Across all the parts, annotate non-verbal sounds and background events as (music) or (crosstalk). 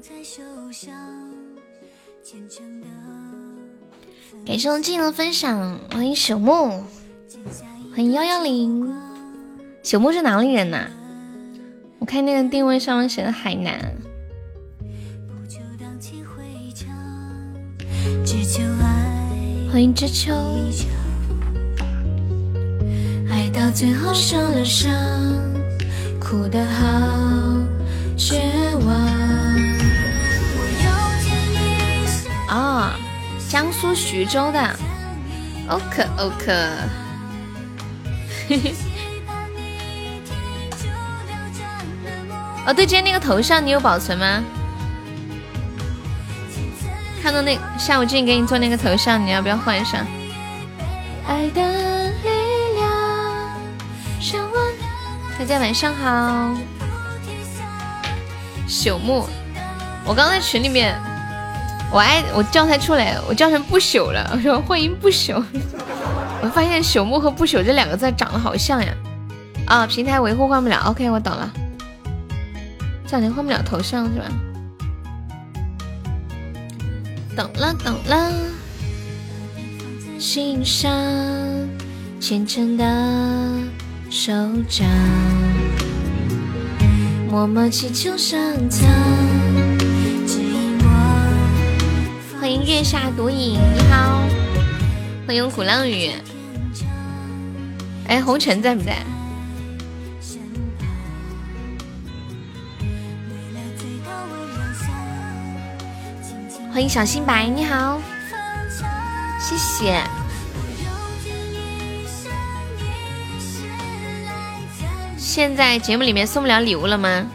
感谢我静的分享，欢迎朽木，欢迎幺幺零。朽木是哪里人呐？我看那个定位上面写的海南。欢迎知秋。爱到最后受了伤，哭得好绝望。江苏徐州的，OK OK。嘿嘿。(laughs) 哦，对，今天那个头像你有保存吗？看到那下午静给你做那个头像，你要不要换上？爱的力量，大家晚上好。朽木，我刚在群里面，我爱我叫他出来，我叫成不朽了。我说欢迎不朽，我发现朽木和不朽这两个字长得好像呀。啊，平台维护换不了。OK，我懂了。这两天换不了头像是吧？懂了懂了，心上虔诚的手掌，默默祈求上苍。欢迎月下独影，你好。欢迎鼓浪屿。哎，红尘在不在？欢迎小新白，你好，谢谢。现在节目里面送不了礼物了吗？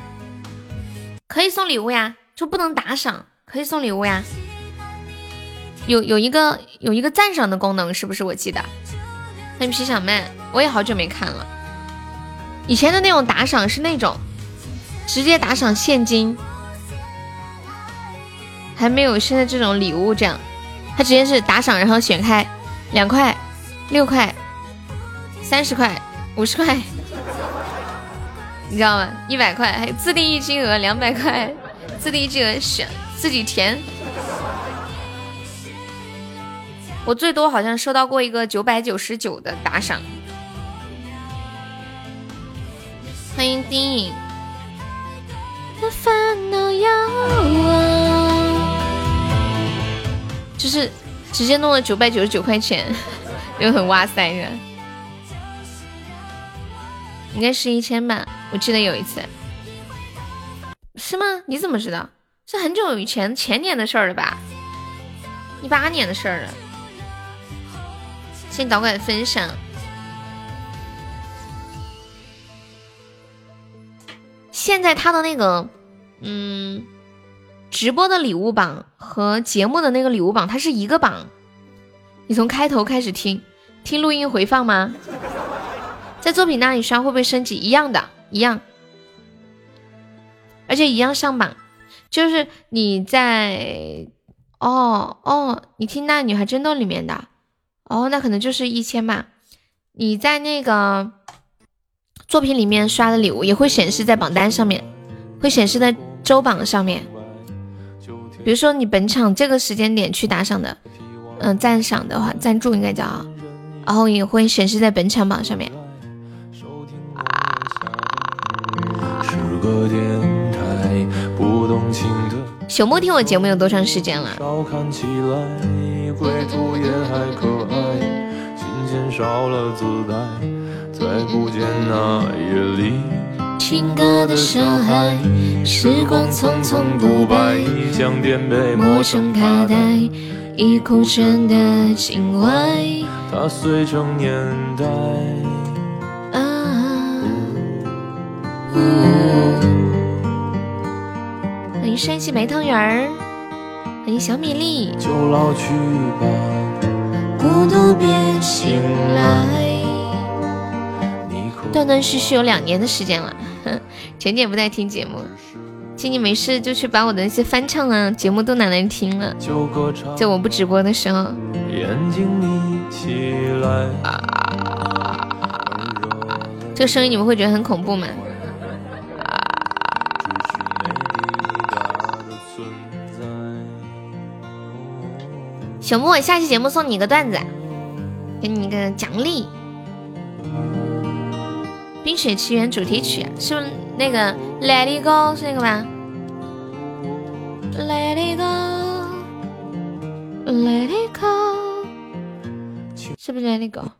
可以送礼物呀，就不能打赏，可以送礼物呀。有有一个有一个赞赏的功能，是不是？我记得。欢迎皮小妹，我也好久没看了。以前的那种打赏是那种直接打赏现金。还没有现在这种礼物这样，他直接是打赏，然后选开两块、六块、三十块、五十块，(laughs) 你知道吗？一百块，还有自定义金额两百块，自定义金额选自己填。我最多好像收到过一个九百九十九的打赏。欢迎丁颖。就是直接弄了九百九十九块钱，就很哇塞的，应该是一千吧？我记得有一次，是吗？你怎么知道？是很久以前前年的事儿了吧？一八年的事儿了。谢谢导管分享。现在他的那个，嗯。直播的礼物榜和节目的那个礼物榜，它是一个榜。你从开头开始听，听录音回放吗？在作品那里刷会不会升级？一样的，一样，而且一样上榜。就是你在，哦哦，你听那女孩争斗里面的，哦，那可能就是一千吧。你在那个作品里面刷的礼物也会显示在榜单上面，会显示在周榜上面。比如说你本场这个时间点去打赏的，嗯，赞赏的话，赞助应该叫，然后也会显示在本场榜上面。朽木听我节目有多长时间了？情歌的小孩，时光匆匆独白，将颠沛磨成卡带，已枯卷的情怀，踏碎成年代。欢迎山西煤汤圆儿，欢迎小米粒。就老去吧，孤独别醒来。断断续续有两年的时间了。(laughs) 浅浅不在听节目，请你没事就去把我的那些翻唱啊节目都拿来听了，就我不直播的时候。眼睛眯起来这个声音你们会觉得很恐怖吗？小莫，下期节目送你一个段子，给你一个奖励。《冰雪奇缘》主题曲是不是那个《Let It Go》是那个吧？Let It Go，Let It Go，是不是 Let It Go？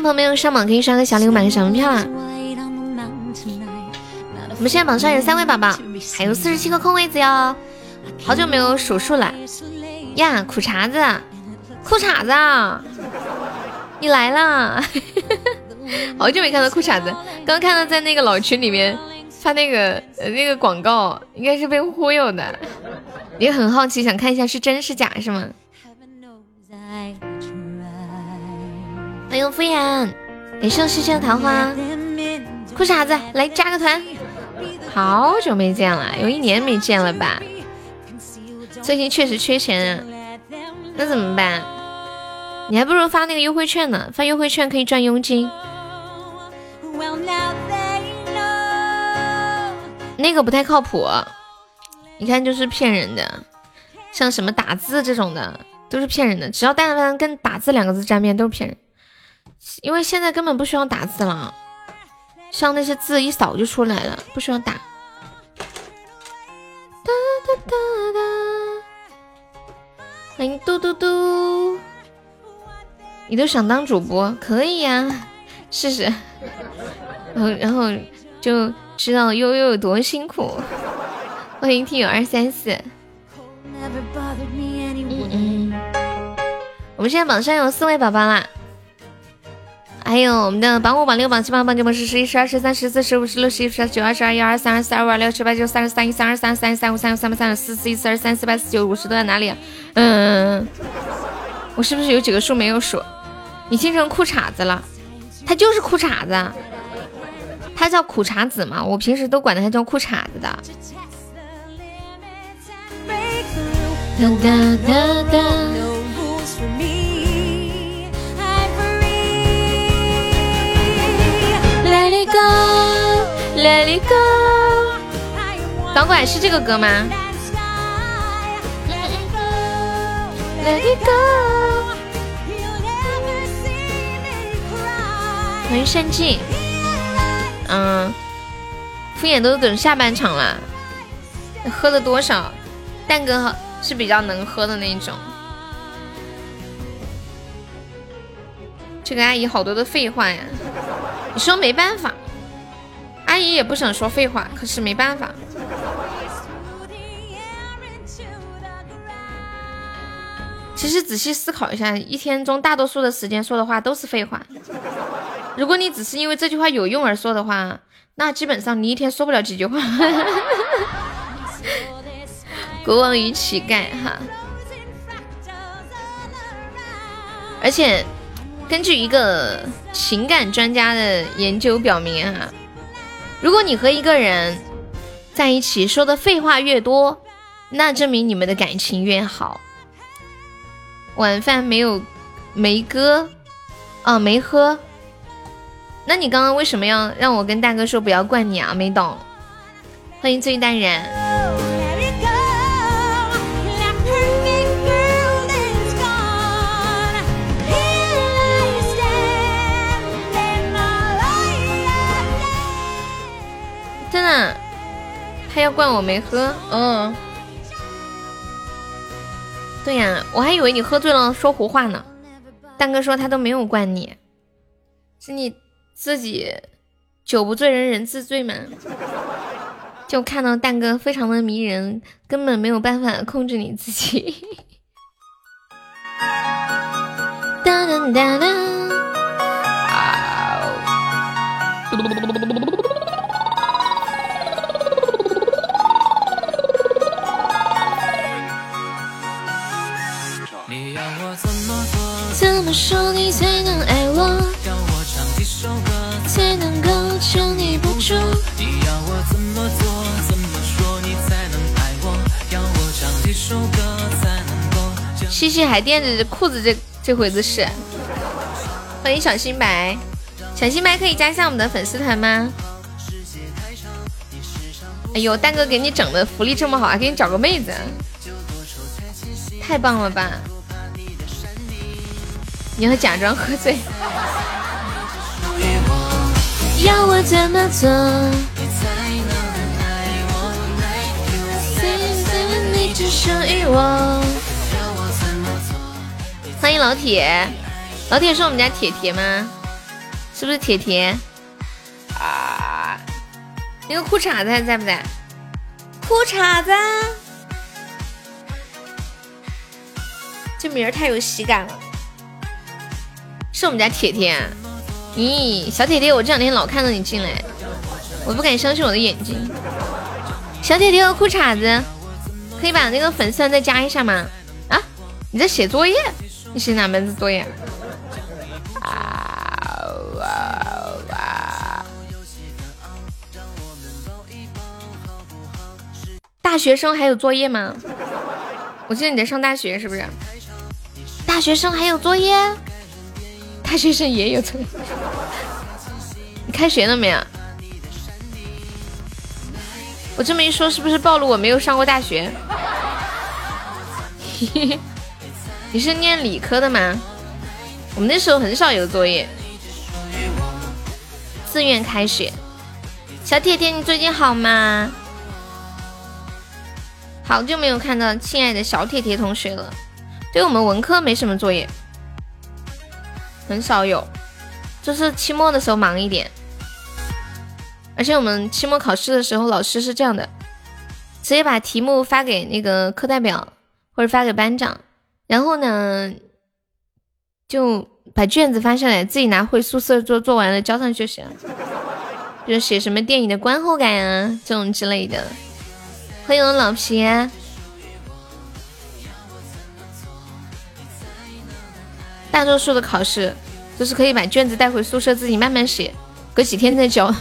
朋友们有上榜可以刷个小礼物，买个小门票啊！我们现在榜上有三位宝宝，还有四十七个空位子哟。好久没有数数了呀！苦茶子，裤衩子，你来了！(laughs) 好久没看到裤衩子，刚看到在那个老群里面发那个那个广告，应该是被忽悠的。也很好奇，想看一下是真是假，是吗？欢迎敷衍，感谢世间的桃花，裤衩子来加个团，好久没见了，有一年没见了吧？最近确实缺钱啊，那怎么办？你还不如发那个优惠券呢，发优惠券可以赚佣金。那个不太靠谱，一看就是骗人的，像什么打字这种的都是骗人的，只要但凡跟打字两个字沾边都是骗人。因为现在根本不需要打字了，像那些字一扫就出来了，不需要打。哒哒哒哒，欢迎嘟嘟嘟，你都想当主播，可以呀，试试。然后然后就知道悠悠有多辛苦。欢迎听友二三四。嗯嗯，我们现在榜上有四位宝宝啦。还有我们的榜五、榜六、榜七、榜八、榜九、榜十、十一、十二、十三、十四、十五、十六、十七、十八、九、二十二、一、二、三、二、四、二、五、二、六、七、八、九、三十三、一、三、二、三、三、三、五、三、三、三、四、四、一、四、二、三、四、八、四、九、五十都在哪里？嗯，我是不是有几个数没有数？你听成裤衩子了？他就是裤衩子，他叫苦茶子嘛，我平时都管他叫裤衩子的。哒哒哒哒。Go, let it go。导管是这个歌吗？Let it go。欢迎山静。嗯，敷衍都等下半场了。喝了多少？蛋哥是比较能喝的那种。这个阿姨好多的废话呀。你说没办法，阿姨也不想说废话，可是没办法。其实仔细思考一下，一天中大多数的时间说的话都是废话。如果你只是因为这句话有用而说的话，那基本上你一天说不了几句话。(laughs) 国王与乞丐哈，而且。根据一个情感专家的研究表明，啊，如果你和一个人在一起说的废话越多，那证明你们的感情越好。晚饭没有没哥啊没喝，那你刚刚为什么要让我跟大哥说不要灌你啊？没懂。欢迎醉淡然。他要灌我没喝，嗯，对呀，我还以为你喝醉了说胡话呢。蛋哥说他都没有灌你，是你自己酒不醉人人自醉嘛？就看到蛋哥非常的迷人，根本没有办法控制你自己。(laughs) 哒哒哒哒。么说你才能爱我？要我唱几首歌才能够将你捕捉？你要我怎么做？怎么说你才能爱我？要我唱几首歌才能够？西西还垫着裤子，这这回子事。欢迎小新白，小新白可以加一下我们的粉丝团吗？哎呦，蛋哥给你整的福利这么好，还给你找个妹子，太棒了吧！你要假装喝醉。要我怎么做？欢迎老铁，老铁是我们家铁铁吗？是不是铁铁？啊，那个裤衩子还在不在？裤衩子，这名儿太有喜感了。是我们家铁铁，咦，小铁铁，我这两天老看到你进来，我不敢相信我的眼睛。小铁铁和裤衩子。可以把那个粉丝再加一下吗？啊，你在写作业？你写哪门子作业？啊哇哇！大学生还有作业吗？我记得你在上大学是不是？大学生还有作业？大学生也有作业？你开学了没有？我这么一说，是不是暴露我没有上过大学？(laughs) 你是念理科的吗？我们那时候很少有作业，自愿开学。小铁铁，你最近好吗？好久没有看到亲爱的小铁铁同学了。对我们文科没什么作业，很少有，就是期末的时候忙一点。而且我们期末考试的时候，老师是这样的，直接把题目发给那个课代表或者发给班长，然后呢，就把卷子发下来，自己拿回宿舍做，做完了交上就行了。就写什么电影的观后感啊这种之类的。欢迎老皮。大多数的考试都是可以把卷子带回宿舍自己慢慢写，隔几天再交。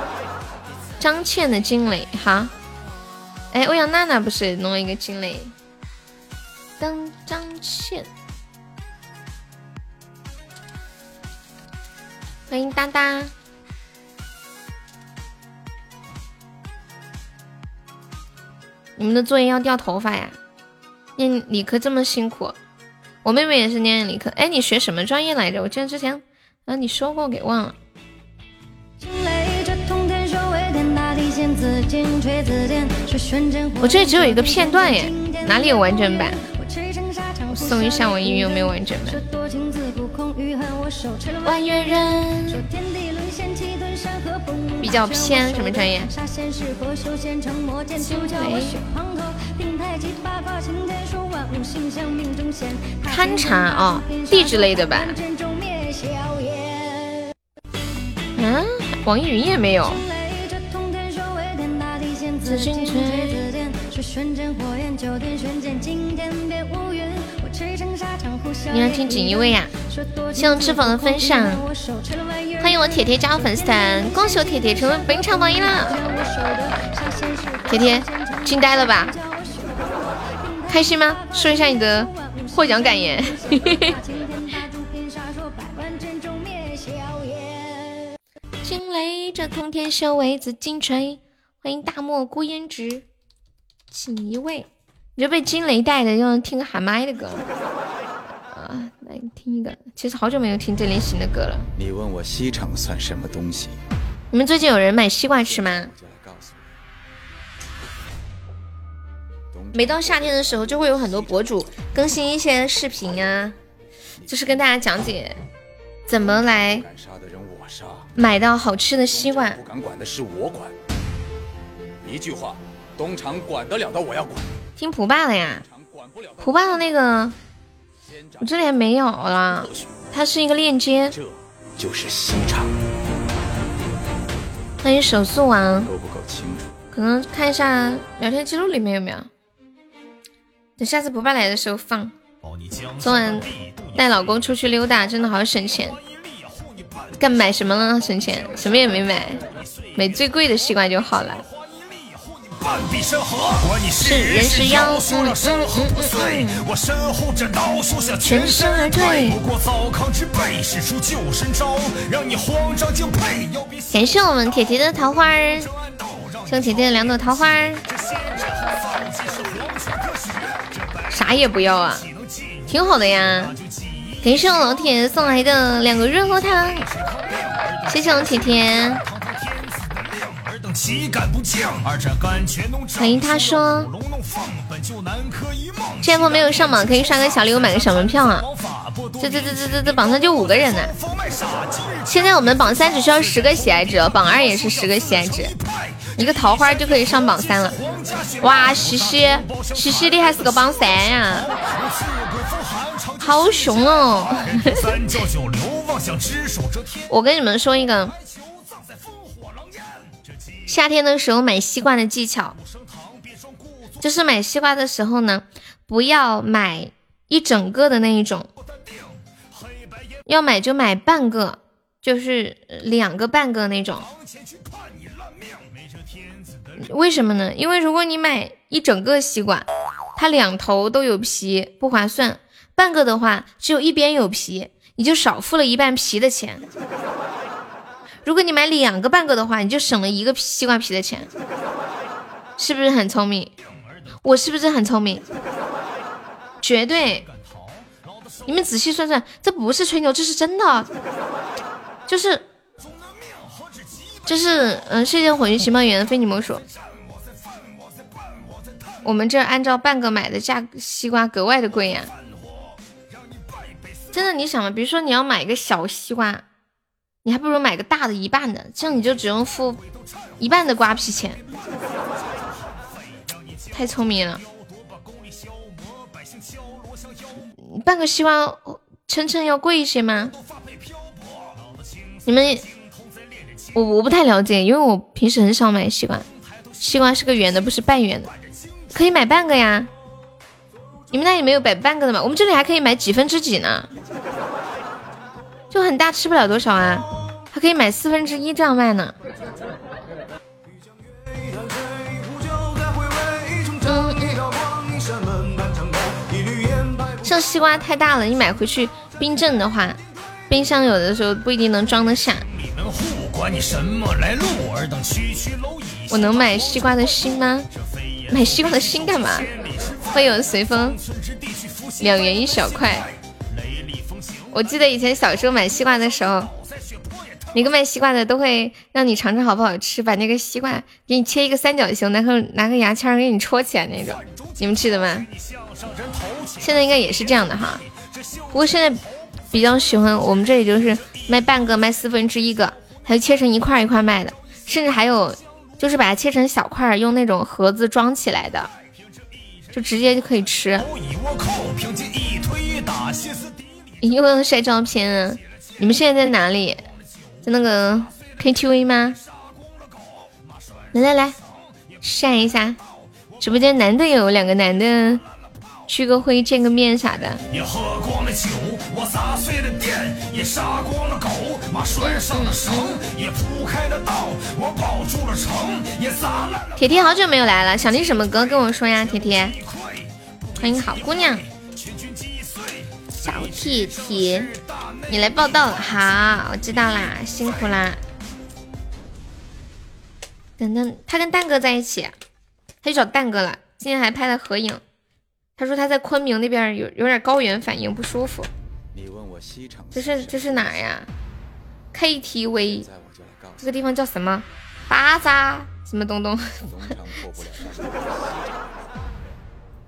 (laughs) 张倩的惊雷，哈，哎，欧阳娜娜不是弄了一个惊雷？当张倩，欢迎哒哒。你们的作业要掉头发呀？念理科这么辛苦，我妹妹也是念理科。哎，你学什么专业来着？我记得之前啊你说过，给忘了。我这里只有一个片段耶，哪里有完整版？我搜一下我音乐有没有完整版。比较偏什么专业？勘察啊，地质类的吧？嗯，网易云也没有。你要听锦衣卫呀？谢谢知否的分享，欢迎我铁铁加入粉丝团，恭喜我铁铁成为本场榜一啦！铁铁惊呆了吧？开心吗？说一下你的获奖感言。惊雷这通天修为紫金锤。欢迎大漠孤烟直，锦衣卫，你就被惊雷带的，要听个喊麦的歌 (laughs) 啊！来听一个，其实好久没有听这类型的歌了。你问我西城算什么东西？你们最近有人买西瓜吃吗？每到夏天的时候，就会有很多博主更新一些视频啊，就是跟大家讲解怎么来买到好吃的西瓜。不敢管的是我管。一句话，东厂管得了的我要管。听蒲爸的呀，蒲爸的那个，我这里还没有了。它是一个链接。这就是西厂。欢迎手速王。够不够清楚？可能看一下聊天记录里面有没有。等下次不爸来的时候放。昨晚带老公出去溜达，真的好省钱。干买什么了？省钱？什么也没买，买最贵的西瓜就好了。是人是妖，说让山河破碎，我身后这刀，全身而退。不过糟糠之辈，使出救身招，让你慌张。感谢我们铁铁的桃花儿，谢铁铁的两朵桃花儿。啥也不要啊，挺好的呀。感谢我老铁送来的两个润喉糖，谢谢我铁铁。欢迎他说，这波没有上榜，可以刷个小礼物，买个小门票啊。这这这这这这榜上就五个人呢。现在我们榜三只需要十个喜爱值，榜二也是十个喜爱值，一个桃花就可以上榜三了。哇，西西西西，你还是个榜三呀！好凶哦！我跟你们说一个，夏天的时候买西瓜的技巧，就是买西瓜的时候呢，不要买一整个的那一种，要买就买半个，就是两个半个那种。为什么呢？因为如果你买一整个西瓜，它两头都有皮，不划算。半个的话，只有一边有皮，你就少付了一半皮的钱。如果你买两个半个的话，你就省了一个西瓜皮的钱，是不是很聪明？我是不是很聪明？绝对！你们仔细算算，这不是吹牛，这是真的，就是就是，嗯，谢谢火云情报员的非你莫属。我们这按照半个买的价，西瓜格外的贵呀。真的，你想嘛？比如说你要买一个小西瓜，你还不如买个大的一半的，这样你就只用付一半的瓜皮钱。太聪明了！半个西瓜称称要贵一些吗？你们，我我不太了解，因为我平时很少买西瓜。西瓜是个圆的，不是半圆的，可以买半个呀。你们那里没有买半个的吗？我们这里还可以买几分之几呢？就很大，吃不了多少啊，可以买四分之一这样卖呢。像西瓜太大了，你买回去冰镇的话，冰箱有的时候不一定能装得下。我能买西瓜的心吗？买西瓜的心干嘛？会有随风，两元一小块。我记得以前小时候买西瓜的时候，每个卖西瓜的都会让你尝尝好不好吃，把那个西瓜给你切一个三角形，然后拿个牙签给你戳起来那种。你们记得吗？现在应该也是这样的哈。不过现在比较喜欢我们这里就是卖半个，卖四分之一个，还有切成一块一块卖的，甚至还有就是把它切成小块，用那种盒子装起来的。就直接就可以吃。你又要晒照片啊，你们现在在哪里？在那个 KTV 吗？来来来，晒一下。直播间男的有两个男的。聚个会、见个面啥的。铁铁好久没有来了，想听什么歌跟我说呀，铁铁。欢迎好姑娘，小铁铁，你来报道了。好，我知道啦，辛苦啦。等等，他跟蛋哥在一起，他去找蛋哥了，今天还拍了合影。他说他在昆明那边有有点高原反应，不舒服。这是这是哪呀？KTV，这个地方叫什么？巴扎什么东东？(laughs)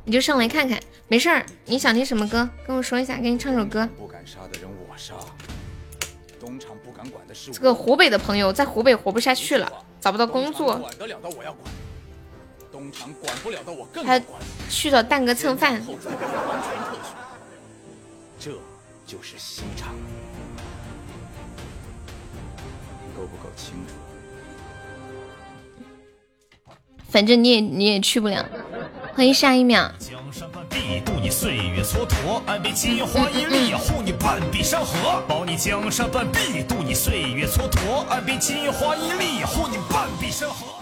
你就上来看看，没事儿。你想听什么歌？跟我说一下，给你唱首歌。不敢杀的人我杀，东厂不敢管的是这个湖北的朋友在湖北活不下去了，找不到工作。管得了的我要管，东厂管不了的我更他去找蛋哥蹭饭。这就是西厂，够不够清楚？反正你也你也去不了。欢迎下一秒。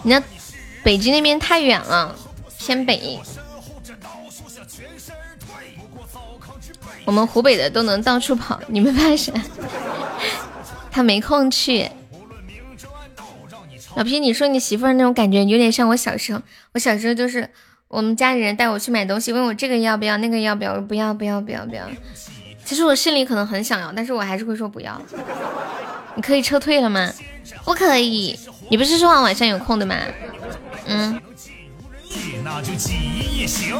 你那。北京那边太远了，偏北。我们湖北的都能到处跑，你们怕啥？(laughs) 他没空去。老皮，你说你媳妇儿那种感觉有点像我小时候。我小时候就是我们家里人带我去买东西，问我这个要不要，那个要不要，我不要不要不要不要。其实我心里可能很想要，但是我还是会说不要。你可以撤退了吗？不可以。你不是说晚上有空的吗？嗯。那就几也行，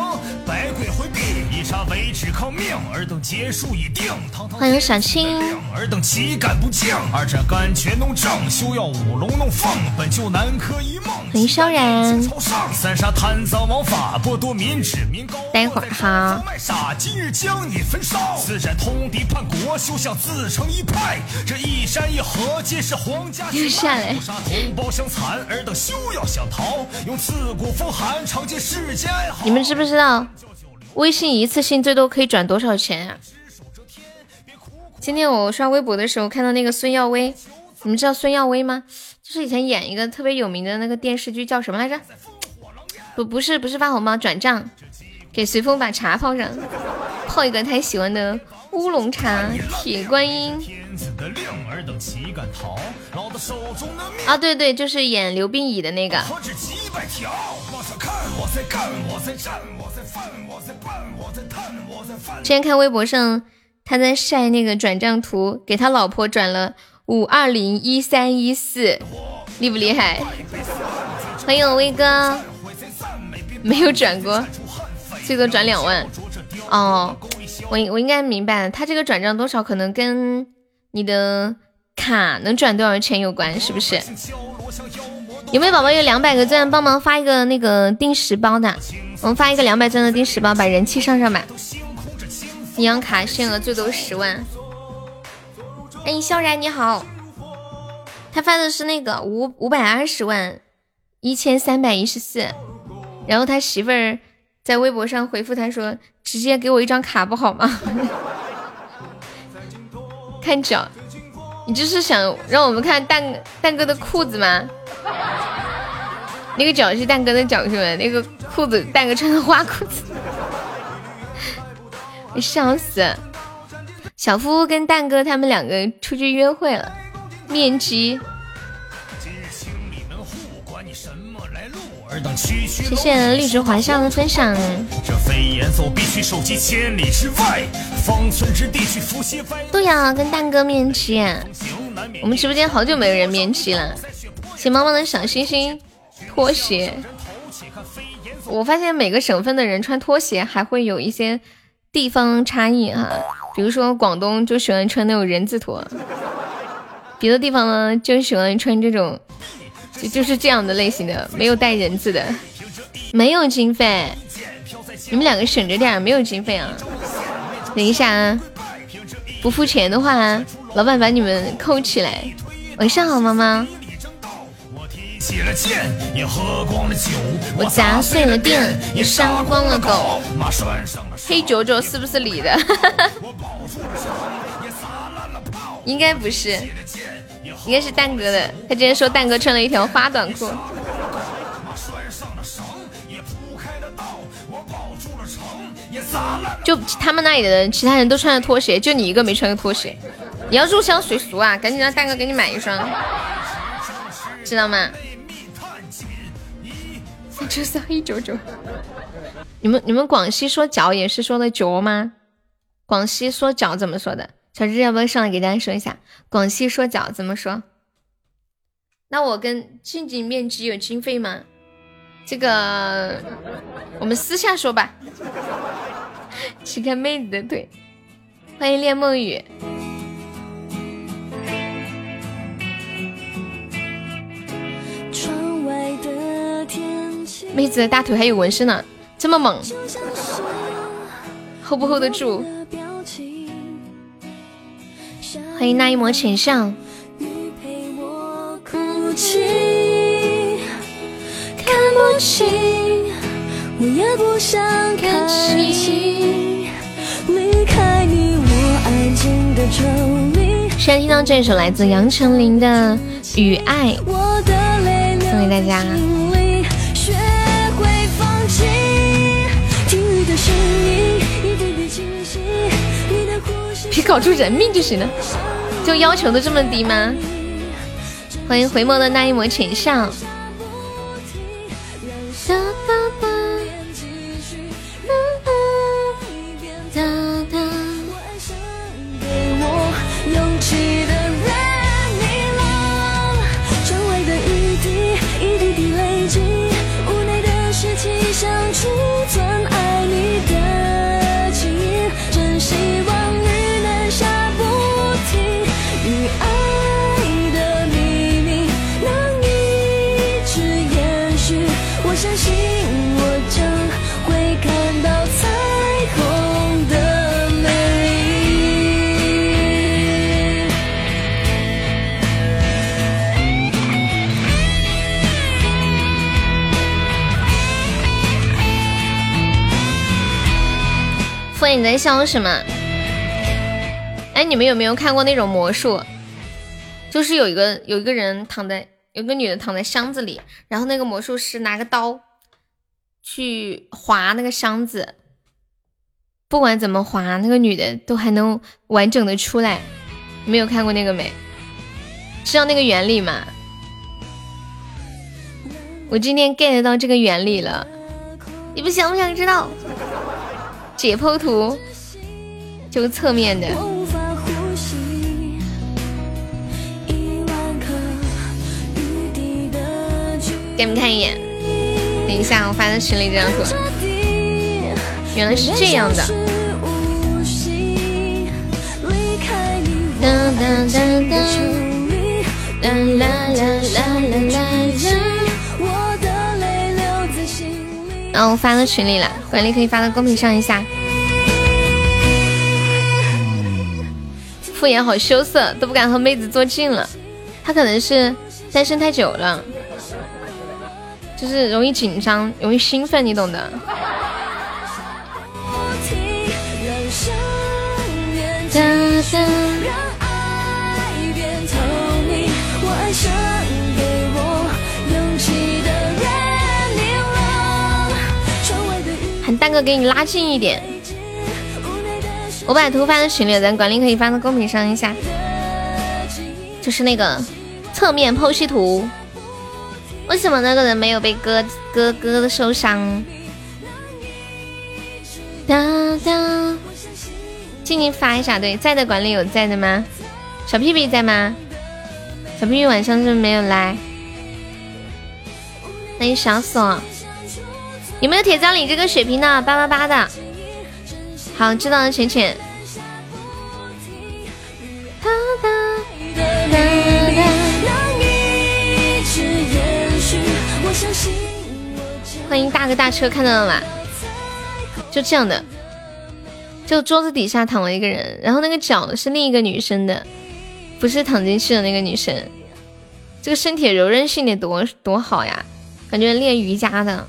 百鬼回避，一杀为止靠命，尔等结束已定。欢迎小青，尔等岂敢不敬？二战甘泉弄正，休要舞龙弄凤，本就南柯一梦。欢迎萧然。三杀贪赃枉法，剥夺民脂民膏。待会儿哈。今日将你焚烧。四战通敌叛国，休想自成一派。这一山一河皆是皇家血脉。不杀同胞相残，尔等休要想逃。用刺骨风寒。你们知不知道微信一次性最多可以转多少钱啊？今天我刷微博的时候看到那个孙耀威，你们知道孙耀威吗？就是以前演一个特别有名的那个电视剧叫什么来着？不不是不是发红包转账，给随风把茶泡上，泡一个他喜欢的乌龙茶，铁观音。啊对对，就是演刘冰乙的那个。之前看微博上，他在晒那个转账图，给他老婆转了五二零一三一四，厉不厉害？欢迎我威哥，没有转过，最多转两万。哦，我我应该明白，他这个转账多少可能跟你的卡能转多少钱有关，是不是？有没有宝宝有两百个钻帮忙发一个那个定时包的？我们发一个两百钻的定时包，把人气上上吧。银行卡限额最多十万。哎，萧然你好，他发的是那个五五百二十万一千三百一十四，然后他媳妇儿在微博上回复他说：“直接给我一张卡不好吗？”看脚，你这是想让我们看蛋蛋哥的裤子吗？那个脚是蛋哥的脚是吧？那个裤子蛋哥穿的花裤子，(laughs) 你笑死！小夫跟蛋哥他们两个出去约会了，面基。谢谢绿植华夏的分享。对呀，跟蛋哥面基。我们直播间好久没有人面基了。谢猫猫的小星星，拖鞋。我发现每个省份的人穿拖鞋还会有一些地方差异哈，比如说广东就喜欢穿那种人字拖，别的地方呢就喜欢穿这种，就就是这样的类型的，没有带人字的。没有经费，你们两个省着点，没有经费啊。等一下啊，不付钱的话，老板把你们扣起来。晚上好，妈妈。我砸碎了店，也杀光了狗。黑九九是不是你的？应该不是，应该是蛋哥的。他今天说蛋哥穿了一条花短裤。就他们那里的人，其他人都穿着拖鞋，就你一个没穿个拖鞋。你要入乡随俗啊，赶紧让蛋哥给你买一双，知道吗？这是黑九九，你们你们广西说脚也是说的脚吗？广西说脚怎么说的？小志要不要上来给大家说一下？广西说脚怎么说？那我跟静静面基有经费吗？这个我们私下说吧。去看妹子的腿，欢迎恋梦雨。妹子的大腿还有纹身呢，这么猛，hold 不 hold 得住？欢迎那一抹浅笑。我也不想看清。离开你，我安静的抽离。现在听到这首来自杨丞琳的《雨爱》，送给大家。别搞出人命就行了，就要求都这么低吗？欢迎回眸的那一抹浅笑。你在笑什么？哎，你们有没有看过那种魔术？就是有一个有一个人躺在，有个女的躺在箱子里，然后那个魔术师拿个刀去划那个箱子，不管怎么划，那个女的都还能完整的出来。没有看过那个没？知道那个原理吗？我今天 get 到这个原理了，你们想不想知道？解剖图，就侧面的，给你们看一眼。等一下，我发在群里这张图，原来是这样的。然后我发到群里了，管理可以发到公屏上一下。傅言好羞涩，都不敢和妹子坐近了。他可能是单身太久了，就是容易紧张，容易兴奋，你懂的。喊大哥给你拉近一点。我把图发到群里，咱管理可以发到公屏上一下。就是那个侧面剖析图，为什么那个人没有被割割割的受伤？哒哒，静静发一下，对，在的管理有在的吗？小屁屁在吗？小屁屁晚上是不是没有来？欢迎小锁，有没有铁匠里这个血瓶的？八八八的。好，知道了，浅浅。欢迎大哥大车，看到了吗？就这样的，就桌子底下躺了一个人，然后那个脚是另一个女生的，不是躺进去的那个女生。这个身体柔韧性得多多好呀，感觉练瑜伽的。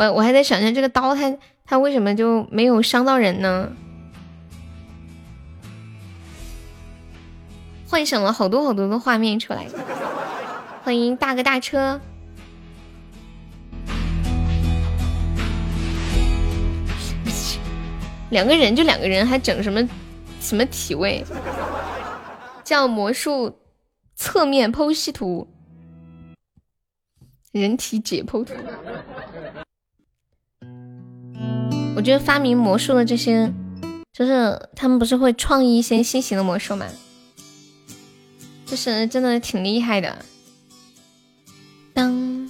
我我还在想象这个刀，它它为什么就没有伤到人呢？幻想了好多好多的画面出来。欢迎大哥大车，两个人就两个人，还整什么什么体位？叫魔术侧面剖析图，人体解剖图。我觉得发明魔术的这些，就是他们不是会创意一些新型的魔术吗？就是真的挺厉害的。当，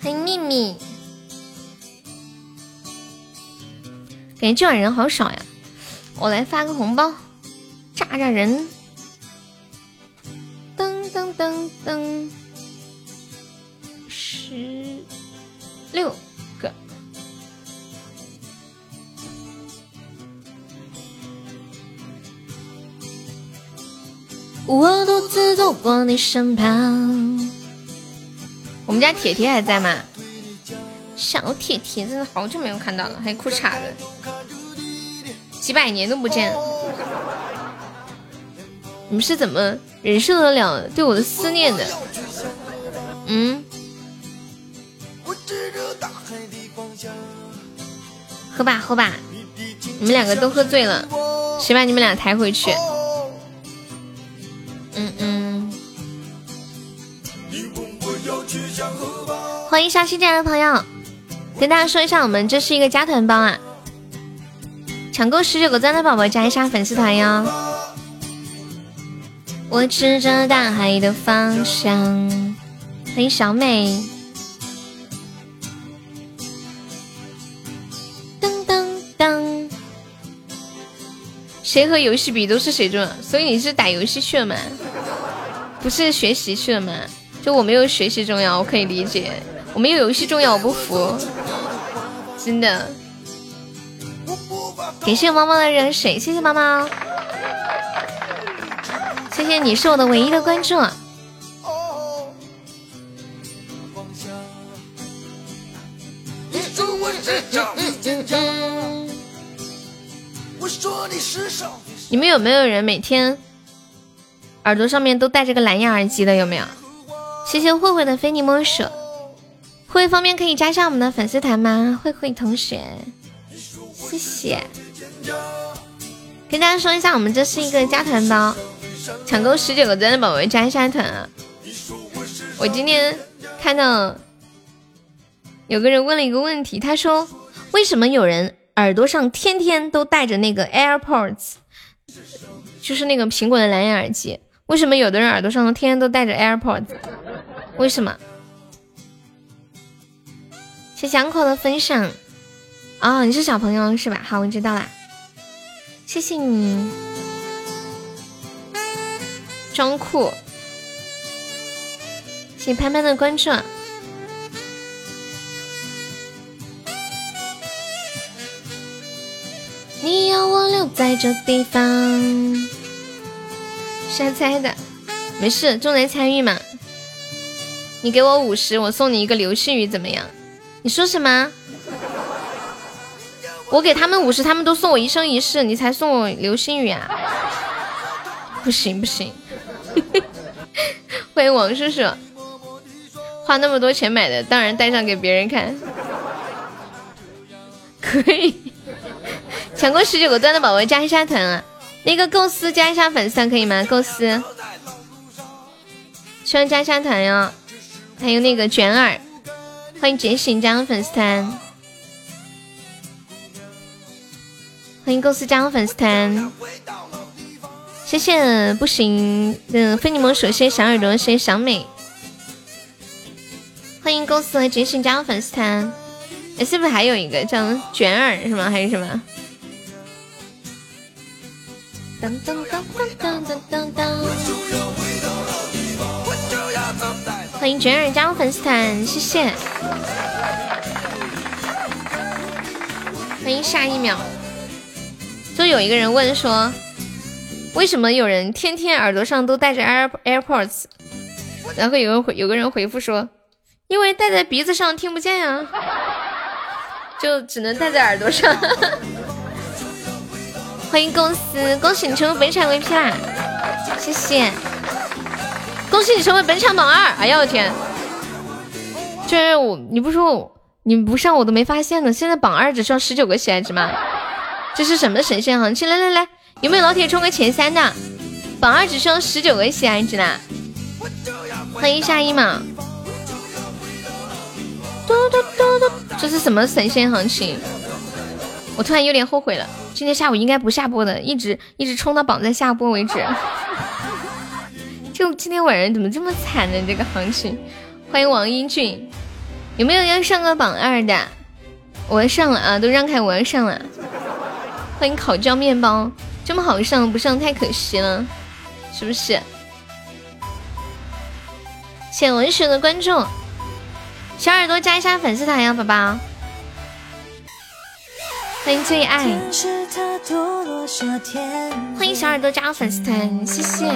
欢迎秘密，感觉今晚人好少呀。我来发个红包，炸炸人。噔噔噔噔，十六。我独自走过你身旁。我们家铁铁还在吗？小铁铁真的好久没有看到了，还裤衩子，几百年都不见。你们是怎么忍受得了对我的思念的？嗯。喝吧喝吧，你们两个都喝醉了，谁把你们俩抬回去？嗯嗯。欢迎山西进来的朋友，跟大家说一下，我们这是一个加团包啊，抢够十九个赞的宝宝加一下粉丝团哟。我指着大海的方向，欢迎小美。谁和游戏比都是谁重要，所以你是打游戏去了吗？不是学习去了吗？就我没有学习重要，我可以理解。我没有游戏重要，我不服，真的。感谢猫猫的热水，谢谢猫猫，谢谢你是我的唯一的关注。我说你们有没有人每天耳朵上面都戴着个蓝牙耳机的？有没有？谢谢慧慧的非你莫属。慧慧方便可以加上我们的粉丝团吗？慧慧同学，谢谢。跟大家说一下，我们这是一个加团包，抢够十九个赞的宝宝加一下团啊！我今天看到有个人问了一个问题，他说：为什么有人耳朵上天天都戴着那个 AirPods，就是那个苹果的蓝牙耳机？为什么有的人耳朵上天天都戴着 AirPods？为什么？谢谢口的分享。哦，你是小朋友是吧？好，我知道啦。谢谢你，装酷。谢潘潘的关注。在这地方？瞎猜的，没事，重在参与嘛。你给我五十，我送你一个流星雨，怎么样？你说什么？我给他们五十，他们都送我一生一世，你才送我流星雨啊！不行不行！(laughs) 欢迎王叔叔，花那么多钱买的，当然带上给别人看。可以，抢过十九个钻的宝宝加一下团啊！那个构思加一下粉丝团可以吗？构思，需要加一下团哟。还有那个卷耳，欢迎觉醒加入粉丝团。欢迎构思加入粉丝团，谢谢不行嗯非你莫属，谢谢小耳朵，谢谢小美。欢迎构思和觉醒加入粉丝团，哎，是不是还有一个叫卷耳是吗？还是什么？当当当当当当当！欢迎卷耳加入粉丝团，谢谢。欢迎下一秒。就有一个人问说，为什么有人天天耳朵上都戴着 Air AirPods？然后有人回有个人回复说，因为戴在鼻子上听不见呀，(laughs) 就只能戴在耳朵上。欢迎公司，恭喜你成为本场 VP 啦！谢谢，恭喜你成为本场榜二！哎呀我天，就是我，你不说，你不上我都没发现呢。现在榜二只需要十九个喜爱值吗？这是什么神仙行情？来来来，有没有老铁冲个前三的？榜二只需要十九个喜爱值啦！欢迎夏一嘛！嘟嘟嘟嘟，这是什么神仙行情？我突然有点后悔了，今天下午应该不下播的，一直一直冲到榜在下播为止。(laughs) 就今天晚上怎么这么惨呢？这个行情。欢迎王英俊，有没有要上个榜二的？我要上了啊，都让开，我要上了。欢迎烤焦面包，这么好上不上太可惜了，是不是？谢文学的关注，小耳朵加一下粉丝团呀，宝宝。欢迎最爱，欢迎小耳朵加入粉丝团，谢谢。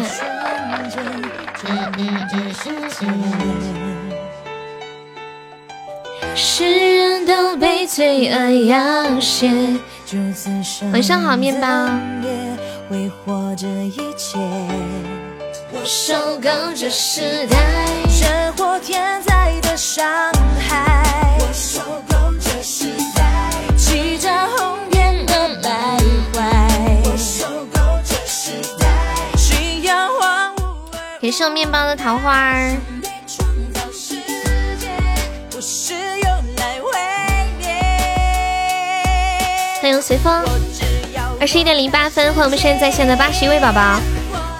世人都被罪恶要挟。晚上好，面包。我受够这时代生活天灾的伤害。我受感谢我面包的桃花儿。欢迎随风，二十一点零八分，欢迎我们现在在线的八十一位宝宝。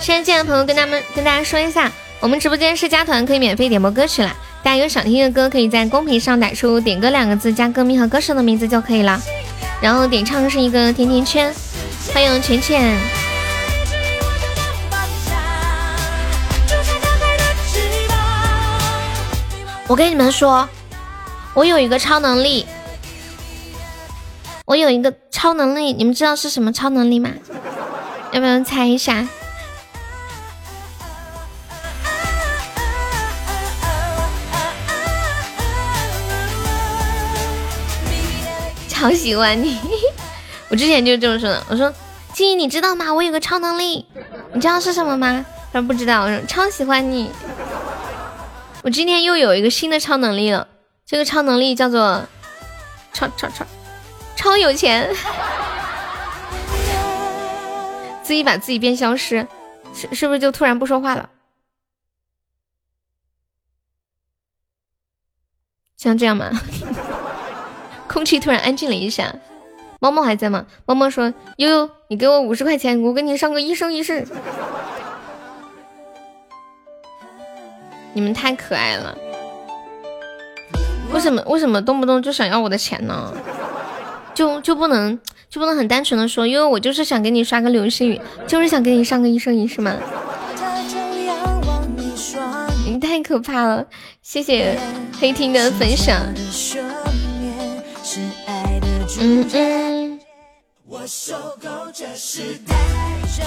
现在进来的朋友跟他们跟大家说一下，我们直播间是加团可以免费点播歌曲了。大家有想听的歌，可以在公屏上打出“点歌”两个字，加歌名和歌手的名字就可以了。然后点唱是一个甜甜圈。欢迎浅浅。我跟你们说，我有一个超能力。我有一个超能力，你们知道是什么超能力吗？要不要猜一下？超喜欢你，(laughs) 我之前就这么说的。我说，静怡，你知道吗？我有个超能力，你知道是什么吗？他说不知道。我说超喜欢你。我今天又有一个新的超能力了，这个超能力叫做超超超。超有钱，(laughs) 自己把自己变消失，是是不是就突然不说话了？像这样吗？(laughs) 空气突然安静了一下。猫猫还在吗？猫猫说：“悠悠，你给我五十块钱，我跟你上个一生一世。”你们太可爱了，为什么为什么动不动就想要我的钱呢？就就不能就不能很单纯的说，因为我就是想给你刷个流星雨，就是想给你上个一生一世吗？你太可怕了！谢谢黑听的分享。嗯嗯。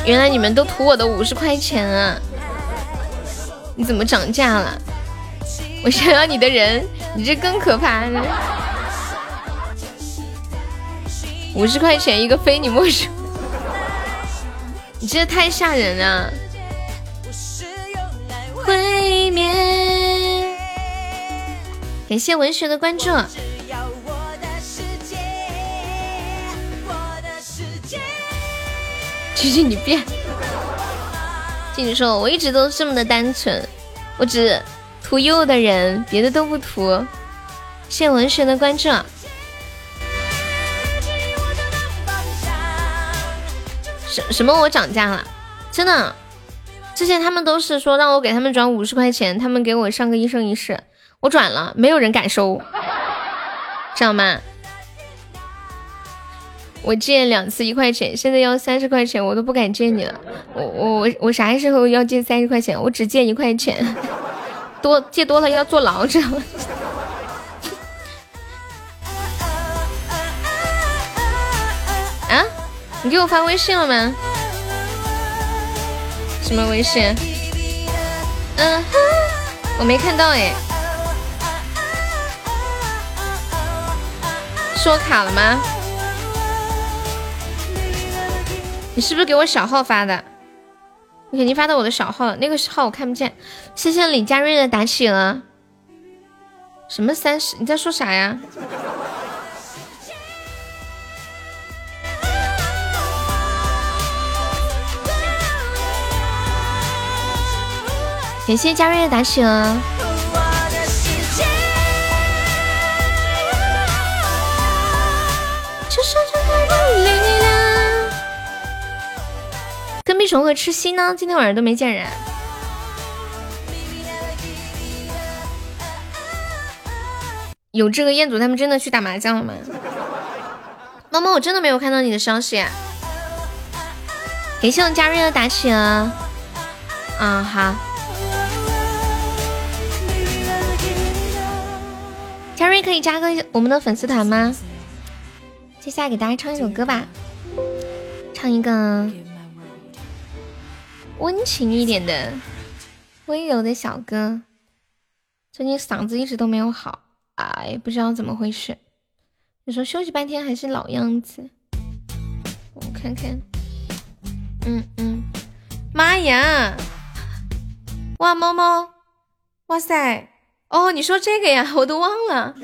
原来你们都图我的五十块钱啊？你怎么涨价了？我想要你的人，你这更可怕。五十块钱一个非你莫属，你这太吓人了。会面，感谢文学的关注。琪琪你变，静说，我一直都这么的单纯，我只图右的人，别的都不图。谢谢文学的关注。什什么？我涨价了？真的？之前他们都是说让我给他们转五十块钱，他们给我上个一生一世，我转了，没有人敢收，知道吗？我借两次一块钱，现在要三十块钱，我都不敢借你了。我我我啥时候要借三十块钱？我只借一块钱，(laughs) 多借多了要坐牢，知道吗？(laughs) 啊？你给我发微信了吗？什么微信？嗯，我没看到哎。是我卡了吗？你是不是给我小号发的？你肯定发到我的小号了，那个号我看不见。谢谢李佳瑞的打企鹅。什么三十？你在说啥呀？感谢佳瑞的打企鹅。屁虫和吃鸡呢？今天晚上都没见人。有这个彦祖他们真的去打麻将了吗？猫猫，我真的没有看到你的消息。感谢我们佳瑞的打企鹅。嗯，好。佳瑞可以加个我们的粉丝团吗？接下来给大家唱一首歌吧，唱一个温情一点的、温柔的小哥。最近嗓子一直都没有好，哎，不知道怎么回事。你说休息半天还是老样子，我看看。嗯嗯，妈呀！哇，猫猫，哇塞！哦，你说这个呀，我都忘了。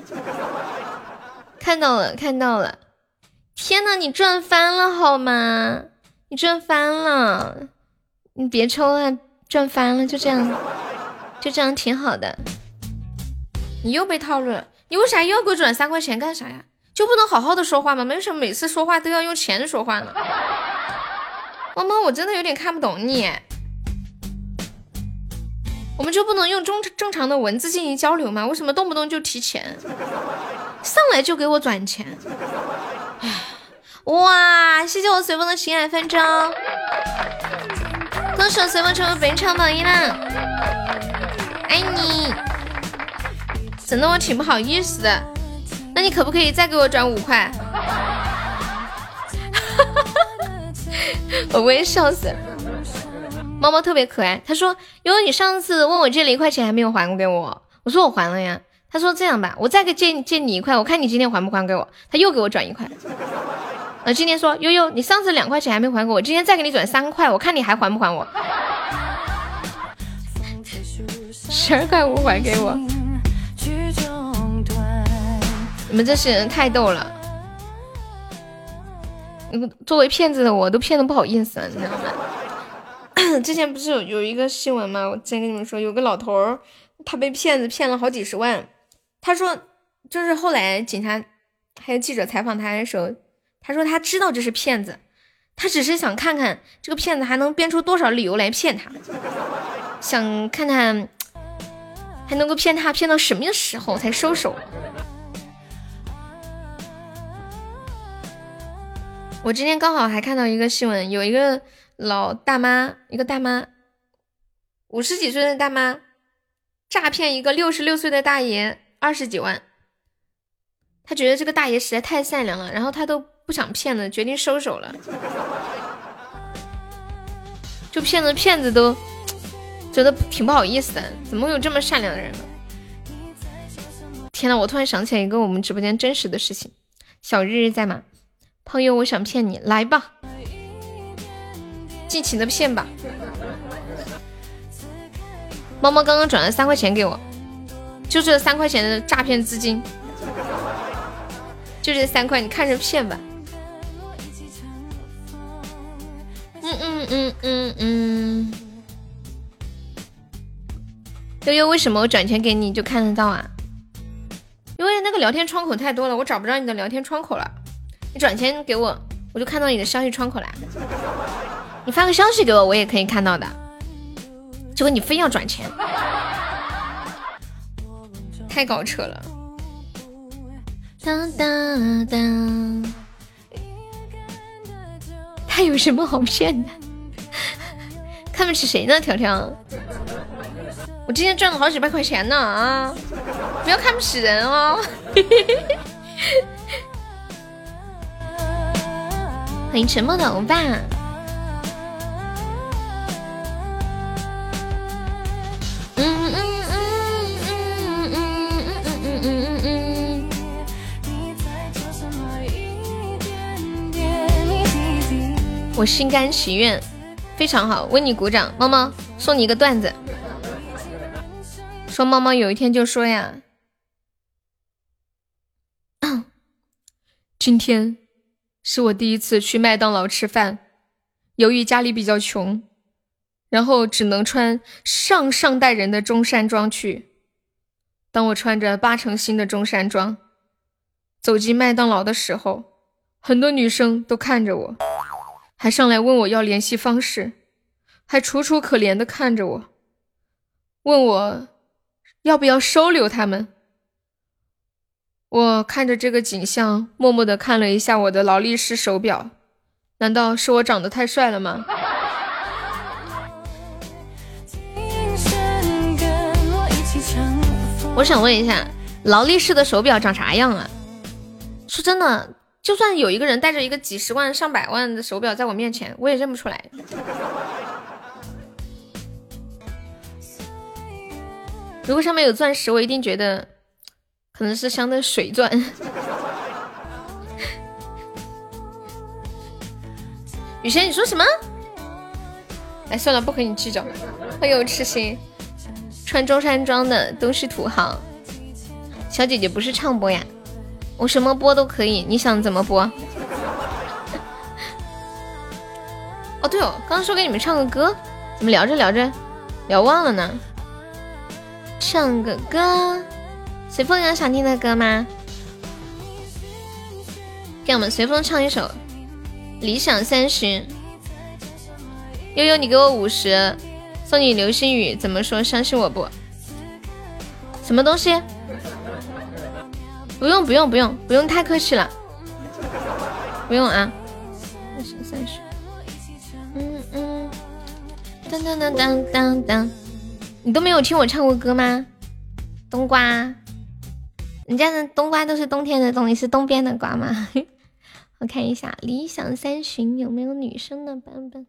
看到了，看到了。天呐，你赚翻了好吗？你赚翻了，你别抽了，赚翻了，就这样，就这样挺好的。你又被套路了，你为啥又给我转三块钱干啥呀？就不能好好的说话吗？为什么每次说话都要用钱说话呢？猫猫，我真的有点看不懂你。我们就不能用正正常的文字进行交流吗？为什么动不动就提钱？上来就给我转钱？哇！谢谢我随风的情爱纷争，恭喜我随风成为本场榜一啦！爱你，整的我挺不好意思的。那你可不可以再给我转五块？(laughs) 我也笑死了。猫猫特别可爱，他说：“因为你上次问我借了一块钱还没有还给我。”我说：“我还了呀。”他说：“这样吧，我再给借借你一块，我看你今天还不还给我。”他又给我转一块。呃，今天说悠悠，你上次两块钱还没还给我，今天再给你转三块，我看你还还不还我。十二块五还给我。你们这些人太逗了，作为骗子的我都骗的不好意思了，你知道吗？(clears throat) 之前不是有有一个新闻吗？我之前跟你们说，有个老头儿，他被骗子骗了好几十万。他说，就是后来警察还有记者采访他的时候，他说他知道这是骗子，他只是想看看这个骗子还能编出多少理由来骗他，想看看还能够骗他骗到什么时候才收手。我今天刚好还看到一个新闻，有一个老大妈，一个大妈，五十几岁的大妈，诈骗一个六十六岁的大爷二十几万。他觉得这个大爷实在太善良了，然后他都不想骗了，决定收手了。就骗子骗子都觉得挺不好意思的，怎么会有这么善良的人呢？天呐，我突然想起来一个我们直播间真实的事情，小日日在吗？朋友，我想骗你，来吧，尽情的骗吧。猫猫刚刚转了三块钱给我，就这三块钱的诈骗资金，就这三块，你看着骗吧。嗯嗯嗯嗯嗯。悠悠，为什么我转钱给你就看得到啊？因为那个聊天窗口太多了，我找不着你的聊天窗口了。你转钱给我，我就看到你的消息窗口啦。你发个消息给我，我也可以看到的。结果你非要转钱，太搞扯了。当当当，他有什么好骗的？看不起谁呢？条条，我今天赚了好几百块钱呢啊！不要看不起人哦。(laughs) 欢迎沉默的欧巴。我心甘情愿，非常好，为你鼓掌。猫猫送你一个段子，说猫猫有一天就说呀，(coughs) 今天。是我第一次去麦当劳吃饭，由于家里比较穷，然后只能穿上上代人的中山装去。当我穿着八成新的中山装走进麦当劳的时候，很多女生都看着我，还上来问我要联系方式，还楚楚可怜的看着我，问我要不要收留他们。我看着这个景象，默默的看了一下我的劳力士手表，难道是我长得太帅了吗？我想问一下，劳力士的手表长啥样啊？说真的，就算有一个人带着一个几十万、上百万的手表在我面前，我也认不出来。如果上面有钻石，我一定觉得。可能是镶的水钻。雨轩，你说什么？哎，算了，不和你计较。欢迎痴心，穿中山装的都是土豪。小姐姐不是唱播呀，我什么播都可以，你想怎么播？(laughs) 哦，对哦，刚刚说给你们唱个歌，怎么聊着聊着聊忘了呢。唱个歌，随风有想听的歌吗？给我们随风唱一首《理想三十》。悠悠，你给我五十，送你流星雨，怎么说？相信我不？什么东西？不用不用不用不用，太客气了，不用啊。三十三十，嗯嗯，当当当当当当，你都没有听我唱过歌吗？冬瓜，人家的冬瓜都是冬天的冬，你是东边的瓜吗？(laughs) 我看一下《理想三旬》有没有女生的版本。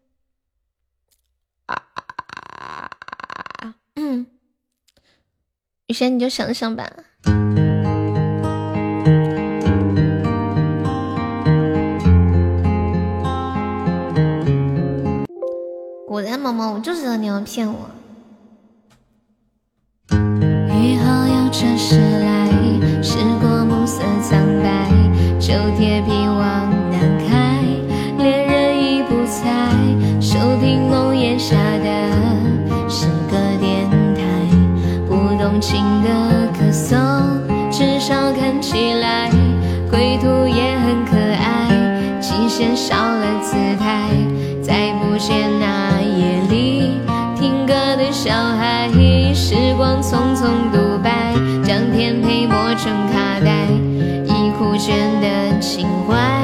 啊嗯，雨轩你就想想吧。果然毛毛，我就知道你要骗我。雨后有车驶来，驶过暮色苍白，旧铁皮往南开，恋人已不在，收听浓烟下的诗歌电台，不动情的歌颂，至少看起来归途也很可爱，极限少了姿态，再不见卷的情怀，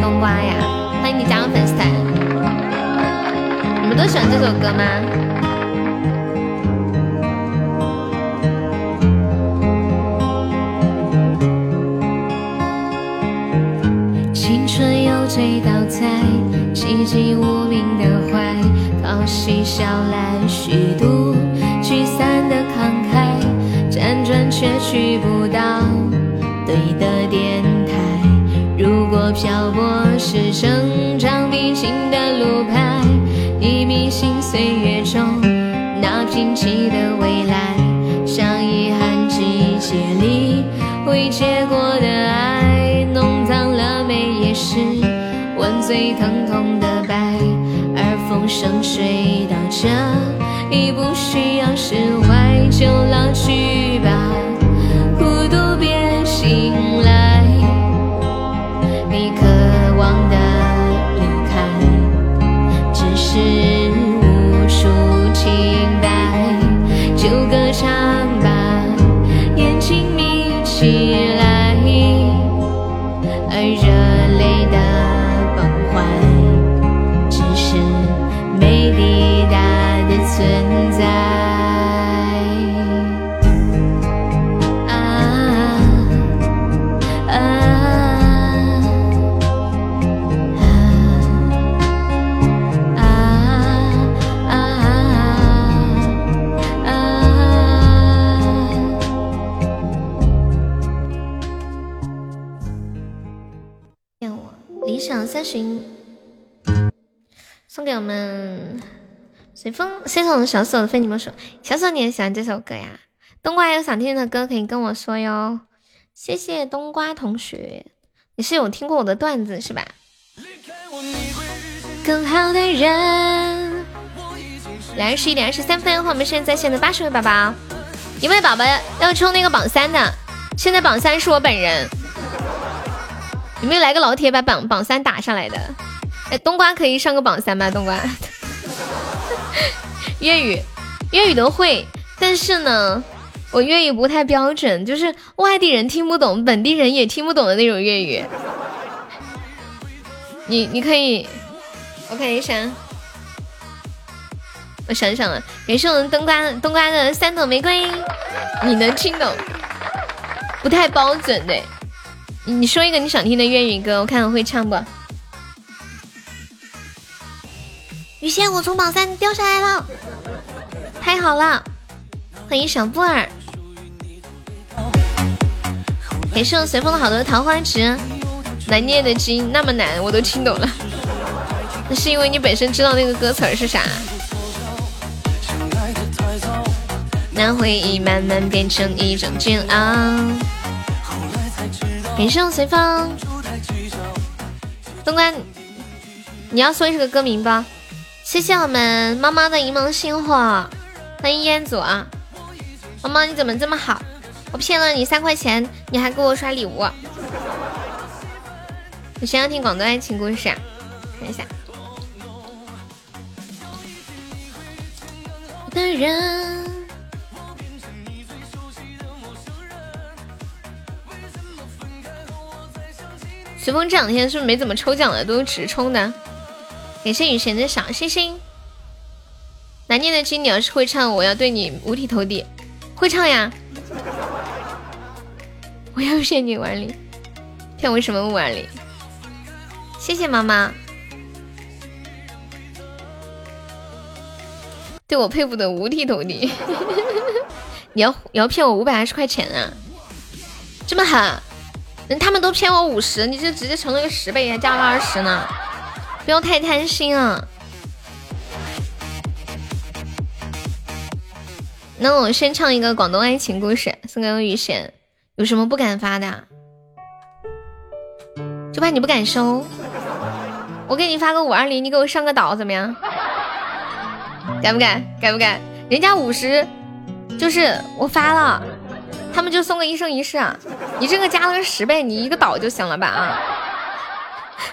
冬瓜呀？欢迎你加入粉丝团。你们都喜欢这首歌吗？青春有这道菜，寂寂无名的怀，讨喜笑来虚度，聚散的慷慨，辗转却去不到对的电台。如果漂泊是成长必经的路牌，你迷信岁月中那贫瘠的未来，像遗憾季节里未结果的爱，弄脏了眉也是吻最疼痛的白，而风声吹到这，已不需要释怀，就老去吧，理想三旬，送给我们随风先送小手的非你莫属。小手，你也喜欢这首歌呀？冬瓜有想听的歌可以跟我说哟。谢谢冬瓜同学，你是有听过我的段子是吧？更好的人。来，十一点二十三分，欢迎我们现在在线的八十位宝宝，一位宝宝要冲那个榜三的，现在榜三是我本人，有没有来个老铁把榜榜三打上来的？哎，冬瓜可以上个榜三吗？冬瓜，(laughs) 粤语粤语都会，但是呢，我粤语不太标准，就是外地人听不懂，本地人也听不懂的那种粤语。你你可以，我看一下，我想想了，也是我们冬瓜冬瓜的三朵玫瑰，你能听懂？不太标准的。你说一个你想听的粤语歌，我看我会唱不？雨仙，我从榜三掉下来了，太好了！欢迎小布尔，感谢我随风的好多桃花值，难念的经那么难，我都听懂了。那是因为你本身知道那个歌词是啥。那回忆慢慢变成一种煎熬。感谢我随风，东关，你要说一个歌名吧？谢谢我们猫猫的柠檬星火，欢迎烟祖啊！猫猫你怎么这么好？我骗了你三块钱，你还给我刷礼物。你先要听广东爱情故事啊，看一下。的人，随风这两天是不是没怎么抽奖了？都是直充的。感谢雨神的小星星。难念的经，你要是会唱，我要对你五体投地。会唱呀！我要骗你五二零，骗我什么五二零？谢谢妈妈。对我佩服的五体投地，(laughs) 你要你要骗我五百二十块钱啊？这么狠？人他们都骗我五十，你这直接成了个十倍，还加了二十呢？不要太贪心啊！那我先唱一个广东爱情故事，送给雨神。有什么不敢发的？就怕你不敢收。我给你发个五二零，你给我上个岛怎么样？敢不敢？敢不敢？人家五十，就是我发了，他们就送个一生一世啊！你这个加了个十倍，你一个岛就行了吧？啊？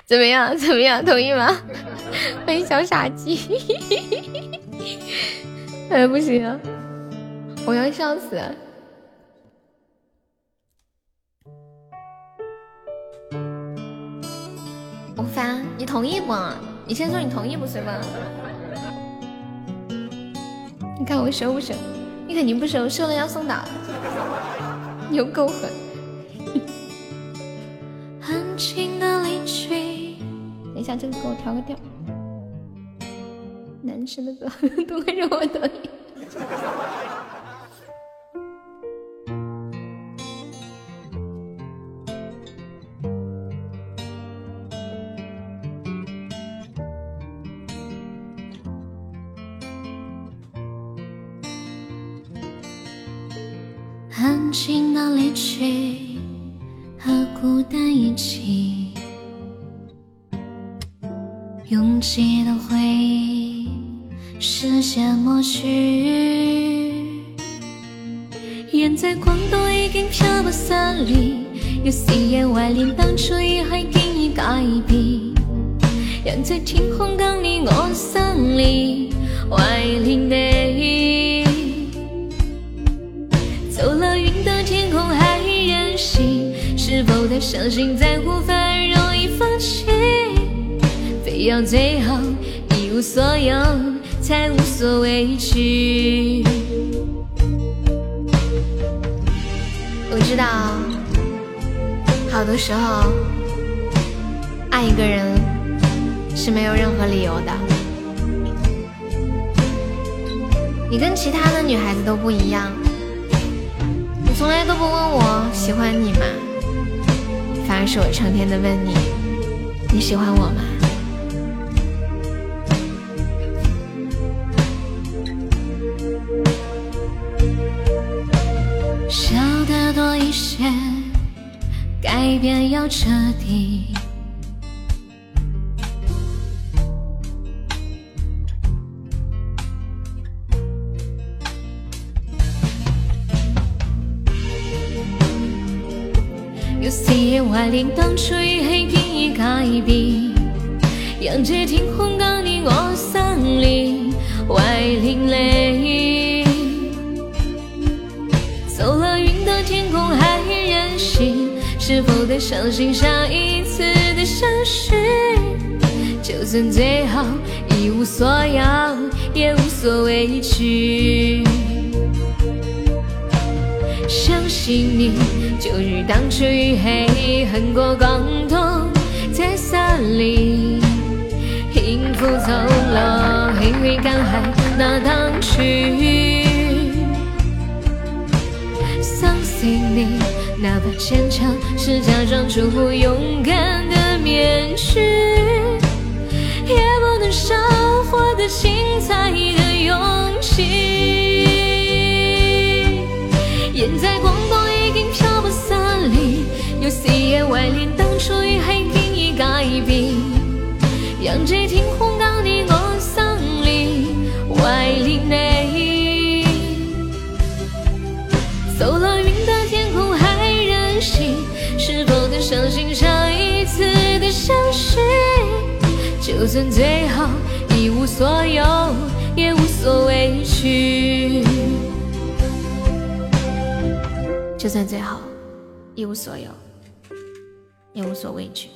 怎么样？(laughs) 怎么样？同意吗？欢迎小傻鸡！(laughs) 哎，不行，我要笑死！我发，你同意不？你先说你同意不，随吧？你看我收不收？你肯定不收，收了要送的。你又够狠。等一下，这个给我调个调。男生的歌 (laughs) 都会让我抖音。静的离去和孤单一起，拥挤的回忆视线抹去，人在广东已经漂泊三年，有誓言怀念当初已係經已改变，人在天空等你我相連，懷念你。走了云的天空还任性，是否太相信在乎反而容易放弃？非要最后一无所有才无所畏惧。我知道，好多时候爱一个人是没有任何理由的。你跟其他的女孩子都不一样。从来都不问我喜欢你吗？反而是我成天的问你，你喜欢我吗？笑的多一些，改变要彻底。怀念当初一起的改变，让这天空高你我三连怀念你。走了云的天空还任性，是否得相信下一次的相识？就算最后一无所有，也无所畏惧。想你，就如当初雨黑，恨过广东在山里，幸福走了，还没感慨那当初。相信你，哪怕坚强是假装出勇敢的面具，也不能少活得精彩的勇气。演在光。有似也怀念当初一起天意改变，让这天空教你我相恋，怀念你。走了云的天空还任性，是否更相信上一次的相识？就算最后一无所有，也无所畏惧。就算最后一无所有。所畏惧。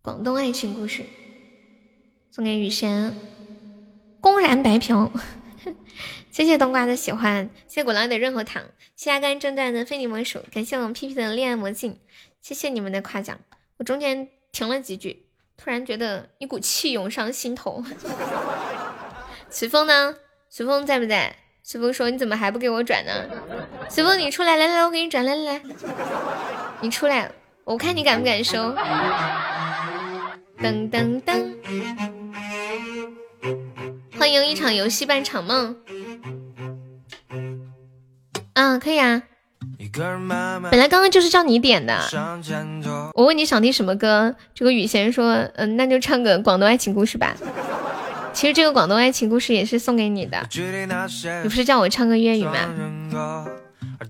广东爱情故事送给雨贤，公然白嫖。(laughs) 谢谢冬瓜的喜欢，谢谢果浪的润喉糖，谢谢阿甘正段的非你莫属，感谢我们屁屁的恋爱魔镜，谢谢你们的夸奖。我中间停了几句，突然觉得一股气涌上心头。(laughs) 随风呢？随风在不在？随风说：“你怎么还不给我转呢？”随风，你出来，来来，我给你转，来来来，你出来，我看你敢不敢收。噔噔噔，欢迎一场游戏半场梦。嗯，可以啊。本来刚刚就是叫你点的。我问你想听什么歌，这个雨贤说：“嗯，那就唱个广东爱情故事吧。”其实这个广东爱情故事也是送给你的，你不是叫我唱个粤语吗？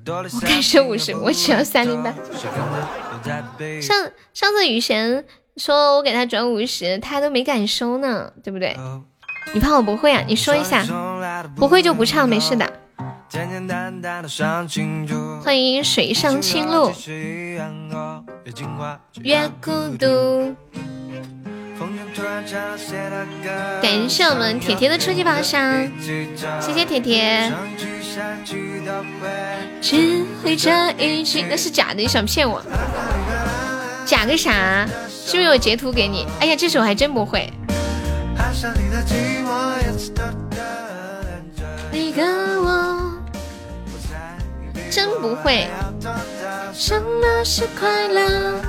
我敢收五十，我只要三零八。上上次雨贤说我给他转五十，他都没敢收呢，对不对？你怕我不会啊？你说一下，不会就不唱，没事的。欢迎水上青露，越孤独。感谢我们铁铁的初级宝箱，谢谢铁铁。只会这一句，那是假的，你想骗我？假个啥？是不是有截图给你？哎呀，这首还真不会。那个我真不会。什么是快乐？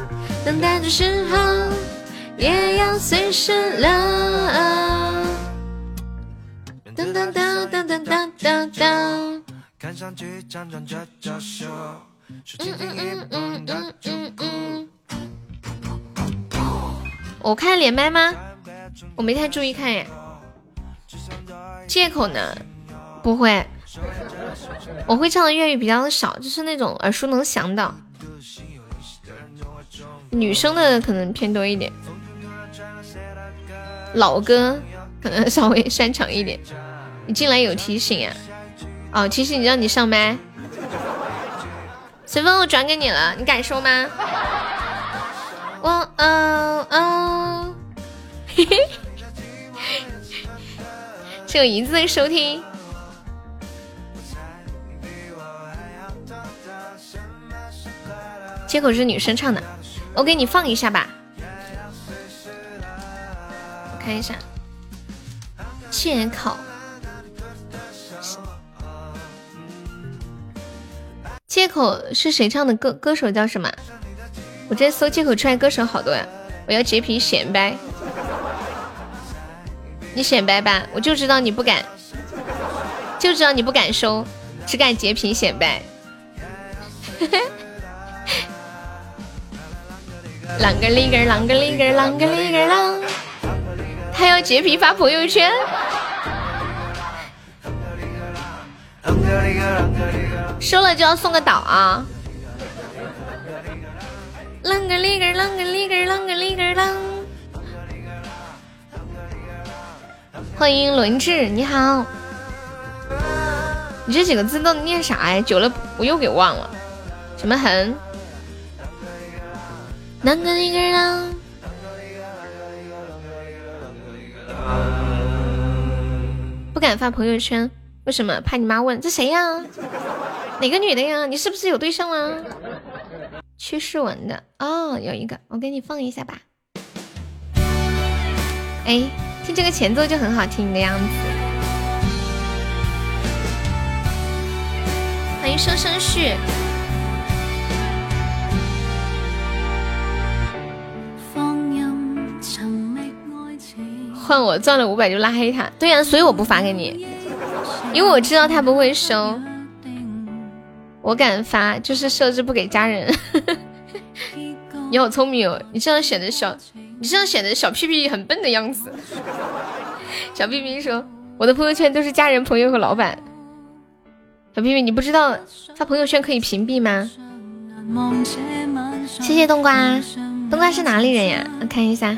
等待的时候。也要随时了。噔噔噔噔噔噔噔噔。嗯嗯嗯嗯嗯嗯。我看连麦吗？我没太注意看耶。借口呢？不会。我会唱的粤语比较少，就是那种耳熟能详的。女生的可能偏多一点。老歌可能稍微擅长一点。你进来有提醒啊？哦，提醒你让你上麦。随风我转给你了，你敢收吗？我嗯嗯，嘿嘿，只有一次收听。接口是女生唱的，我给你放一下吧。看一下，借口，借口是谁唱的歌？歌手叫什么？我这搜借口出来歌手好多呀！我要截屏显摆，你显摆吧，我就知道你不敢，就知道你不敢收，只敢截屏显摆。(laughs) 啷个哩个啷个哩个啷个哩个啷。还要截屏发朋友圈，收了就要送个岛啊！啷个哩个啷个哩个啷个哩个啷。欢迎轮智，你好。你这几个字都念啥呀？久了我又给忘了。什么痕？难得一个啷。不敢发朋友圈，为什么？怕你妈问这谁呀？(laughs) 哪个女的呀？你是不是有对象了？趋势文的哦，有一个，我给你放一下吧。哎，听这个前奏就很好听的样子。欢迎生生旭。换我赚了五百就拉黑他，对呀，所以我不发给你，因为我知道他不会收。我敢发，就是设置不给家人。(laughs) 你好聪明哦，你这样显得小，你这样显得小屁屁很笨的样子。小屁屁说：“我的朋友圈都是家人、朋友和老板。”小屁屁，你不知道发朋友圈可以屏蔽吗？谢谢冬瓜，冬瓜是哪里人呀？我看一下。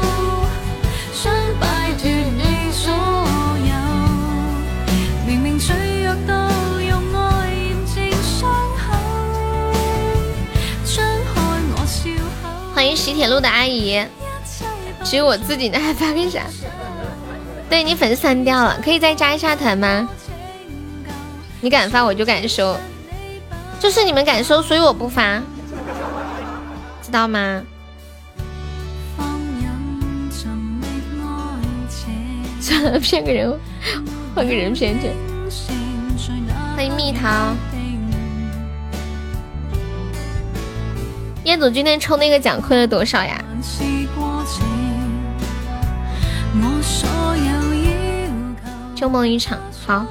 洗铁路的阿姨，只有我自己呢，还发个啥？对你粉丝删掉了，可以再加一下团吗？你敢发我就敢收，就是你们敢收，所以我不发，知道吗？算了，骗个人，换个人骗去。欢迎蜜桃。彦祖今天抽那个奖亏了多少呀？旧梦一场，好，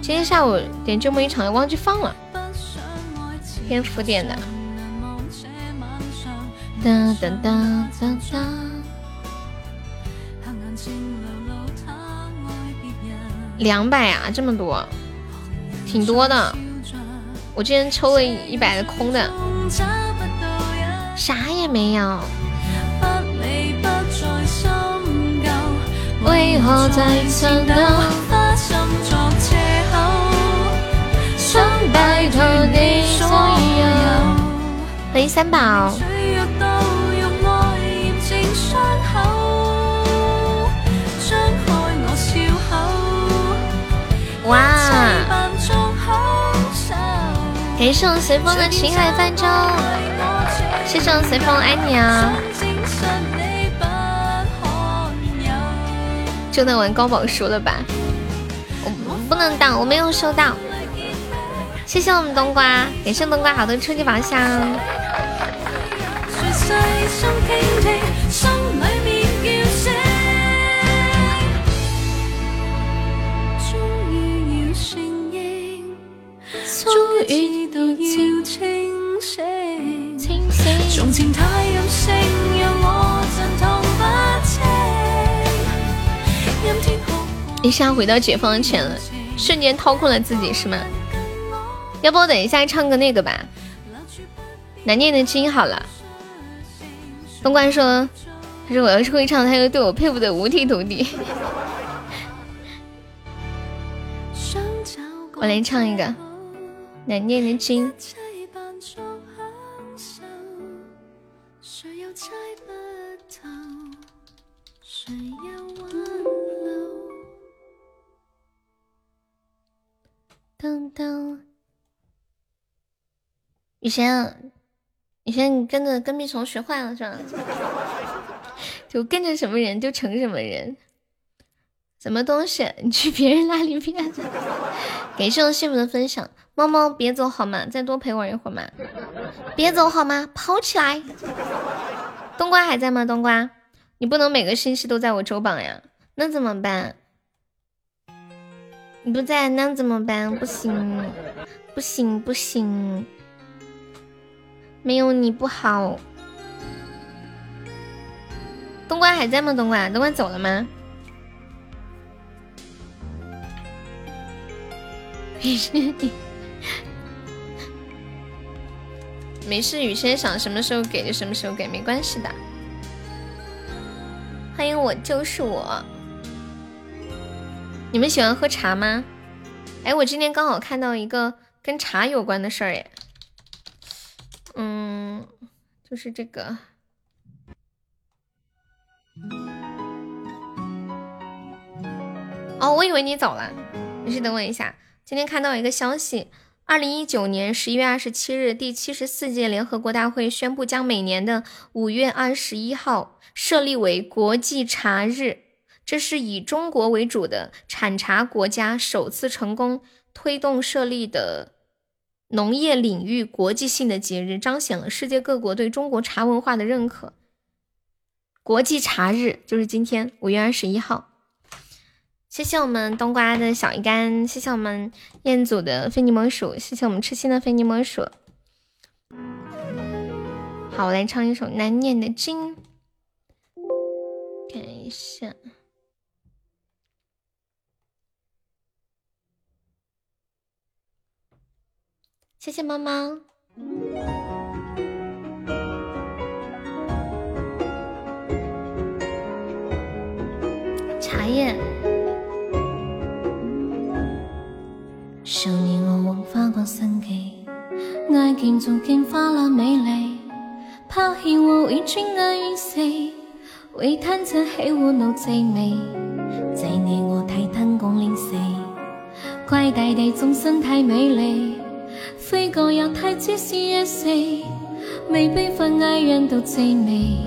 今天下午点旧梦一场，忘记放了，天赋点的。哒哒哒哒哒。两百啊，这么多，挺多的。我今天抽了一百的空的。啥也没有。为何再次的发生作借口，想摆脱你所有。欢迎三宝。哇！感谢我随风的情海泛舟。谢谢随风，爱你啊！就能玩高宝书了吧？我不能当，我没有收到。谢谢我们冬瓜，感谢冬瓜好多初级宝箱。一下回到解放前了，瞬间掏空了自己是吗？要不我等一下唱个那个吧，难念的经好了。东关说，他说我要是会唱，他又对我佩服的五体投地。我来唱一个难念的经。噔噔，雨贤，雨贤，你跟着跟屁虫学坏了是吧？(laughs) 就跟着什么人就成什么人，什么东西你去别人那里骗？感谢我幸福的分享，猫猫别走好吗？再多陪我一会儿嘛，别走好吗？跑起来！冬瓜还在吗？冬瓜，你不能每个星期都在我周榜呀，那怎么办？你不在那怎么办？不行，不行，不行，没有你不好。冬瓜还在吗？冬瓜，冬瓜走了吗？没事，没事，雨轩想什么时候给就什么时候给，没关系的。欢迎我就是我，你们喜欢喝茶吗？哎，我今天刚好看到一个跟茶有关的事儿，耶。嗯，就是这个。哦，我以为你走了，没事，等我一下。今天看到一个消息，二零一九年十一月二十七日，第七十四届联合国大会宣布，将每年的五月二十一号设立为国际茶日。这是以中国为主的产茶国家首次成功推动设立的农业领域国际性的节日，彰显了世界各国对中国茶文化的认可。国际茶日就是今天五月二十一号。谢谢我们冬瓜的小鱼干，谢谢我们彦祖的非你莫属，谢谢我们痴心的非你莫属。好，我来唱一首难念的经，看一下。谢谢猫猫。茶叶。少年我往花光献给，爱敬足敬花烂美丽，抛弃我为君爱与死，为贪嗔喜恶怒滋味，在你我太贪功吝啬，怪大地众生太美丽，非各有太自私一死，未必分爱怨都最美，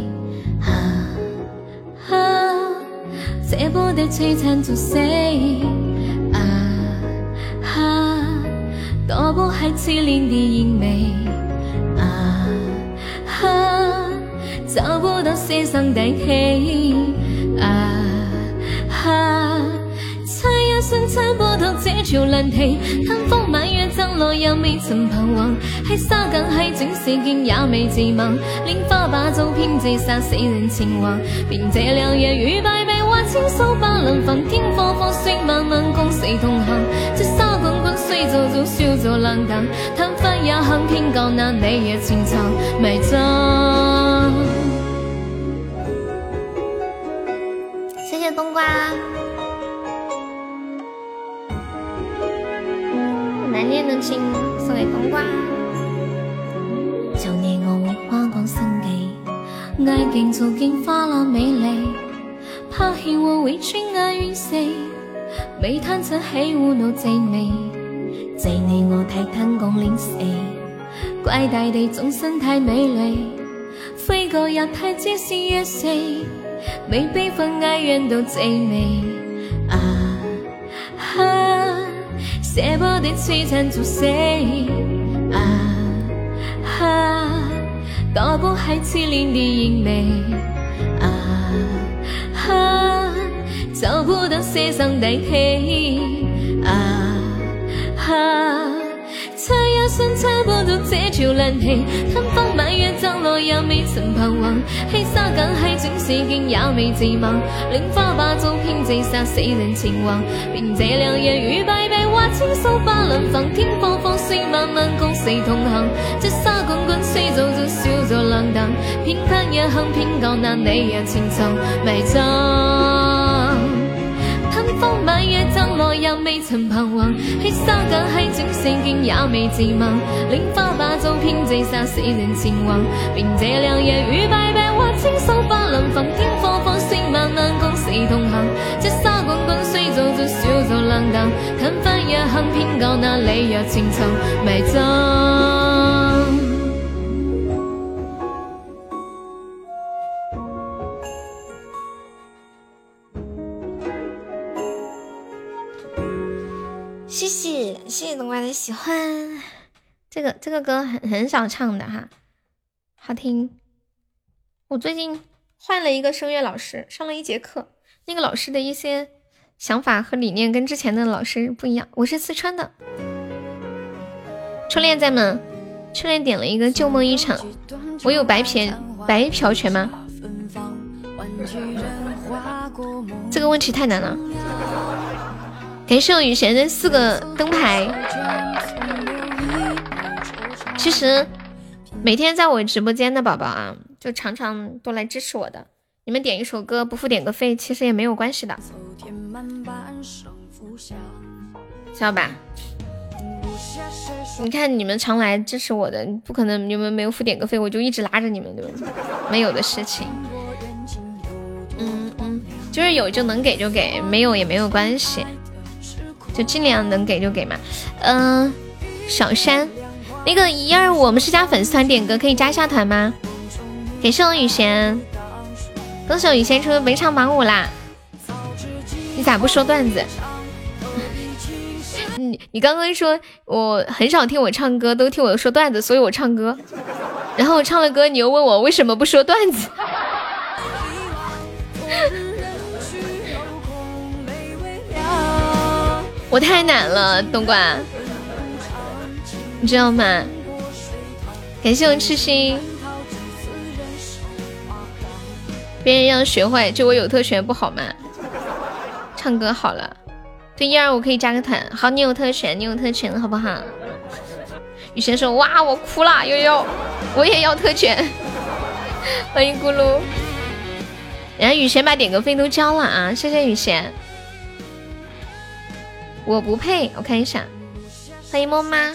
啊啊，这般的摧残作死。多不还凄凉的阴霾啊哈，找不到世上代替啊哈，猜呀算猜不透这条难题，贪风满月涨落也未曾彷徨，还沙更还整世间也未自忘，莲花把酒偏醉杀死人情话，便这两夜雨败悲话千诉不能放，天火火水漫漫共谁同行，这沙滚滚。水做做笑做浪荡，贪欢也肯偏教那你也情长埋葬。谢谢冬瓜，难念的经送给冬瓜。就你我为花光生计，爱敬做敬花烂美丽，抛弃我为君爱与死，未贪嗔喜恶怒滋味。在你我太贪功吝啬，怪大地众生太美丽，非个人太自私一死，未悲愤哀怨都滋味。舍不得摧残作死，啊哈，躲不开凄凉的阴霾，啊哈，找不到世上代替，啊。哈！猜也算猜不透这条难题，贪风满月涨落也未曾彷徨，黑沙更海尽世间也未自忘，莲花把酒偏醉杀死人情话，便这两夜雨败悲话千诉不能放，天荒荒水漫漫共谁同行？这沙滚滚水皱皱笑作浪荡，偏盼也恨偏教那你也情长埋葬。风满月涨落也未曾彷徨，黑沙更海尽世间也未自忘，莲花把酒偏醉杀死人情话，便这两夜雨败悲话千诉不能放，天火火水漫漫共谁同行？这沙滚滚水皱皱笑作浪荡，贪欢也恨偏教那泪若情长埋葬。谢谢冬瓜的喜欢，这个这个歌很很少唱的哈，好听。我最近换了一个声乐老师，上了一节课，那个老师的一些想法和理念跟之前的老师不一样。我是四川的，初恋在吗？初恋点了一个旧梦一场，我有白嫖白嫖权吗？这个问题太难了。感谢我雨贤的四个灯牌。其实每天在我直播间的宝宝啊，就常常都来支持我的。你们点一首歌不付点歌费，其实也没有关系的，知道吧？你看你们常来支持我的，不可能你们没有付点歌费，我就一直拉着你们，对吧？没有的事情。嗯嗯，就是有就能给就给，没有也没有关系，就尽量能给就给嘛。嗯，小山，那个一二，我们是加粉丝团点歌，可以加一下团吗？感谢我雨贤，恭喜我雨贤出本场榜五啦！你咋不说段子？(laughs) 你你刚刚说我很少听我唱歌，都听我说段子，所以我唱歌。然后我唱了歌，你又问我为什么不说段子？(laughs) 我太难了，东莞，你知道吗？感谢我痴心。别人要学会，就我有特权不好吗？唱歌好了。对，一二五可以加个团。好，你有特权，你有特权，好不好？雨贤说：“哇，我哭了，悠悠，我也要特权。(laughs) ”欢迎咕噜。然后雨贤把点歌费都交了啊，谢谢雨贤。我不配，我看一下。欢迎猫妈。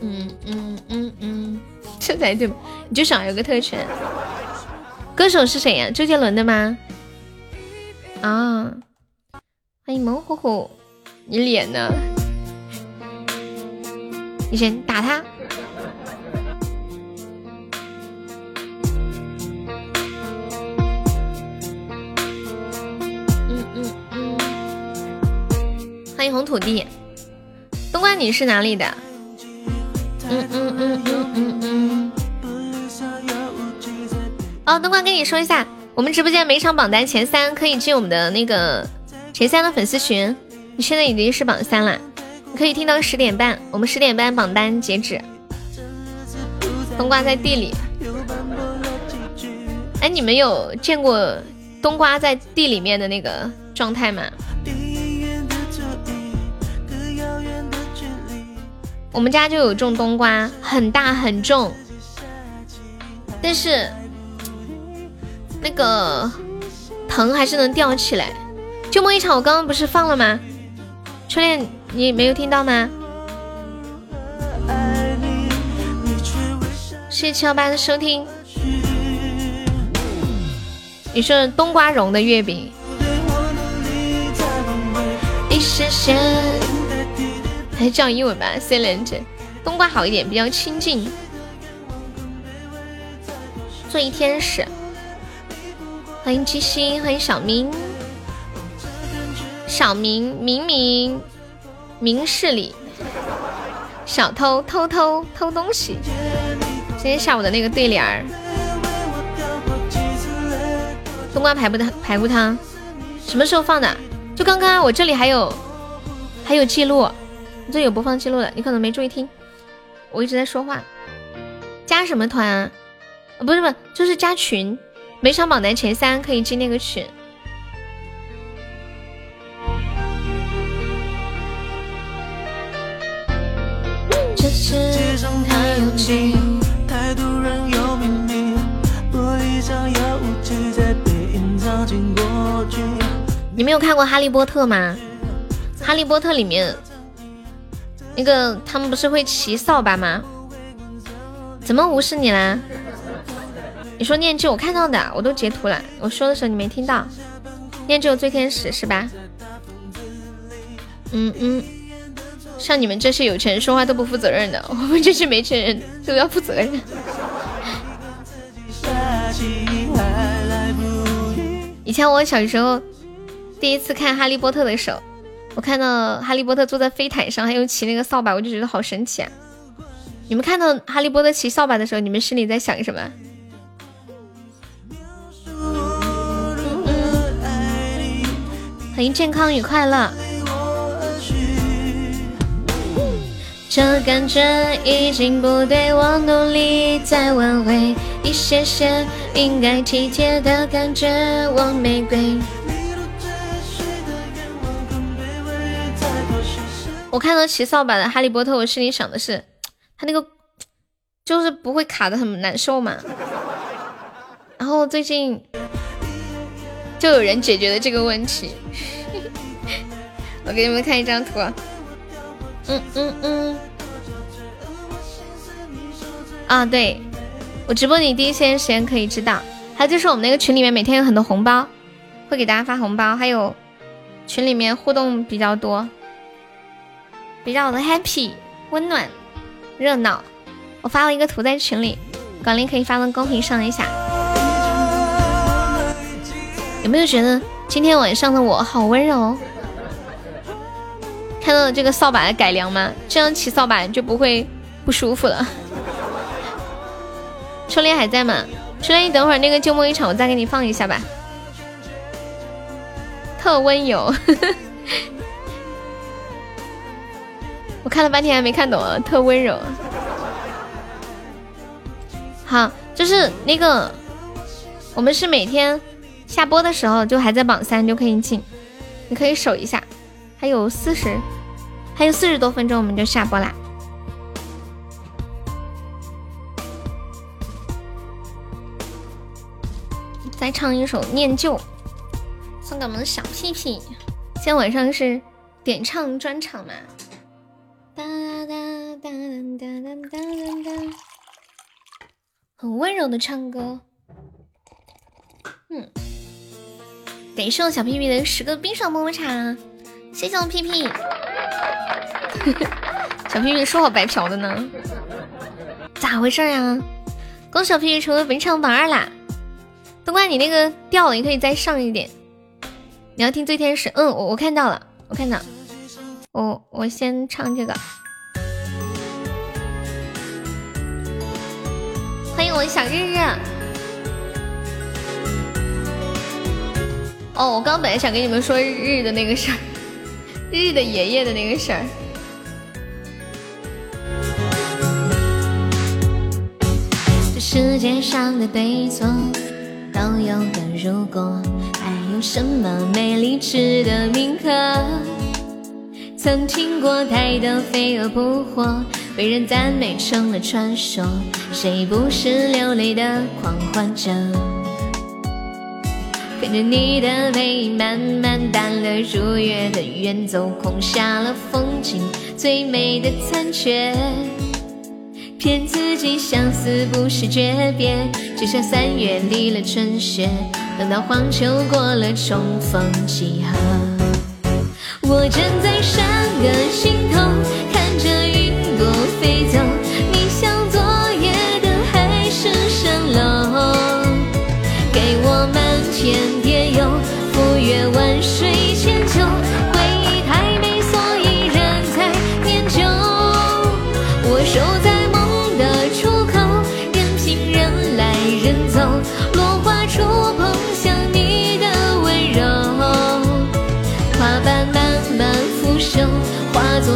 嗯嗯嗯嗯，这才对，你就想有个特权。歌手是谁呀？周杰伦的吗？啊。欢迎萌虎虎，你脸呢？你先打他。欢迎红土地，东莞你是哪里的？嗯嗯嗯嗯嗯嗯。哦，东莞跟你说一下，我们直播间每场榜单前三可以进我们的那个。前三的粉丝群，你现在已经是榜三了，你可以听到十点半，我们十点半榜单截止。冬瓜在地里，哎，你们有见过冬瓜在地里面的那个状态吗？我们家就有种冬瓜，很大很重，但是那个藤还是能吊起来。旧梦一场，我刚刚不是放了吗？初恋，你没有听到吗？谢谢七幺八的收听。你说冬瓜蓉的月饼。一些些，还是叫英文吧，C 连着。冬瓜好一点，比较亲近。做一天使。欢迎七星，欢迎小明。小明明明明事理，小偷偷偷偷东西。今天下午的那个对联儿，冬瓜排骨汤排骨汤，什么时候放的？就刚刚，我这里还有还有记录，这有播放记录的，你可能没注意听，我一直在说话。加什么团啊？不是不是，就是加群，每场榜单前三可以进那个群。你没有看过《哈利波特》吗？《哈利波特》里面那个他们不是会骑扫把吗？怎么无视你啦？你说念旧，我看到的，我都截图了。我说的时候你没听到。念旧最天使是吧？嗯嗯。像你们这些有钱人说话都不负责任的，(laughs) 我们这些没钱人都要负责任。以前我小时候第一次看《哈利波特》的时候，我看到哈利波特坐在飞毯上，还有骑那个扫把，我就觉得好神奇啊！你们看到哈利波特骑扫把的时候，你们心里在想什么？欢迎健康与快乐。这感觉已经不对，我努力再挽回一些些应该体贴的感觉，我玫瑰。我看到骑扫把的哈利波特，我心里想的是，(tsk) 他那个 (tsk) 就是不会卡的很难受嘛。(laughs) 然后最近就有人解决了这个问题，(laughs) 我给你们看一张图。嗯嗯嗯。啊，对，我直播你第一时间可以知道。还有就是我们那个群里面每天有很多红包，会给大家发红包，还有群里面互动比较多。比较的 happy 温暖热闹，我发了一个图在群里，管理可以发到公屏上一下。有没有觉得今天晚上的我好温柔？看到了这个扫把的改良吗？这样骑扫把就不会不舒服了。初恋还在吗？初恋，你等会儿那个旧梦一场，我再给你放一下吧。特温柔。我看了半天还没看懂啊，特温柔。好，就是那个，我们是每天下播的时候就还在榜三就可以进，你可以守一下，还有四十，还有四十多分钟我们就下播啦。再唱一首《念旧》，送给我们的小屁屁。今天晚上是点唱专场嘛？哒哒哒哒哒哒哒哒，很温柔的唱歌。嗯，感谢我小屁屁的十个冰爽么么茶，谢谢我屁屁。(laughs) 小屁屁说好白嫖的呢，咋回事呀？恭喜小屁屁成为本场榜二啦！东瓜，你那个掉了，你可以再上一点。你要听最天使，嗯，我我看到了，我看到。我我先唱这个，欢迎我的小日日。哦，我刚本来想跟你们说日日的那个事儿，日日的爷爷的那个事儿。这世界上的对错都有个如果，还有什么美丽值得铭刻？曾听过太多飞蛾扑火，被人赞美成了传说。谁不是流泪的狂欢者？看着你的背影慢慢淡了，如约的远走，空下了风景最美的残缺。骗自己相思不是诀别，就像三月离了春雪，等到黄秋过了，重逢几何？我站在山的心头，看着云朵飞走。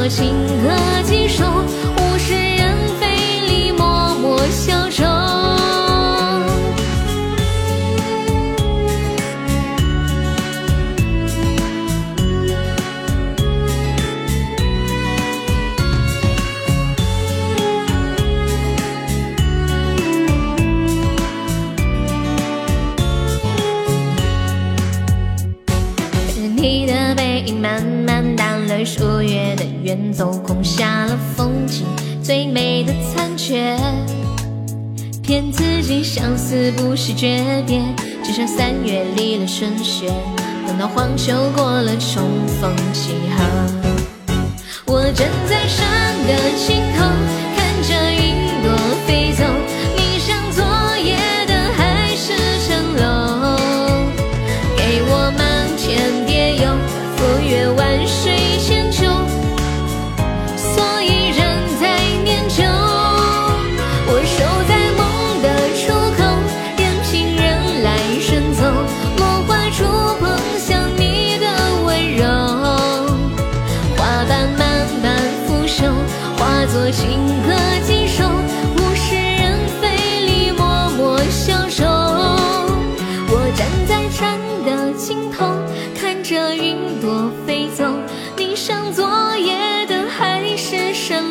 情歌几首，物是人非里默默消愁。你的背影慢慢淡了，如约的远走，空下了风景最美的残缺。骗自己相思不是诀别，就像三月离了春雪，等到黄秋过了，重逢几何？我站在山的尽头，看着云朵飞走。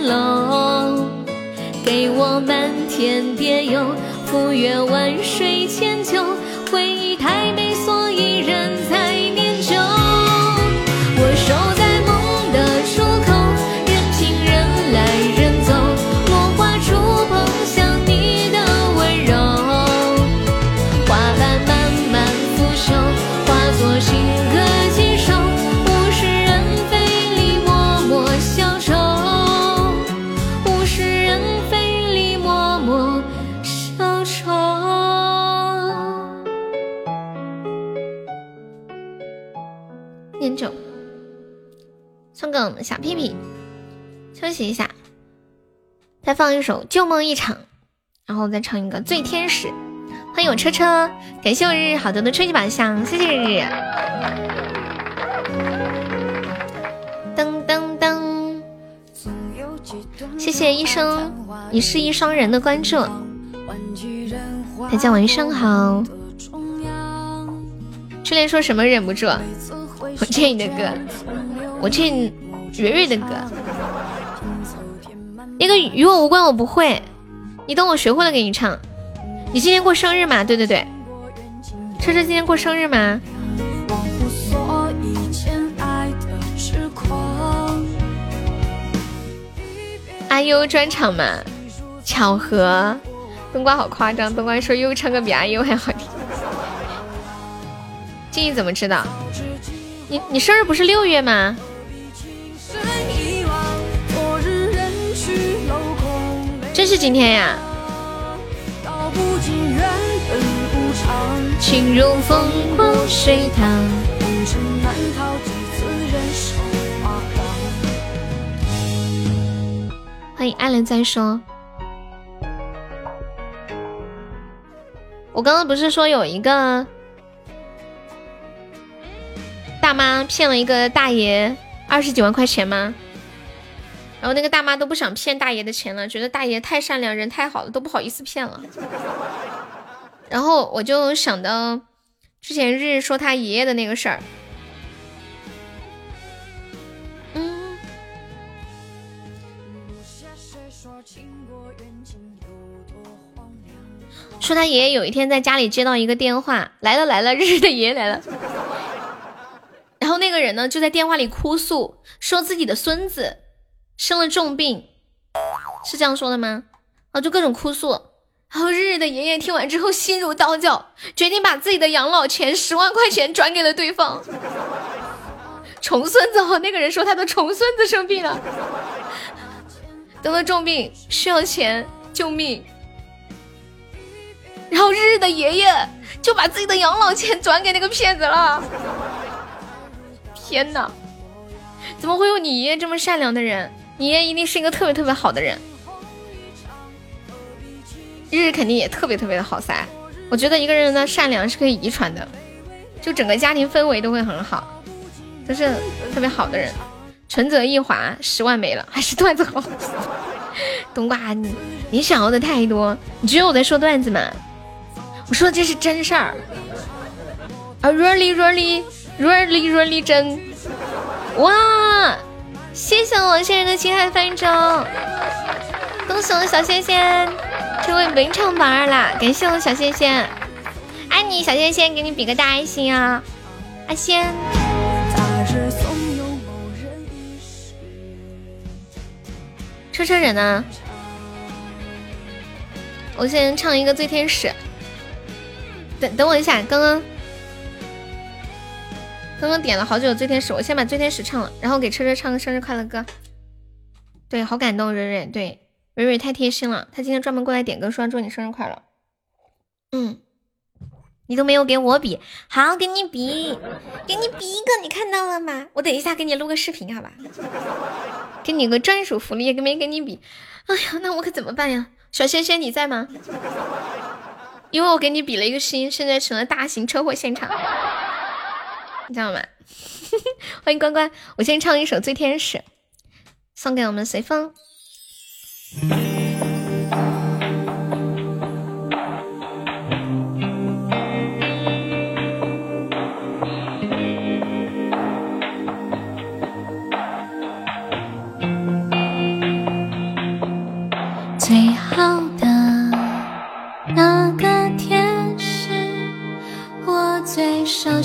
楼给我漫天蝶游赴约万水千丘小屁屁，休息一下，再放一首《旧梦一场》，然后再唱一个《醉天使》。欢迎我车车，感谢我日日好多的吹气宝箱，谢谢日日。噔噔噔，谢谢医生一世一双人的关注，大家晚上好。初恋说什么忍不住？我听你的歌，我听蕊蕊的歌。那个与我无关，我不会。你等我学会了给你唱。你今天过生日吗？对对对，车车今天过生日吗？阿优专场嘛，巧合。冬瓜好夸张，冬瓜说优唱歌比阿优还好听。静怡怎么知道？你你生日不是六月吗？是今天呀！情如风过水淌。欢迎爱了再说。我刚刚不是说有一个大妈骗了一个大爷二十几万块钱吗？然后那个大妈都不想骗大爷的钱了，觉得大爷太善良，人太好了，都不好意思骗了。然后我就想到之前日日说他爷爷的那个事儿，嗯，说他爷爷有一天在家里接到一个电话，来了来了，日日的爷爷来了。然后那个人呢就在电话里哭诉，说自己的孙子。生了重病，是这样说的吗？啊，就各种哭诉。然后日日的爷爷听完之后心如刀绞，决定把自己的养老钱十万块钱转给了对方。重孙子哦，那个人说他的重孙子生病了，得了重病，需要钱救命。然后日日的爷爷就把自己的养老钱转给那个骗子了。天哪，怎么会有你爷爷这么善良的人？你爷一定是一个特别特别好的人，日日肯定也特别特别的好噻。我觉得一个人的善良是可以遗传的，就整个家庭氛围都会很好，都是特别好的人。存折一划，十万没了，还是段子好。(laughs) 冬瓜，你你想要的太多，你觉得我在说段子吗？我说的这是真事儿啊，really really really really 真，哇！谢谢我现在的青海翻舟，恭喜我小仙仙成为本场榜二啦！感谢我小仙仙，爱你小仙仙，给你比个大爱心啊！阿仙，车车人呢？我先唱一个《醉天使》，等等我一下，刚刚。刚刚点了好久《醉天使》，我先把《醉天使》唱了，然后给车车唱个生日快乐歌。对，好感动，蕊蕊，对，蕊蕊太贴心了，她今天专门过来点歌，说祝你生日快乐。嗯，你都没有给我比，好，给你比，给你比一个，你看到了吗？我等一下给你录个视频，好吧？给你个专属福利，没跟你比。哎呀，那我可怎么办呀？小仙仙你在吗？因为我给你比了一个心，现在成了大型车祸现场。你知道吗？(laughs) 欢迎关关，我先唱一首《醉天使》，送给我们随风。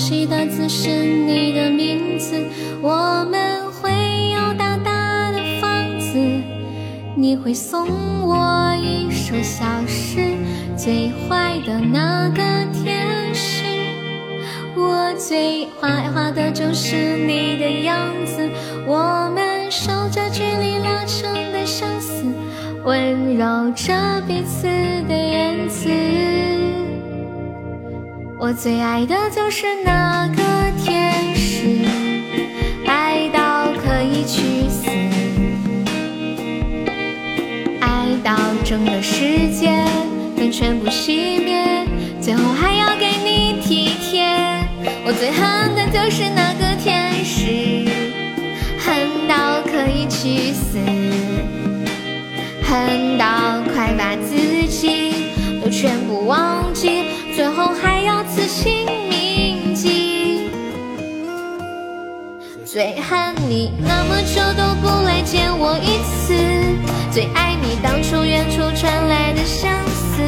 最熟悉的字是你的名字。我们会有大大的房子，你会送我一首小诗。最坏的那个天使，我最害怕的就是你的样子。我们守着距离拉长的相思，温柔着彼此的言辞。我最爱的就是那个天使，爱到可以去死，爱到整个世界灯全部熄灭，最后还要给你体贴。我最恨的就是那个天使，恨到可以去死，恨到快把自己都全部忘记，最后还要刺青铭记。最恨你那么久都不来见我一次，最爱你当初远处传来的相思，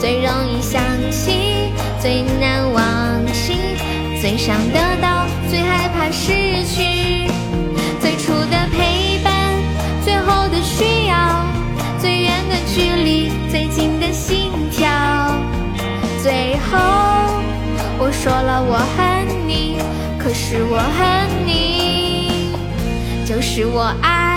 最容易想起，最难忘记，最想得到，最害怕失是我恨你，就是我爱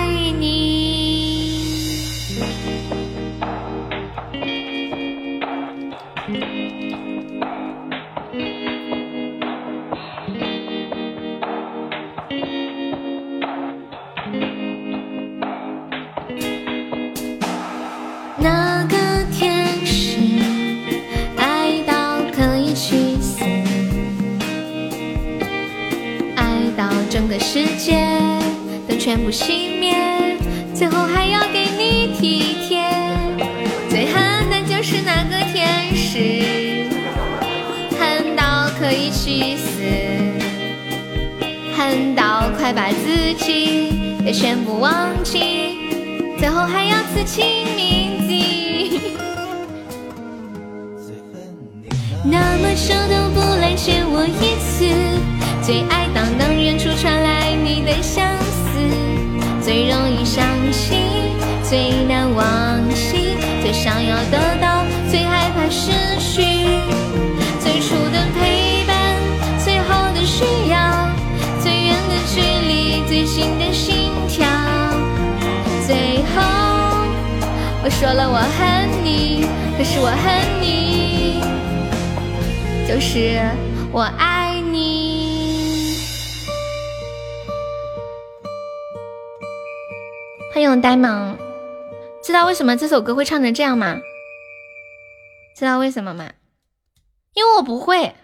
全部熄灭，最后还要给你体贴。最恨的就是那个天使，恨到可以去死，恨到快把自己也全部忘记，最后还要刺青铭记。那么久都不来见我一次，最爱当当远处传来你的相思，容易想起，最难忘记，最想要得到，最害怕失去。最初的陪伴，最后的需要，最远的距离，最近的心跳。最后我说了我恨你，可是我恨你，就是我爱迎呆萌，知道为什么这首歌会唱成这样吗？知道为什么吗？因为我不会，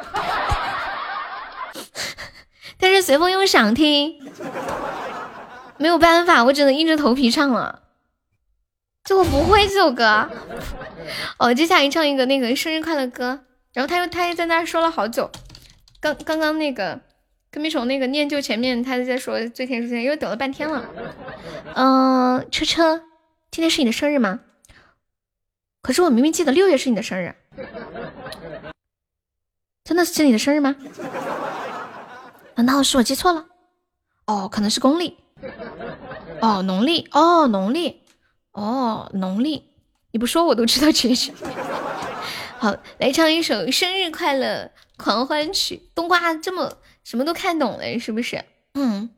(laughs) 但是随风又想听，没有办法，我只能硬着头皮唱了。就我不会这首歌，哦，接下来唱一个那个生日快乐歌，然后他又他又在那说了好久，刚刚刚那个跟屁虫那个念旧前面他就在说最甜最甜，又等了半天了。嗯、车车，今天是你的生日吗？可是我明明记得六月是你的生日，真的是你的生日吗？难道是我记错了？哦，可能是公历。哦，农历。哦，农历。哦，农历。你不说我都知道这是。(laughs) 好，来唱一首生日快乐狂欢曲。冬瓜这么什么都看懂了，是不是？嗯。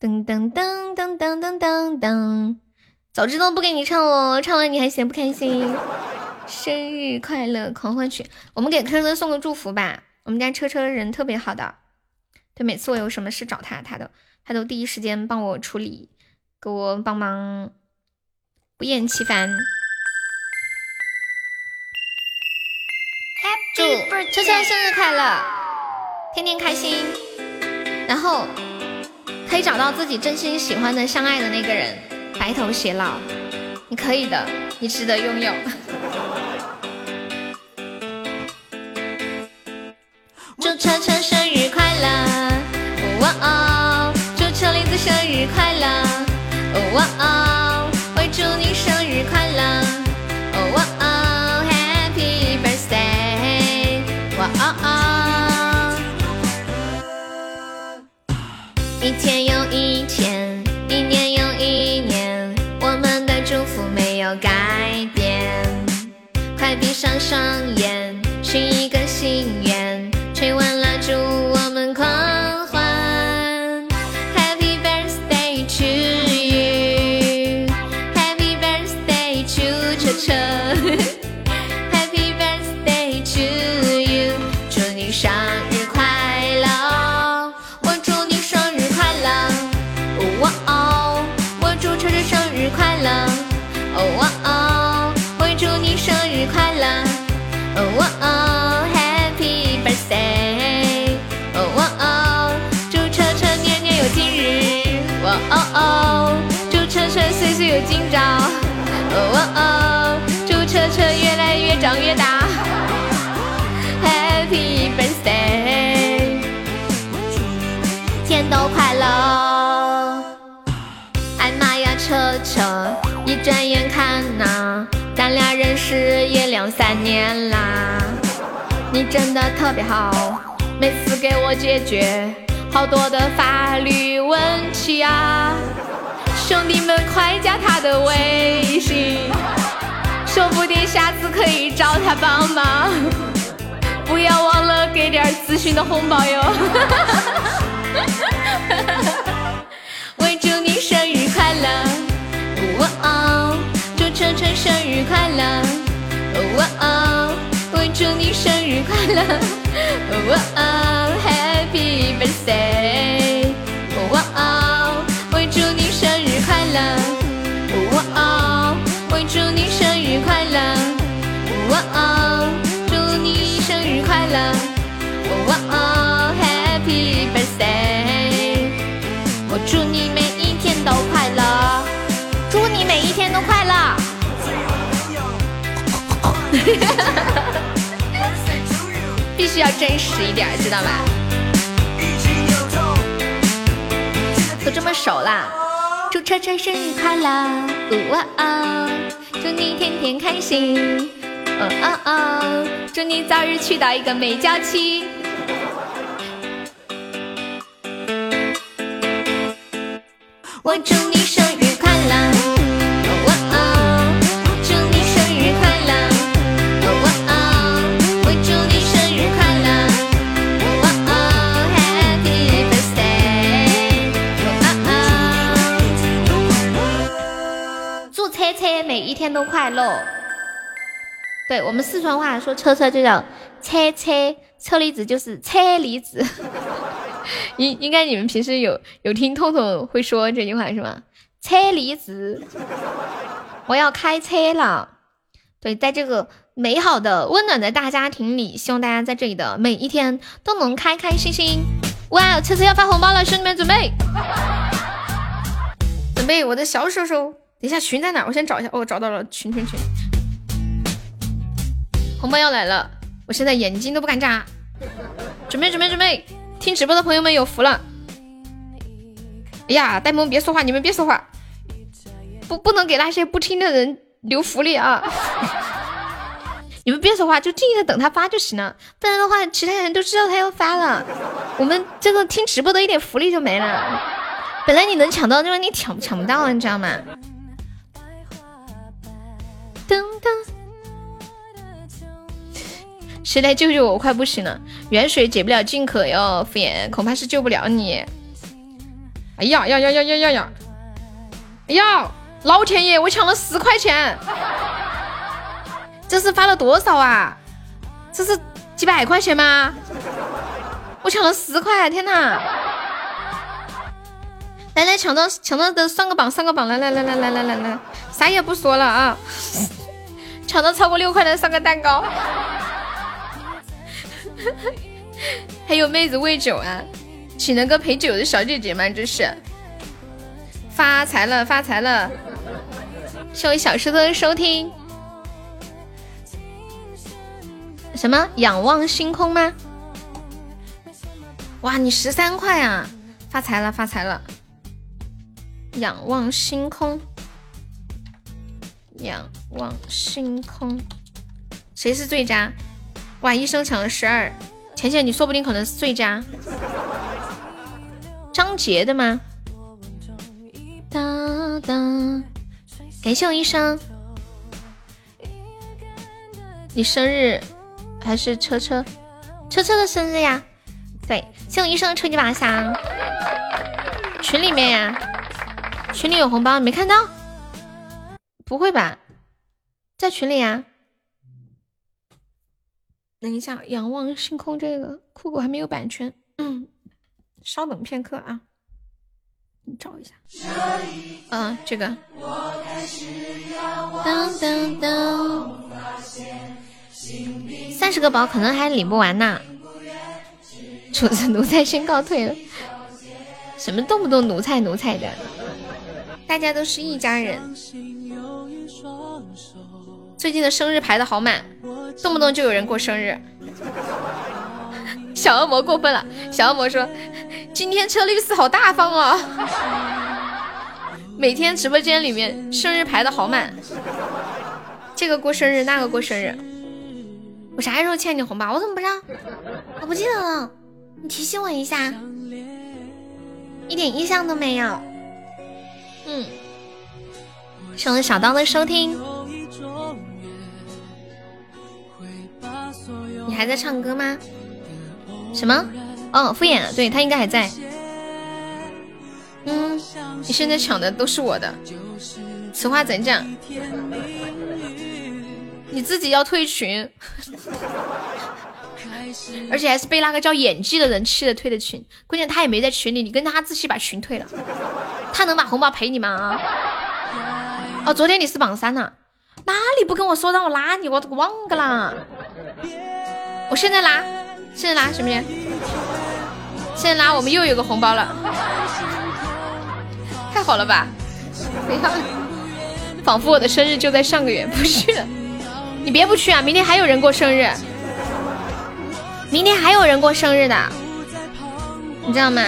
噔噔噔噔噔噔噔噔，早知道不给你唱了，唱完你还嫌不开心。生日快乐狂欢曲，我们给车车送个祝福吧。我们家车车人特别好的，对，每次我有什么事找他，他都他都第一时间帮我处理，给我帮忙，不厌其烦。祝车车生日快乐，天天开心，然后可以找到自己真心喜欢的、相爱的那个人，白头偕老。你可以的，你值得拥有。(laughs) 祝车车生日快乐，哇哦！祝车厘子生日快乐，哦！哇哦上今朝，哦哦，祝车车越来越长越大，Happy birthday，天都快乐。哎妈呀，车车，一转眼看呐，咱俩认识也两三年啦。你真的特别好，每次给我解决好多的法律问题啊。兄弟们，快加他的微信，说不定下次可以找他帮忙。不要忘了给点咨询的红包哟。(laughs) 我祝你生日快乐，哦哦，祝晨晨生日快乐，哦哦，我祝你生日快乐，(laughs) 哦哦，Happy birthday，(laughs) 必须要真实一点，知道吧？都这么熟啦，祝车车生日快乐，哇哦！祝你天天开心，哦哦哦！祝你早日娶到一个美娇妻。我祝你一天都快乐。对我们四川话说车车就叫车车，车厘子就是车厘子。(laughs) 应应该你们平时有有听痛痛会说这句话是吗？车厘子，我要开车了。对，在这个美好的温暖的大家庭里，希望大家在这里的每一天都能开开心心。哇，车车要发红包了，兄弟们准备，(laughs) 准备我的小手手。等一下群在哪？我先找一下。哦，找到了，群群群，红包要来了，我现在眼睛都不敢眨。准备准备准备。听直播的朋友们有福了！哎呀，呆萌别说话，你们别说话，不不能给那些不听的人留福利啊！(laughs) 你们别说话，就静静的等他发就行了，不然的话，其他人都知道他要发了，我们这个听直播的一点福利就没了。本来你能抢到，就是你抢抢不到，你知道吗？噔噔。谁来救救我？快不行了，远水解不了近渴哟，敷衍恐怕是救不了你。哎呀呀呀呀呀呀呀！哎呀，老天爷，我抢了十块钱，(laughs) 这是发了多少啊？这是几百块钱吗？我抢了十块，天哪！来来，抢到抢到的上个榜上个榜，来来来来来来来来，啥也不说了啊！抢到超过六块的上个蛋糕。(laughs) 还有妹子喂酒啊，请了个陪酒的小姐姐吗？这是发财了，发财了！谢谢小石头的收听。什么？仰望星空吗？哇，你十三块啊！发财了，发财了！仰望星空，仰望星空，谁是最佳？哇！医生抢了十二，浅浅，你说不定可能是最佳。张杰的吗？哒哒，感谢我医生。你生日还是车车？车车的生日呀？对，谢我医生初级宝箱。群里面呀，群里有红包，你没看到？不会吧？在群里呀。等一下，仰望星空这个酷狗还没有版权，嗯，稍等片刻啊，你找一下。嗯，这个。噔噔噔。三十个宝可能还领不完呢。主子奴才先告退了。什么动不动奴才奴才的？大家都是一家人。最近的生日排的好满。动不动就有人过生日，(laughs) 小恶魔过分了。小恶魔说：“今天车律师好大方哦，(laughs) 每天直播间里面生日排的好满，这个过生日，那个过生日。我啥时候欠你红包？我怎么不知道？我不记得了，你提醒我一下。一点印象都没有。嗯，谢谢小刀的收听。”还在唱歌吗？什么？哦，敷衍。对他应该还在。嗯，你现在抢的都是我的，此话怎讲？你自己要退群，(laughs) 而且还是被那个叫演技的人气的退的群。关键他也没在群里，你跟他自己把群退了，他能把红包赔你吗？啊？哦，昨天你是榜三呢，哪里不跟我说让我拉你？我都忘个啦。我现在拉，现在拉什么呀？现在拉，我们又有个红包了，(laughs) 太好了吧？不要，仿佛我的生日就在上个月，不去。你别不去啊，明天还有人过生日，明天还有人过生日的，你知道吗？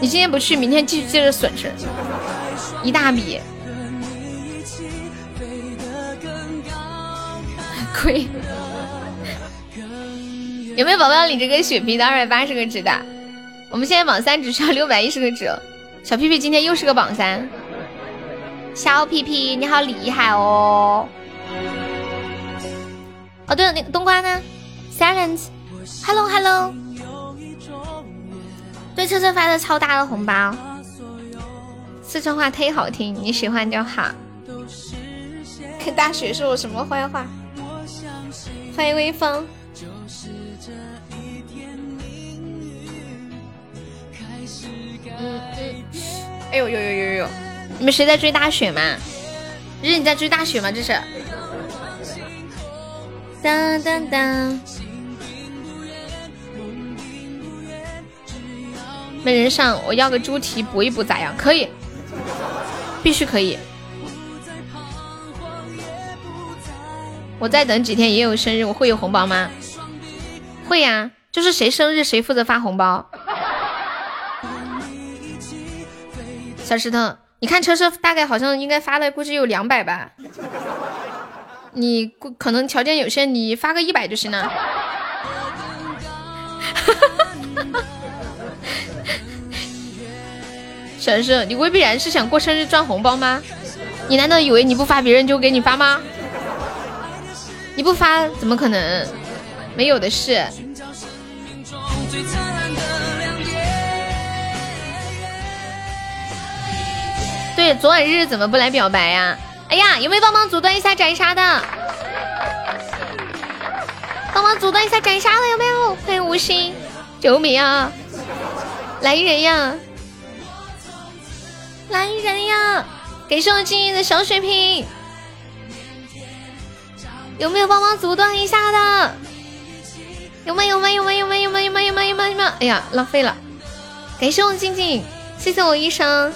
你今天不去，明天继续接着损失一大笔，(laughs) 亏。有没有宝宝要领这个雪碧的二百八十个值的？我们现在榜三只需要六百一十个值。小屁屁今天又是个榜三。小屁屁你好厉害哦！哦对了，那个冬瓜呢？Silent，Hello Hello。对车车发的超大的红包，四川话忒好听，你喜欢就好。看大雪说我什么坏话？欢迎微风。嗯嗯，哎呦呦呦呦呦！你们谁在追大雪吗？日你在追大雪吗？这是。当当当。没人上，我要个猪蹄补一补咋样？可以，必须可以。我再等几天也有生日，我会有红包吗？会呀，就是谁生日谁负责发红包。小石头，你看车车大概好像应该发的估计有两百吧，你可能条件有限，你发个一百就行了。(laughs) 小石头，你未必然是想过生日赚红包吗？你难道以为你不发别人就给你发吗？你不发怎么可能？没有的事。昨晚日怎么不来表白呀？哎呀，有没有帮忙阻断一下斩杀的？帮忙阻断一下斩杀的有没有？欢迎无心，救命啊！来人呀！来人呀！给上静音的小水瓶，有没有帮忙阻断一下的？有没有没有没有没有没有没有没有没有没有？哎呀，浪费了！感谢我静静，谢谢我医生。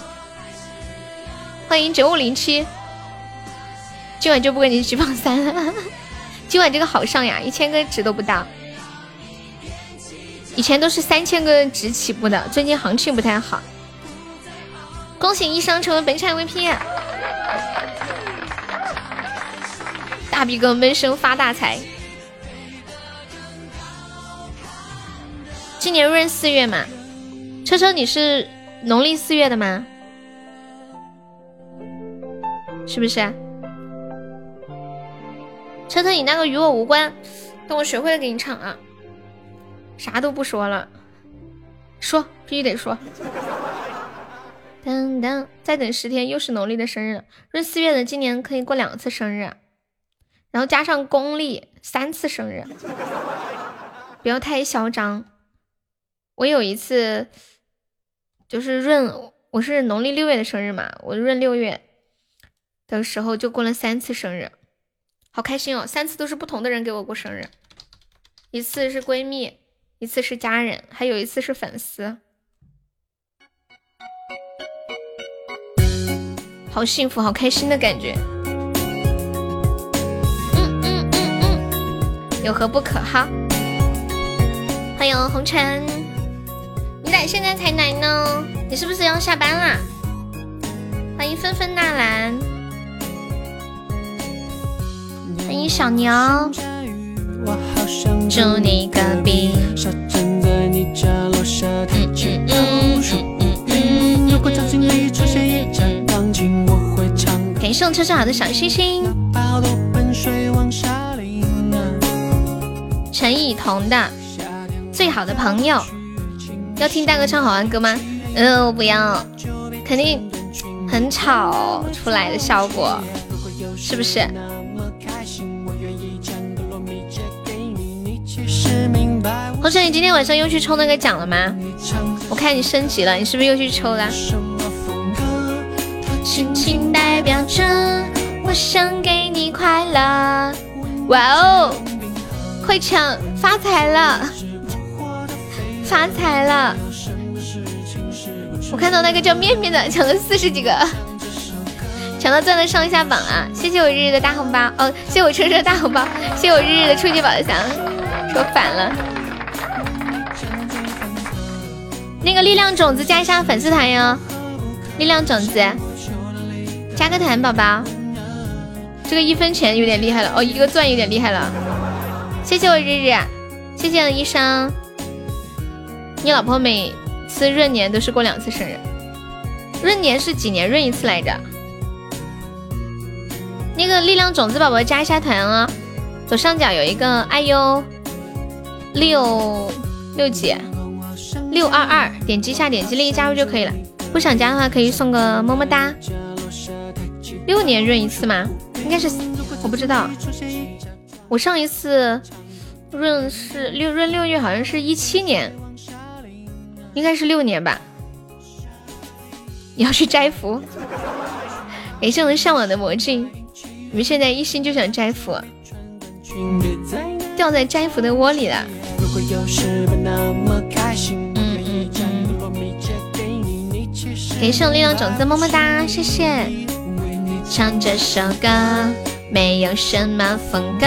欢迎九五零七，今晚就不跟你去榜三了。今晚这个好上呀，一千个值都不到，以前都是三千个值起步的，最近行情不太好。恭喜医生成为本场 MVP，大逼哥闷声发大财。今年闰四月嘛，车车你是农历四月的吗？是不是？车车，你那个与我无关，等我学会了给你唱啊。啥都不说了，说必须得说。噔噔，再等十天，又是农历的生日。闰四月的今年可以过两次生日，然后加上公历三次生日，不要太嚣张。我有一次就是闰，我是农历六月的生日嘛，我闰六月的时候就过了三次生日，好开心哦！三次都是不同的人给我过生日，一次是闺蜜，一次是家人，还有一次是粉丝。好幸福，好开心的感觉。嗯嗯嗯嗯，有何不可哈？欢迎红尘，你咋现在才来呢？你是不是要下班啦？欢迎纷纷纳兰，欢迎小牛。住你隔壁。感谢我车车好的小心心。陈以彤的最好的朋友，要听大哥唱好玩歌吗？嗯，我不要，肯定很吵出来的效果，是不是？红尘，你今天晚上又去抽那个奖了吗？我看你升级了，你是不是又去抽了？轻轻代表着我想给你快乐。哇哦，快抢发财了，发财了！我看到那个叫面面的抢了四十几个，抢到钻的上一下榜啊！谢谢我日日的大红包哦，谢谢我车车大红包，谢谢我日日的初级宝箱，说反了。那个力量种子加一下粉丝团哟，力量种子。加个团，宝宝，这个一分钱有点厉害了哦，一个钻有点厉害了。谢谢我日日，谢谢医生。你老婆每次闰年都是过两次生日，闰年是几年闰一次来着？那个力量种子宝宝加一下团啊，左上角有一个哎呦六六几六二二，点击一下，点击立即加入就可以了。不想加的话，可以送个么么哒。六年闰一次吗？应该是，我不知道。我上一次闰是六闰六月，好像是一七年，应该是六年吧。你要去摘福，感谢我们上网的魔镜。你们现在一心就想摘福，掉在摘福的窝里了。感谢我力量种子，么么哒，谢谢。唱这首歌没有什么风格，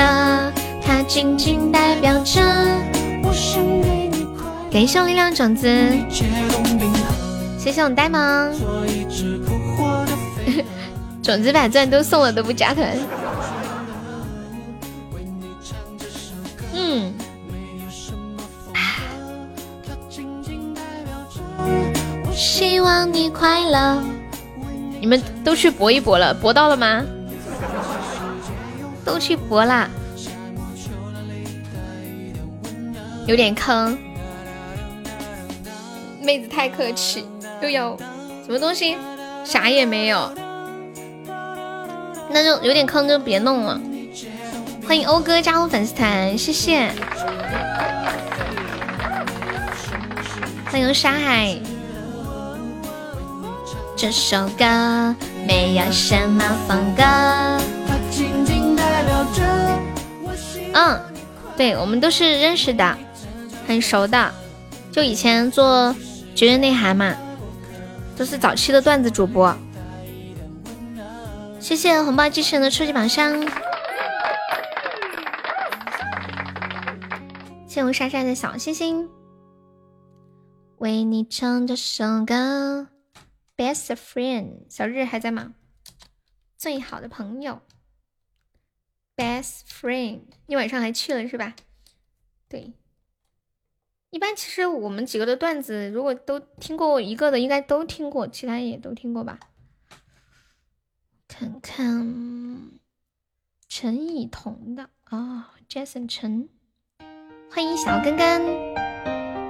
它仅仅代表着我想给你快乐。感谢我力量种子，谢谢我呆萌，(laughs) 种子把钻都送了都不加团。希望你快乐。你们都去搏一搏了，搏到了吗？都去搏啦，有点坑。妹子太客气，又要什么东西？啥也没有，那就有点坑，就别弄了。欢迎欧哥加入粉丝团，谢谢。欢迎沙海。这首歌没有什么风格。嗯，对，我们都是认识的，很熟的，就以前做绝人内涵嘛，都是早期的段子主播。谢谢红包机器人的初级宝箱，谢谢我莎莎的小星星，为你唱这首歌。Best friend，小日还在吗？最好的朋友，Best friend，你晚上还去了是吧？对，一般其实我们几个的段子，如果都听过一个的，应该都听过，其他也都听过吧？看看陈以彤的，哦，Jason 陈，欢迎小根根，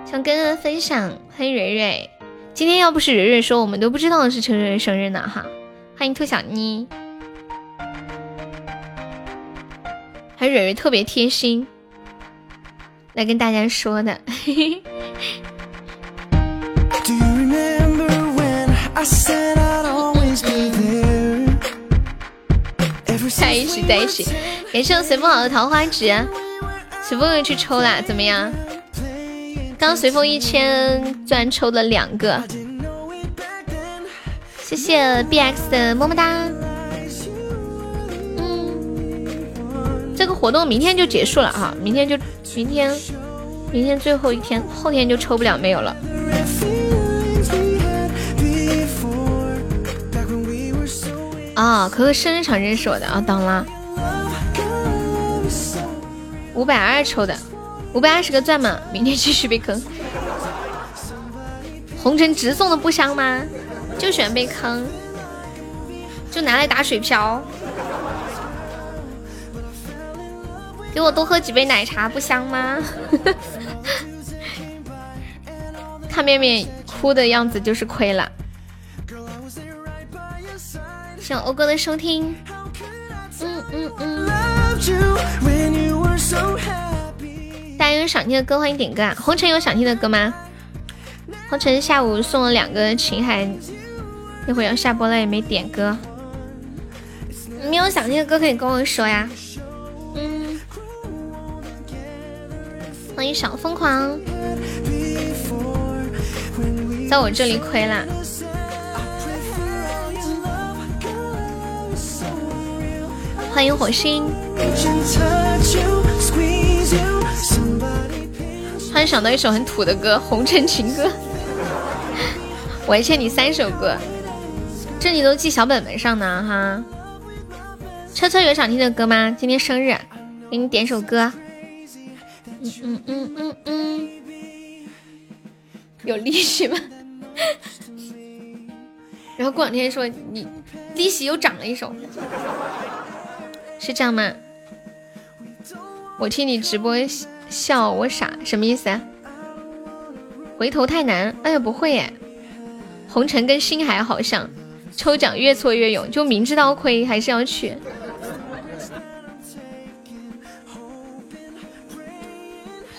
想跟人分享，欢迎蕊蕊。今天要不是蕊蕊说，我们都不知道是陈蕊蕊生日呢哈。欢迎兔小妮，还蕊蕊特别贴心，来跟大家说的。在一起，在一起。感谢我随风好的桃花纸，随风又去抽啦，怎么样？刚随风一千钻抽了两个，谢谢 BX 的么么哒。嗯，这个活动明天就结束了哈，明天就明天，明天最后一天，后天就抽不了没有了。啊，可可生日场认识我的啊，懂啦。五百二抽的，五百二十个钻嘛，明天继续被坑。红尘直送的不香吗？就喜欢被坑，就拿来打水漂。给我多喝几杯奶茶不香吗？(laughs) 看面面哭的样子就是亏了。谢欧哥的收听，嗯嗯嗯。大家有想听的歌欢迎点歌啊！红尘有想听的歌吗？红尘下午送了两个琴海，一会儿要下播了也没点歌。你有想听的歌可以跟我说呀。嗯，欢迎小疯狂，在我这里亏了。欢迎火星。突然想到一首很土的歌《红尘情歌》，(laughs) 我还欠你三首歌，这你都记小本本上呢哈。车车有想听的歌吗？今天生日，给你点首歌。嗯嗯嗯嗯嗯，有利息吗？(laughs) 然后过两天说你利息又涨了一首。是这样吗？我听你直播笑我傻，什么意思啊？回头太难，哎呀不会耶。红尘跟星海好像，抽奖越挫越勇，就明知道亏还是要去。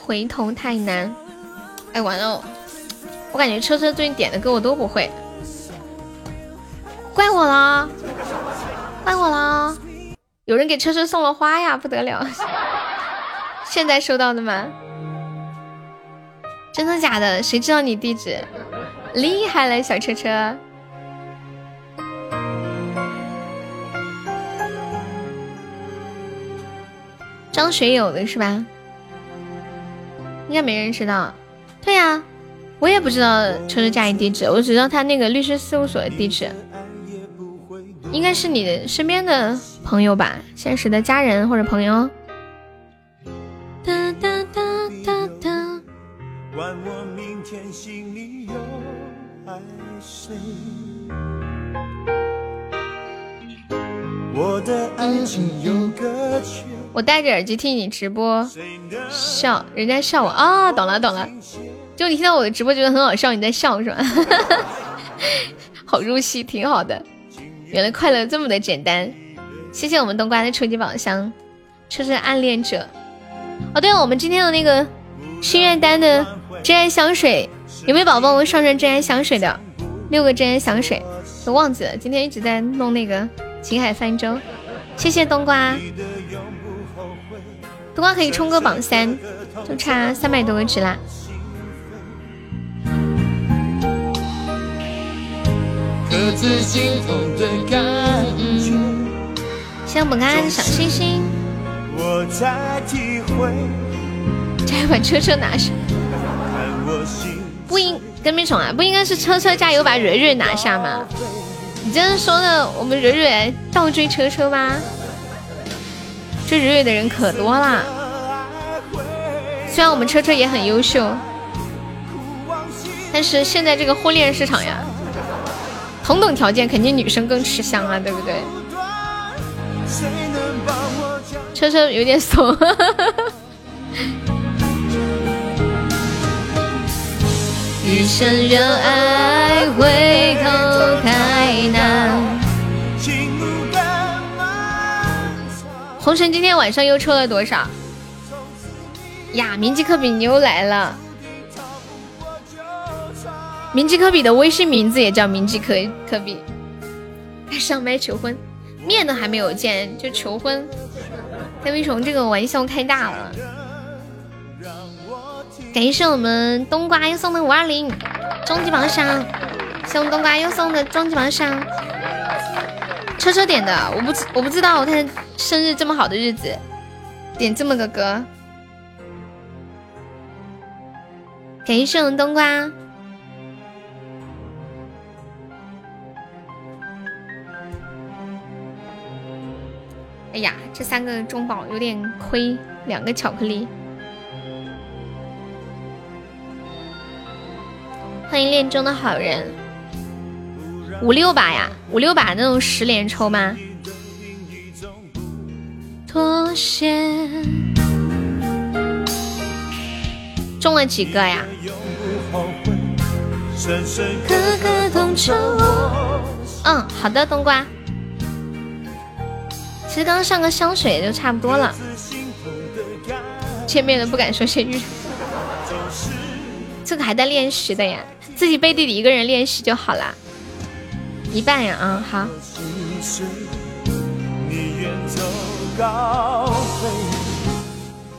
回头太难，哎完了，我感觉车车最近点的歌我都不会，怪我啦，怪我啦。有人给车车送了花呀，不得了！现在收到的吗？真的假的？谁知道你地址？厉害了，小车车！张学友的是吧？应该没人知道。对呀，我也不知道车车家里地址，我只知道他那个律师事务所的地址。应该是你身边的朋友吧，现实的家人或者朋友。哒哒哒哒哒。我明天心里有爱。谁？我的爱情有个我戴着耳机听你直播，笑，人家笑我啊，懂了懂了，就你听到我的直播觉得很好笑，你在笑是吧？(laughs) 好入戏，挺好的。原来快乐这么的简单，谢谢我们冬瓜的初级宝箱，车车暗恋者。哦，对了，我们今天的那个心愿单的真爱香水，有没有宝宝我上上真爱香水的？六个真爱香水都忘记了，今天一直在弄那个情海泛舟。谢谢冬瓜，冬瓜可以冲个榜三，就差三百多个值啦。各自心痛的感觉。小星星。我在体会。再把车车拿下。不应跟没宠啊？不应该是车车加油把蕊蕊拿下吗？你这样说的，我们蕊蕊倒追车车吗？追蕊蕊的人可多啦。虽然我们车车也很优秀，但是现在这个婚恋市场呀。同等条件，肯定女生更吃香啊，对不对？车车有点怂。(laughs) 一生热爱回头太难。红尘今天晚上又抽了多少？呀，铭记科比你又来了。铭记科比的微信名字也叫铭记科科比。上麦求婚，面都还没有见就求婚，戴维虫这个玩笑太大了。感谢我们冬瓜又送的五二零终极榜上，谢我们冬瓜又送的终极榜上。车车点的，我不知我不知道他生日这么好的日子，点这么个歌。感谢我们冬瓜。哎呀，这三个中宝有点亏，两个巧克力。欢迎恋中的好人，五六把呀，五六把那种十连抽吗？妥协，中了几个呀？嗯，好的，冬瓜。其实刚上个香水就差不多了，见面了不敢说先遇。这个还在练习的呀。自己背地里一个人练习就好啦，一半呀，啊，好。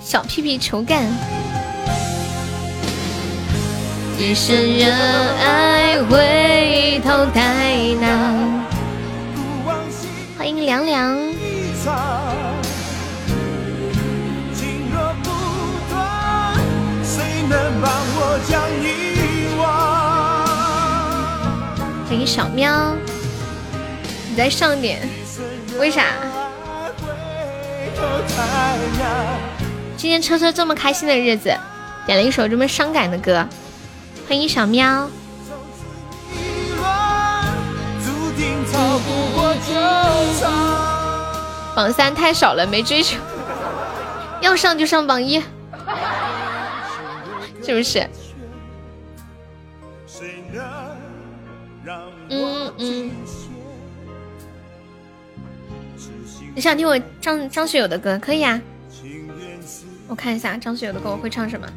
小屁屁求干。一生热爱回头太难。欢迎凉凉。欢迎小喵，你再上点，为啥？今天车车这么开心的日子，点了一首这么伤感的歌。欢迎小喵。榜三太少了，没追求，要上就上榜一，(laughs) 是不是？嗯嗯，你想听我张张学友的歌？可以啊，我看一下张学友的歌我会唱什么。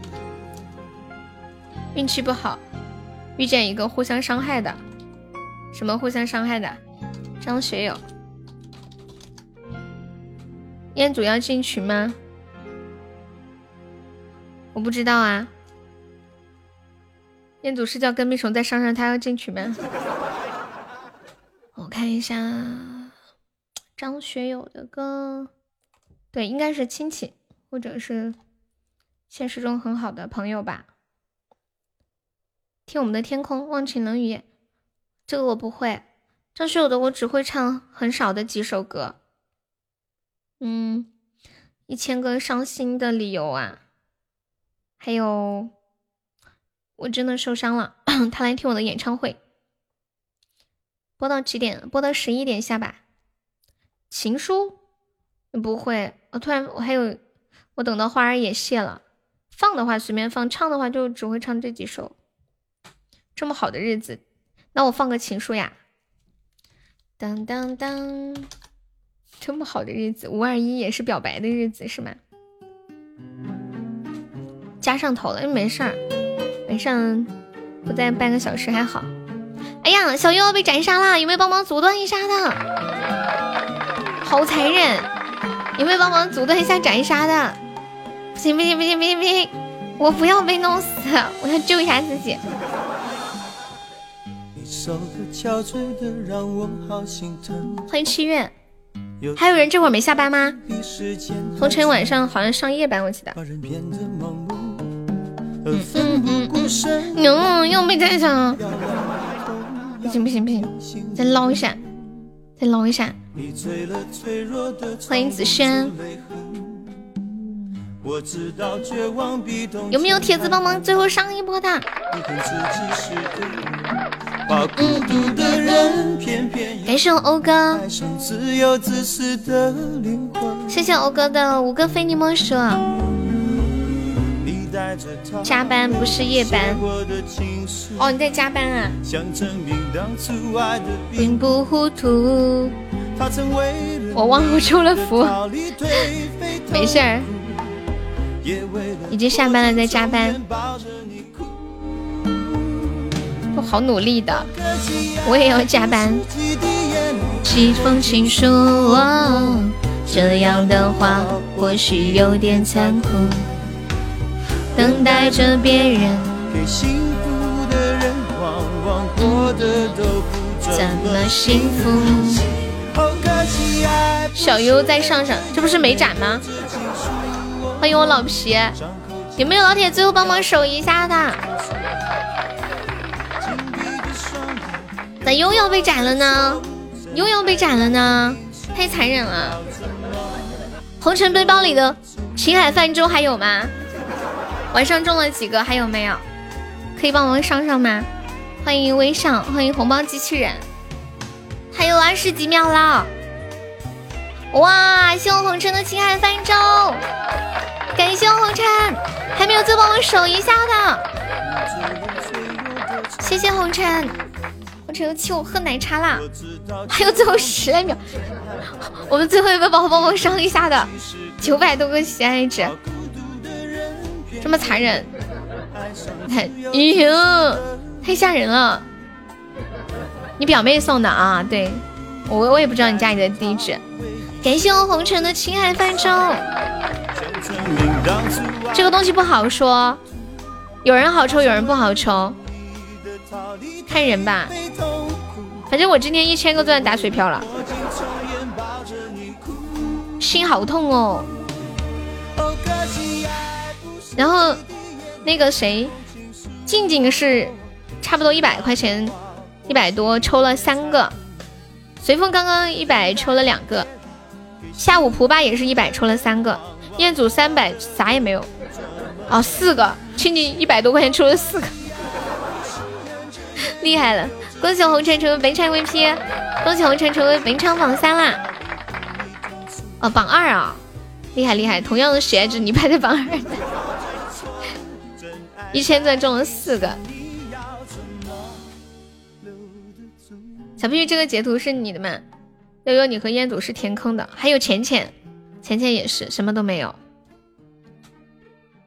运气不好，遇见一个互相伤害的，什么互相伤害的？张学友，彦祖要进群吗？我不知道啊。彦祖是叫跟屁虫在上上，他要进群吗？(laughs) 我看一下张学友的歌，对，应该是亲戚或者是现实中很好的朋友吧。听我们的天空，忘情冷雨，这个我不会。张学友的我只会唱很少的几首歌。嗯，一千个伤心的理由啊，还有我真的受伤了，(clears throat) 他来听我的演唱会。播到几点？播到十一点下吧。情书不会，我突然我还有，我等到花儿也谢了。放的话随便放，唱的话就只会唱这几首。这么好的日子，那我放个情书呀。当当当，这么好的日子，五二一也是表白的日子是吗？加上头了，没事儿，晚上不在半个小时还好。哎呀，小优要被斩杀了，有没有帮忙阻断一下的？好残忍！有没有帮忙阻断一下斩杀的？不行不行不行不行不行！我不要被弄死，我要救一下自己。欢迎七月，还有人这会儿没下班吗？红尘晚上好像上夜班，我记得。嗯嗯嗯嗯，哟，又被斩杀。不行不行不行，再捞一下，再捞一下。欢迎子轩，有没有铁子帮忙最后上一波的？感谢我欧哥，谢谢欧哥的五个非你莫属。加班不是夜班，哦，你在加班啊？并不糊涂。我忘了我抽了福，没事儿，已经下班了，在加班。我好努力的，我也要加班。寄封情书，这样的话或许有点残酷。等待着别人，怎么幸福？小优在上上，这不是没展吗？欢迎我老皮，有没有老铁最后帮忙守一下的？咋又要被斩了呢？又要被斩了呢？太残忍了！红尘背包里的青海泛舟还有吗？晚上中了几个？还有没有？可以帮忙上上吗？欢迎微笑，欢迎红包机器人，还有二十几秒了！哇！谢我红尘的青海泛舟，感谢我红尘，还没有再帮我守一下的，谢谢红尘。红尘有请我喝奶茶啦，还有最后十来秒，我们最后一个宝宝帮我上一下的，九百多个喜爱值。这么残忍，太，哎呦，太吓人了！你表妹送的啊？对，我我也不知道你家里的地址。感谢我红尘的青海泛舟，这个东西不好说，有人好抽，有人不好抽，看人吧。反正我今天一千个钻打水漂了，心好痛哦。然后那个谁，静静是差不多一百块钱，一百多抽了三个。随风刚刚一百抽了两个，下午蒲巴也是一百抽了三个，彦祖三百啥也没有，哦四个，静静一百多块钱抽了四个，厉害了！恭喜红尘成为本场 VP，恭喜红尘成为本场榜三啦！哦榜二啊，厉害厉害！同样的血值你排在榜二。(laughs) 一千钻中了四个，小屁屁，这个截图是你的吗？悠悠，你和烟祖是填坑的，还有浅浅，浅浅也是什么都没有，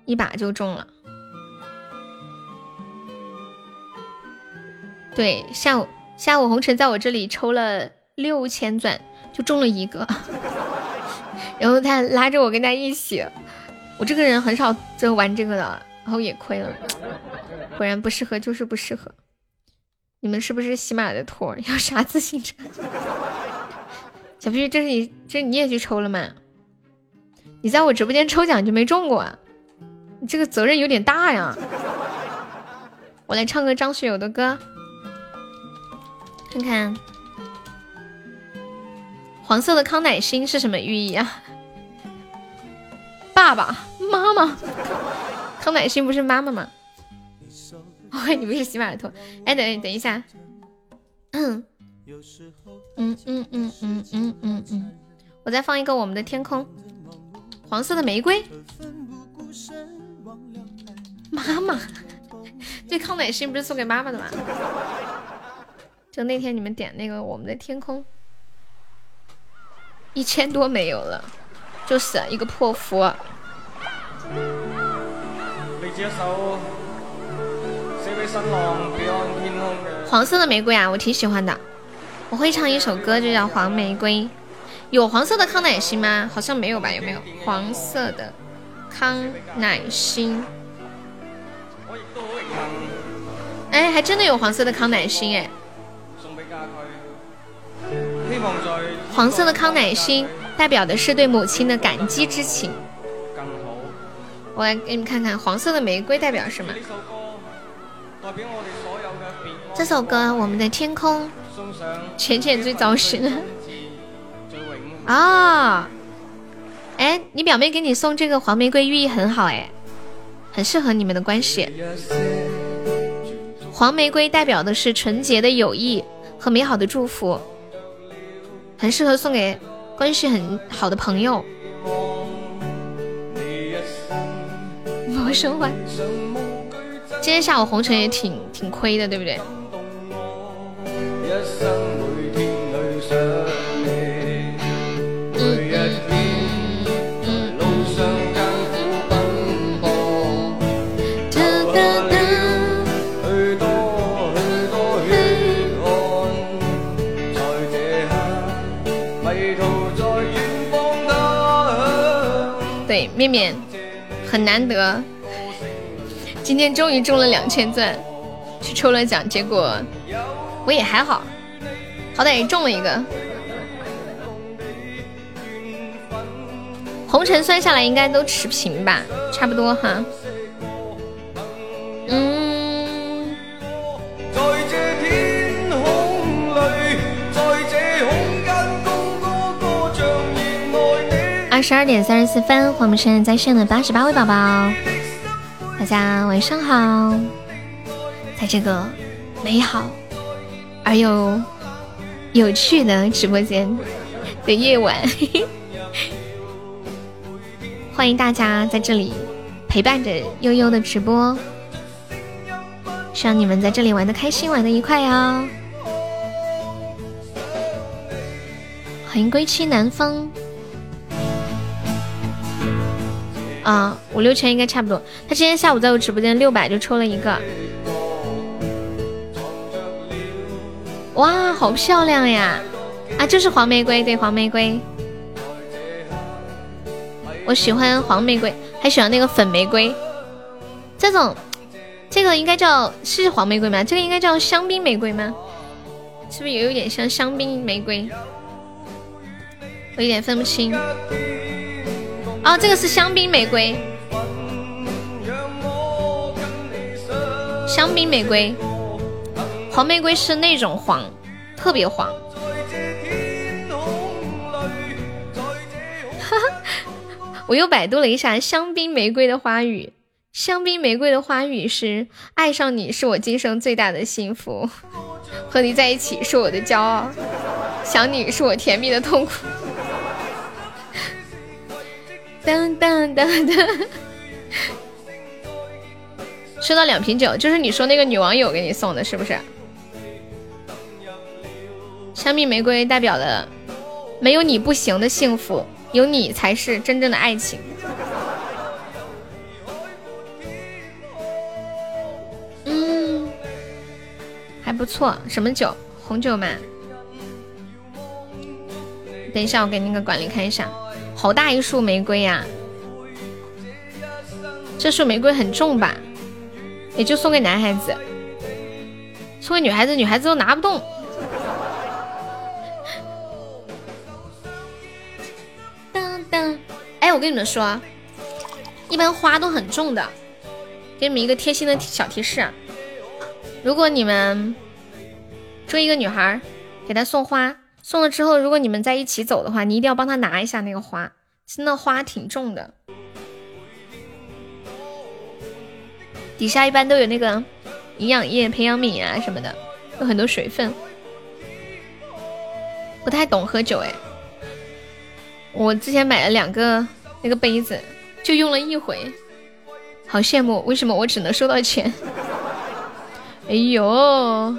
一把就中了。对，下午下午红尘在我这里抽了六千钻，就中了一个，(laughs) 然后他拉着我跟他一起，我这个人很少就玩这个的。然后也亏了，果然不适合就是不适合。你们是不是喜马的托？(laughs) 要啥自行车？(laughs) 小皮，这是你这你也去抽了吗？你在我直播间抽奖就没中过，你这个责任有点大呀。我来唱个张学友的歌，看看，黄色的康乃馨是什么寓意啊？爸爸妈妈，康乃馨不是妈妈吗？喂，(laughs) 你不是喜马拉雅？哎，等等一下，嗯嗯嗯嗯嗯嗯嗯，我再放一个我们的天空，黄色的玫瑰，妈妈，(laughs) 这康乃馨不是送给妈妈的吗？就那天你们点那个我们的天空，一千多没有了，就是一个破符。黄色的玫瑰啊，我挺喜欢的。我会唱一首歌，就叫《黄玫瑰》。有黄色的康乃馨吗？好像没有吧？有没有黄色的康乃馨？哎，还真的有黄色的康乃馨哎！黄色的康乃馨代表的是对母亲的感激之情。我来给你们看看黄色的玫瑰代表什么。这首歌《我们的天空》，浅浅最早是啊，哎，你表妹给你送这个黄玫瑰，寓意很好哎，很适合你们的关系。黄玫瑰代表的是纯洁的友谊和美好的祝福，很适合送给关系很好的朋友。魔生花，今天下午红尘也挺挺亏的，对不？对，面面很难得，今天终于中了两千钻，去抽了奖，结果我也还好，好歹也中了一个。红尘算下来应该都持平吧，差不多哈。嗯。十二点三十四分，我们现在在线的八十八位宝宝，大家晚上好，在这个美好而又有趣的直播间的夜晚。(laughs) 欢迎大家在这里陪伴着悠悠的直播，希望你们在这里玩的开心，玩的愉快呀！欢迎归期南风，啊，五六千应该差不多。他今天下午在我直播间六百就抽了一个，哇，好漂亮呀！啊，就是黄玫瑰，对，黄玫瑰。我喜欢黄玫瑰，还喜欢那个粉玫瑰。这种，这个应该叫是黄玫瑰吗？这个应该叫香槟玫瑰吗？是不是也有点像香槟玫瑰？我有点分不清。哦，这个是香槟玫瑰。香槟玫瑰，黄玫瑰是那种黄，特别黄。(laughs) 我又百度了一下香槟玫瑰的花语，香槟玫瑰的花语是爱上你是我今生最大的幸福，和你在一起是我的骄傲，想你是我甜蜜的痛苦。噔噔噔噔，收到两瓶酒，就是你说那个女网友给你送的，是不是？香蜜玫瑰代表了没有你不行的幸福。有你才是真正的爱情。嗯，还不错。什么酒？红酒吗？等一下，我给那个管理看一下。好大一束玫瑰呀！这束玫瑰很重吧？也就送给男孩子，送给女孩子，女孩子都拿不动。当当哎，我跟你们说，一般花都很重的。给你们一个贴心的小提示：如果你们追一个女孩，给她送花，送了之后，如果你们在一起走的话，你一定要帮他拿一下那个花，真的花挺重的。底下一般都有那个营养液、培养皿啊什么的，有很多水分。不太懂喝酒哎。我之前买了两个那个杯子，就用了一回，好羡慕。为什么我只能收到钱？(laughs) 哎呦，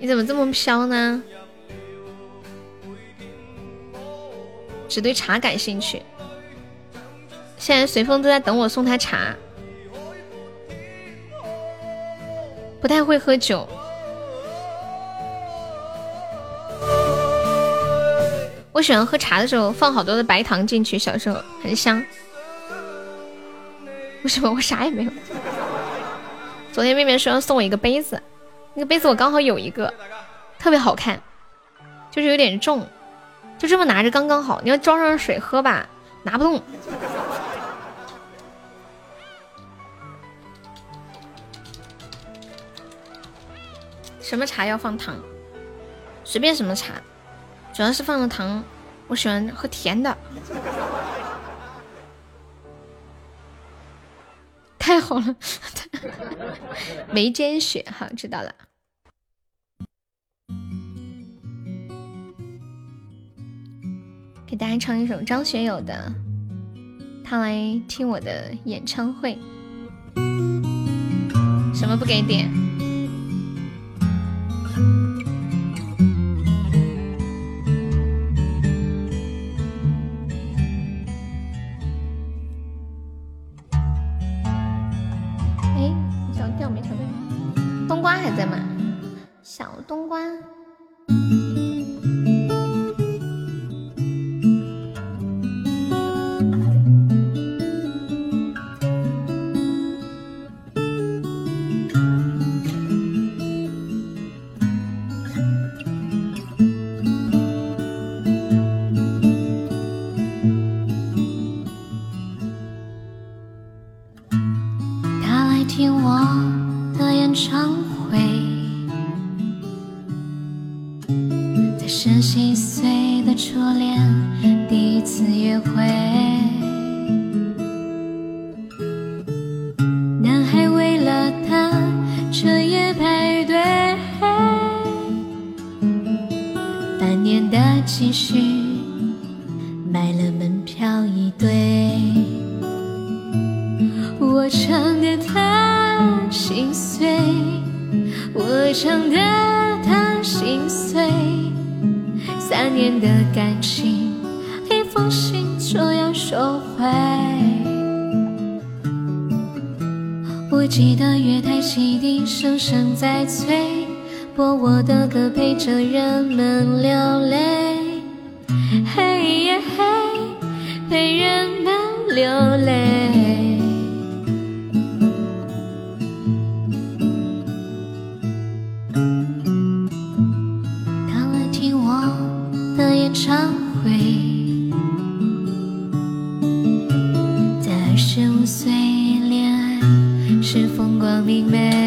你怎么这么飘呢？只对茶感兴趣。现在随风都在等我送他茶，不太会喝酒。我喜欢喝茶的时候放好多的白糖进去，小时候很香。为什么我啥也没有？昨天妹妹说要送我一个杯子，那个杯子我刚好有一个，特别好看，就是有点重，就这么拿着刚刚好。你要装上水喝吧，拿不动。什么茶要放糖？随便什么茶。主要是放了糖，我喜欢喝甜的。太好了。眉间雪好知道了。给大家唱一首张学友的他来听我的演唱会。什么不给点？冬瓜。coming man.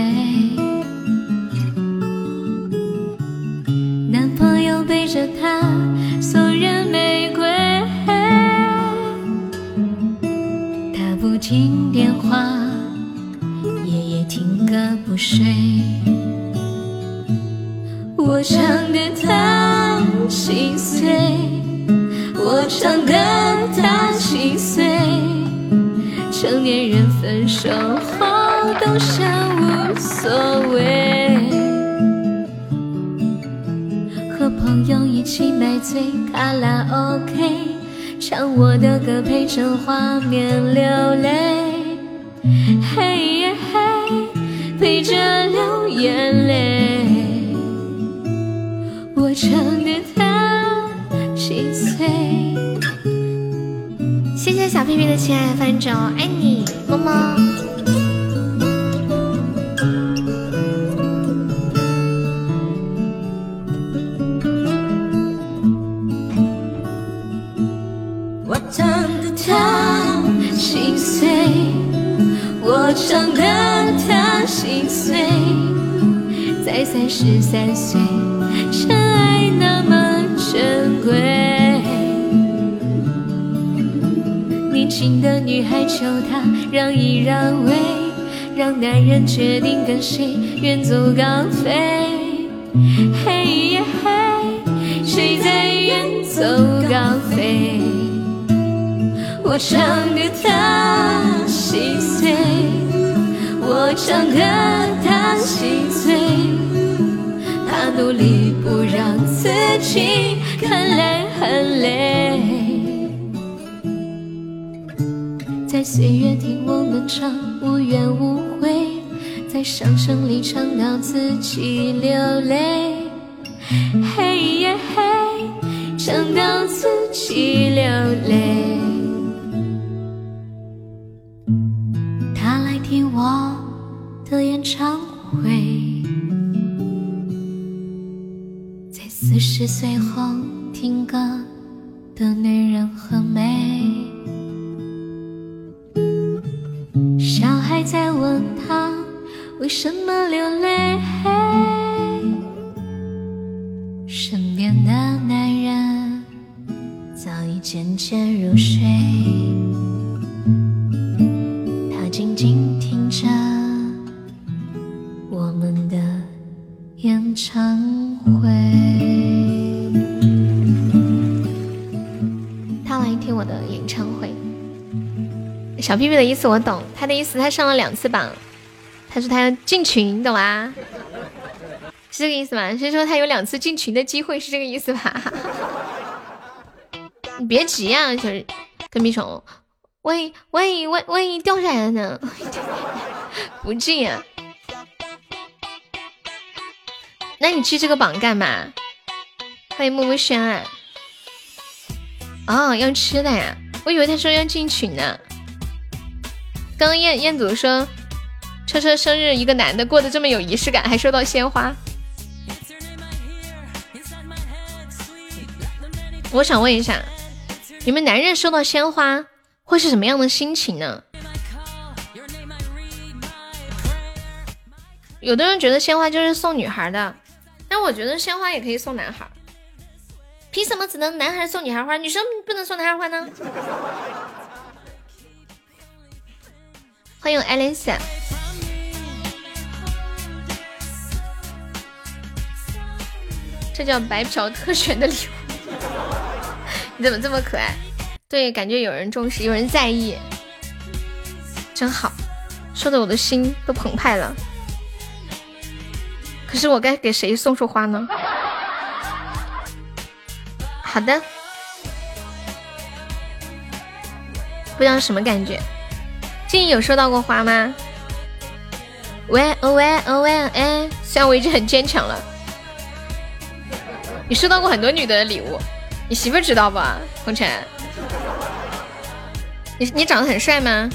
远走高飞。小屁屁的意思我懂，他的意思他上了两次榜，他说他要进群，懂吗？是这个意思吗？是说他有两次进群的机会，是这个意思吧？(laughs) 你别急呀，小跟屁虫，万一万一万万一掉下来了呢？(laughs) 不进啊？那你去这个榜干嘛？欢迎木木轩啊！哦，要吃的呀？我以为他说要进群呢。刚彦彦祖说，车车生日一个男的过得这么有仪式感，还收到鲜花。我想问一下，你们男人收到鲜花会是什么样的心情呢？有的人觉得鲜花就是送女孩的，但我觉得鲜花也可以送男孩。凭什么只能男孩送女孩花，女生不能送男孩花呢？欢迎艾琳莎，这叫白嫖特权的礼物。你怎么这么可爱？对，感觉有人重视，有人在意，真好，说的我的心都澎湃了。可是我该给谁送束花呢？好的，不知道什么感觉。静怡有收到过花吗？喂哦喂哦喂哎，虽然我已经很坚强了。你收到过很多女的礼物，你媳妇知道不？红尘，你你长得很帅吗？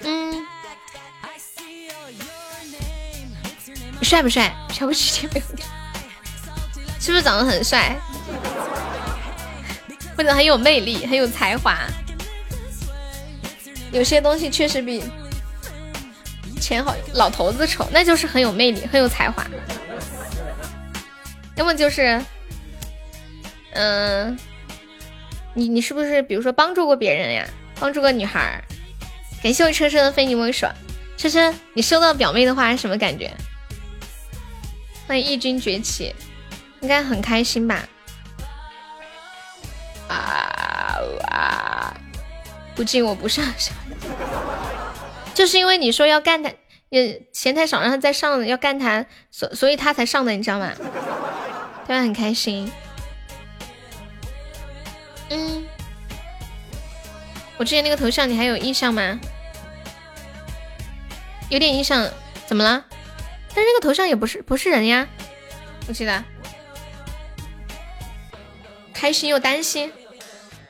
嗯，帅不帅？瞧不起这没有？是不是长得很帅，或者很有魅力、很有才华？有些东西确实比钱好，老头子丑，那就是很有魅力、很有才华。要么就是，嗯，你你是不是比如说帮助过别人呀？帮助过女孩？感谢我车车的非你莫属。车车，你收到表妹的话是什么感觉？欢迎异军崛起，应该很开心吧？啊啊！不进我不上，就是因为你说要干他，也嫌太少，让他再上，要干他，所所以他才上的，你知道吗？对吧？很开心。嗯，我之前那个头像你还有印象吗？有点印象，怎么了？但是那个头像也不是不是人呀，我记得。开心又担心，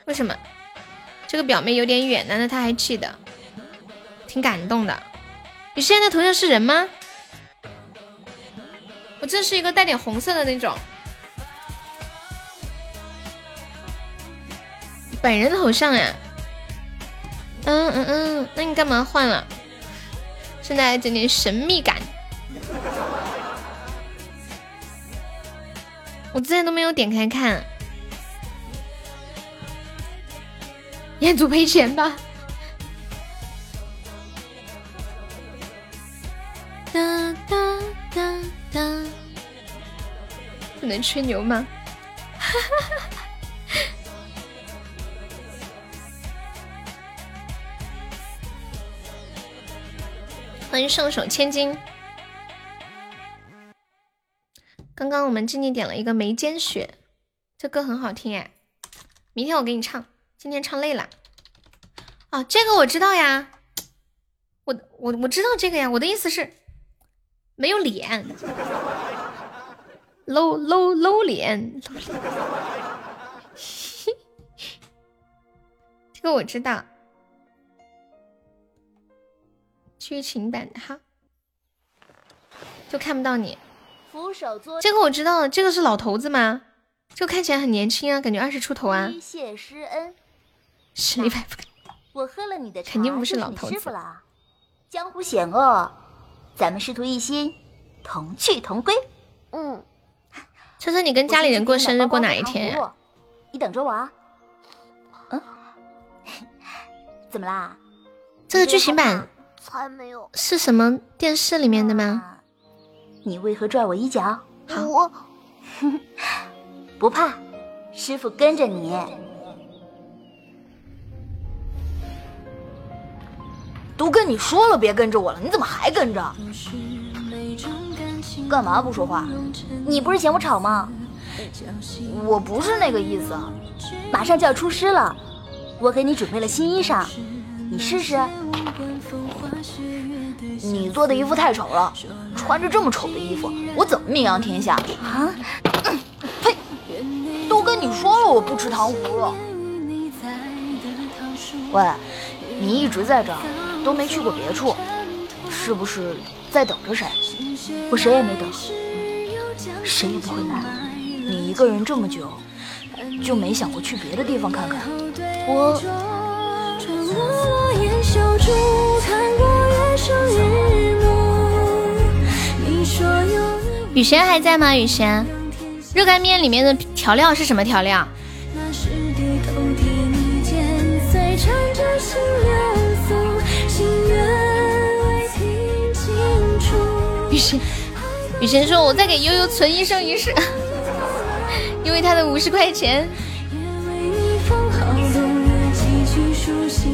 为什么？这个表妹有点远，难道她还记得？挺感动的。你现在的头像是人吗？我这是一个带点红色的那种。本人头像呀。嗯嗯嗯，那你干嘛换了？现在整点神秘感。我之前都没有点开看。彦祖赔钱吧。哒哒哒哒，不能吹牛吗？哈 (laughs) 哈欢迎上手千金。刚刚我们静静点了一个眉间雪，这歌很好听哎，明天我给你唱。今天唱累了，哦，这个我知道呀，我我我知道这个呀，我的意思是没有脸，(laughs) 露露露脸，(laughs) 这个我知道，剧情版的哈，就看不到你，扶手作这个我知道，这个是老头子吗？这个看起来很年轻啊，感觉二十出头啊。谢师恩。实力派不？我喝了你的茶，肯定不是老头子了。江湖险恶，咱们师徒一心，同去同归。嗯，车车，你跟家里人过生日过哪一天呀？你等着我啊。嗯，怎么啦？这个剧情版才没有是什么电视里面的吗？你为何拽我衣角？好，(laughs) 不怕，师傅跟着你。都跟你说了别跟着我了，你怎么还跟着？干嘛不说话？你不是嫌我吵吗？我不是那个意思。马上就要出师了，我给你准备了新衣裳，你试试。你做的衣服太丑了，穿着这么丑的衣服，我怎么名扬天下啊？呸！都跟你说了，我不吃糖葫芦。喂，你一直在这儿，都没去过别处，是不是在等着谁？我谁也没等，谁也不会来。你一个人这么久，就没想过去别的地方看看？我。雨轩还在吗？雨轩，热干面里面的调料是什么调料？雨轩，雨轩说：“我再给悠悠存一生一世，因为他的五十块钱。”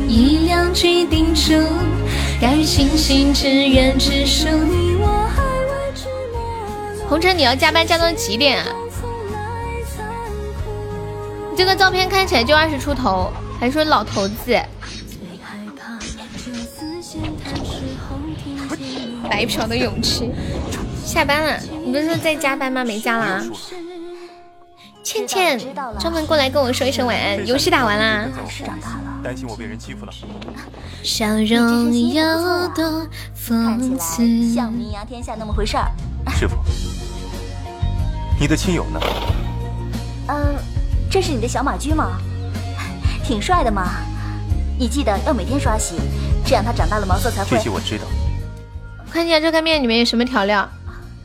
一两句叮嘱，该星星只愿只属你我。红尘，你要加班加到几点啊？你这个照片看起来就二十出头，还说老头子。白嫖的勇气。下班了，你不是说在加班吗？没加啦。倩倩专门过来跟我说一声晚安。游戏打完啦。长大了。担心我被人欺负了。笑容有多讽刺，像名扬天下那么回事儿。师傅，你的亲友呢？嗯，这是你的小马驹吗？挺帅的嘛。你记得要每天刷洗，这样它长大了毛色才会。这些我知道。看一下热干面里面有什么调料？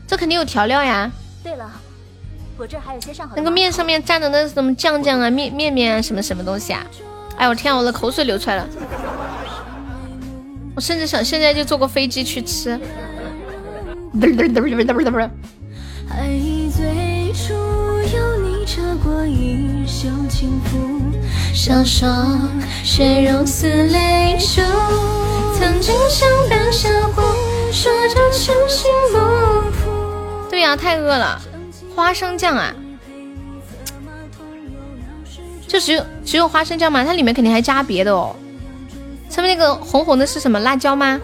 这肯定有调料呀。对了，我这还有些上好。那个面上面蘸的那什么酱酱啊、面面面啊，什么什么东西啊？哎我天，我的口水流出来了。我甚至想现在就坐个飞机去吃。不是不是不是不是不是不是。对呀，太饿了。花生酱啊。就只有只有花生酱吗？它里面肯定还加别的哦。上面那个红红的是什么？辣椒吗？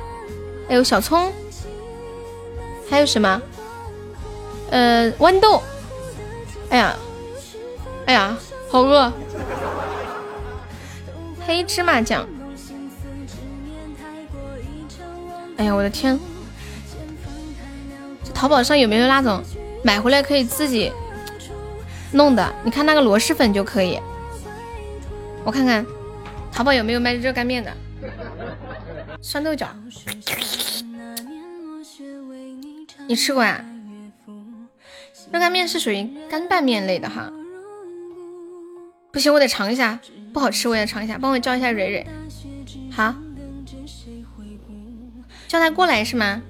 还有小葱，还有什么？呃，豌豆。哎呀，哎呀，好饿。黑芝麻酱。哎呀，我的天！淘宝上有没有那种买回来可以自己弄的？你看那个螺蛳粉就可以。我看看淘宝有没有卖热干面的酸豆角，你吃过呀？热干面是属于干拌面类的哈，不行我得尝一下，不好吃我也尝一下，帮我叫一下蕊蕊，好，叫他过来是吗？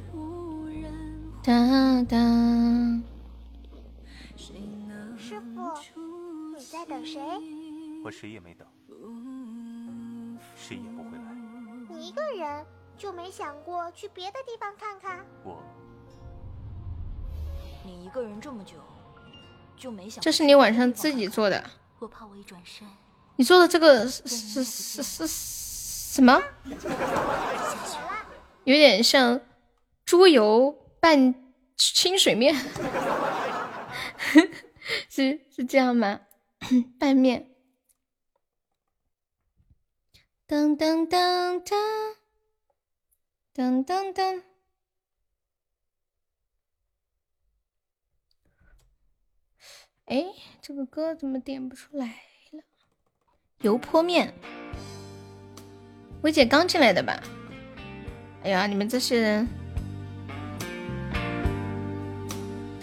哒哒。师傅，你在等谁？我谁也没等。谁也不会来。你一个人就没想过去别的地方看看？我，你一个人这么久，就没想。这是你晚上自己做的。我怕我一转身。你做的这个是是是什么？有点像猪油拌清水面，是是这样吗？拌面。噔噔噔噔噔噔噔，哎，这个歌怎么点不出来了？油泼面，薇姐刚进来的吧？哎呀，你们这些人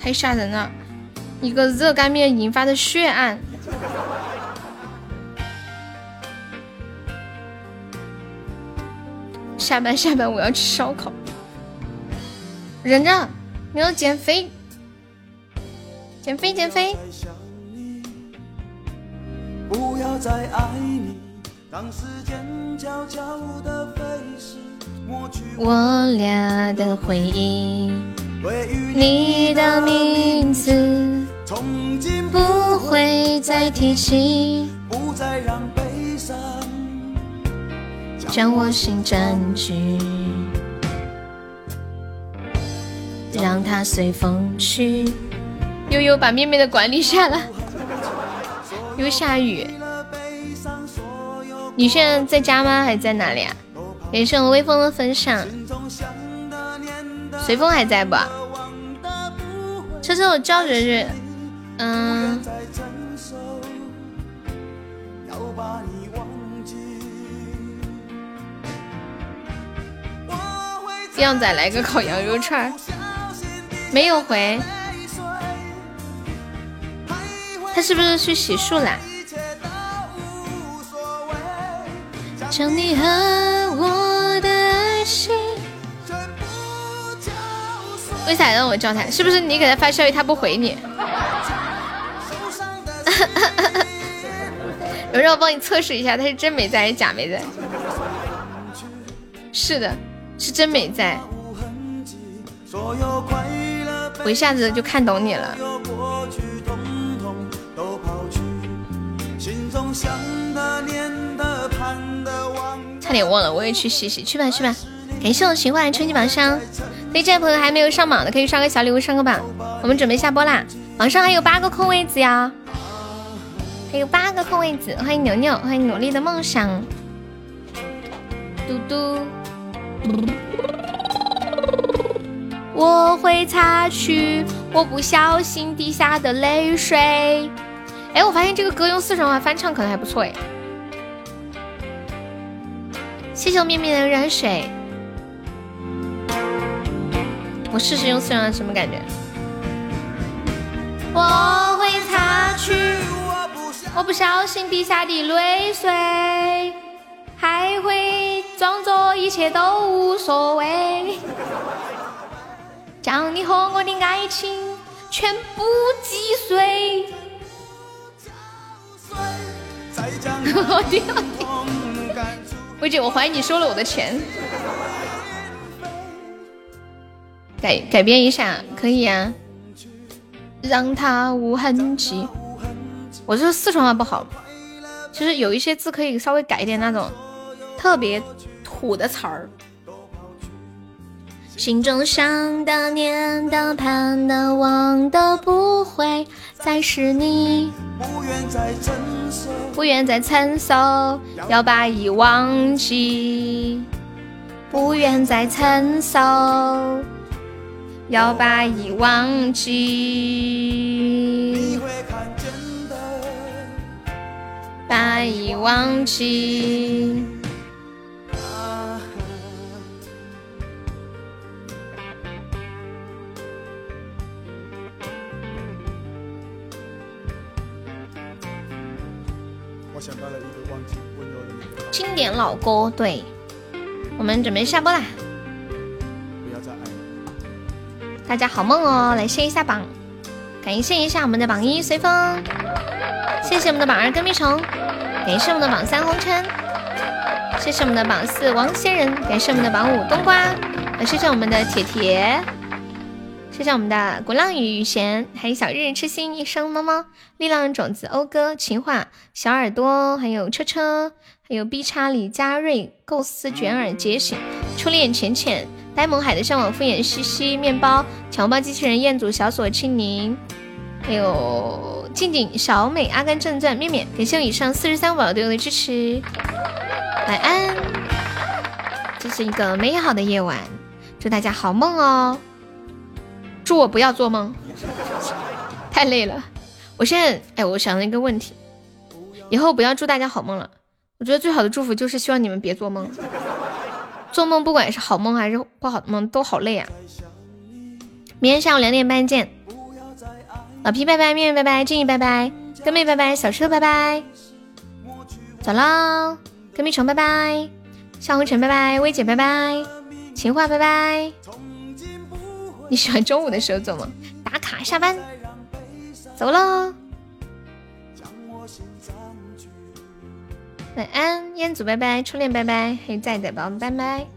太吓人了！一个热干面引发的血案。下班下班，我要吃烧烤。忍着，你要减肥，减肥减肥。我俩的回忆，你的名字，从今不会再提起，不再让悲伤将我心占据，让它随风去。悠悠把妹妹的管理下了，又下雨。你现在在家吗？还是在哪里啊？感谢我微风的分享，随风还在不？车车，我叫着是，嗯，靓仔来个烤羊肉串，没有回，他是不是去洗漱啦？将你和我为啥让我叫他？是不是你给他发消息他不回你？(laughs) 有让我帮你测试一下，他是真没在还是假没在？是的，是真没在。我一下子就看懂你了。差点忘了，我也去洗洗，去吧去吧。感谢我情怀春季榜上，推荐朋友还没有上榜的，可以刷个小礼物上个榜。我们准备下播啦，榜上还有八个空位子呀，还有八个空位子。欢迎牛牛，欢迎努力的梦想。嘟嘟，我会擦去我不小心滴下的泪水。哎，我发现这个歌用四川话翻唱可能还不错哎。谢谢我面面的热水，我试试用四川话什么感觉？我会擦去我不小心滴下的泪水，还会装作一切都无所谓，将你和我的爱情全部击碎。我的。薇姐，(laughs) 我怀疑你收了我的钱。改改编一下可以呀，让它无痕迹。我这四川话不好，其实有一些字可以稍微改一点那种特别土的词儿。心中想的、念的、盼的、望的，不会再是你。不愿再承受，不愿再承受，要把忆忘记。不愿再承受，要把忆忘记。把忆忘记。经典老歌，对，我们准备下播啦。大家好梦哦，来谢一下榜，感谢一下我们的榜一随风，谢谢我们的榜二跟屁虫，感谢我们的榜三红尘，谢谢我们的榜四王仙人，感谢我们的榜五冬瓜，谢谢我们的铁铁。谢谢我们的鼓浪屿雨贤，还有小日痴心一生猫猫，力量种子讴歌情话小耳朵，还有车车，还有 B 叉李佳瑞构思卷耳觉醒初恋浅浅呆萌海的向往敷衍西西面包强暴机器人彦祖小锁青柠，还有静静小美阿甘正传面面，感谢我以上四十三宝对我的支持，晚安，这是一个美好的夜晚，祝大家好梦哦。祝我不要做梦，太累了。我现在，哎，我想了一个问题，以后不要祝大家好梦了。我觉得最好的祝福就是希望你们别做梦。做梦不管是好梦还是不好的梦，都好累啊。明天下午两点半见。老皮拜拜，面面拜拜，静怡拜拜，哥妹拜拜，小车拜拜，走喽。跟蜜虫拜拜，夏红尘拜拜，薇姐拜拜，情话拜拜。你喜欢中午的时候做吗？打卡下班，走喽。晚安，彦祖拜拜，初恋拜拜，还有在的宝宝拜拜。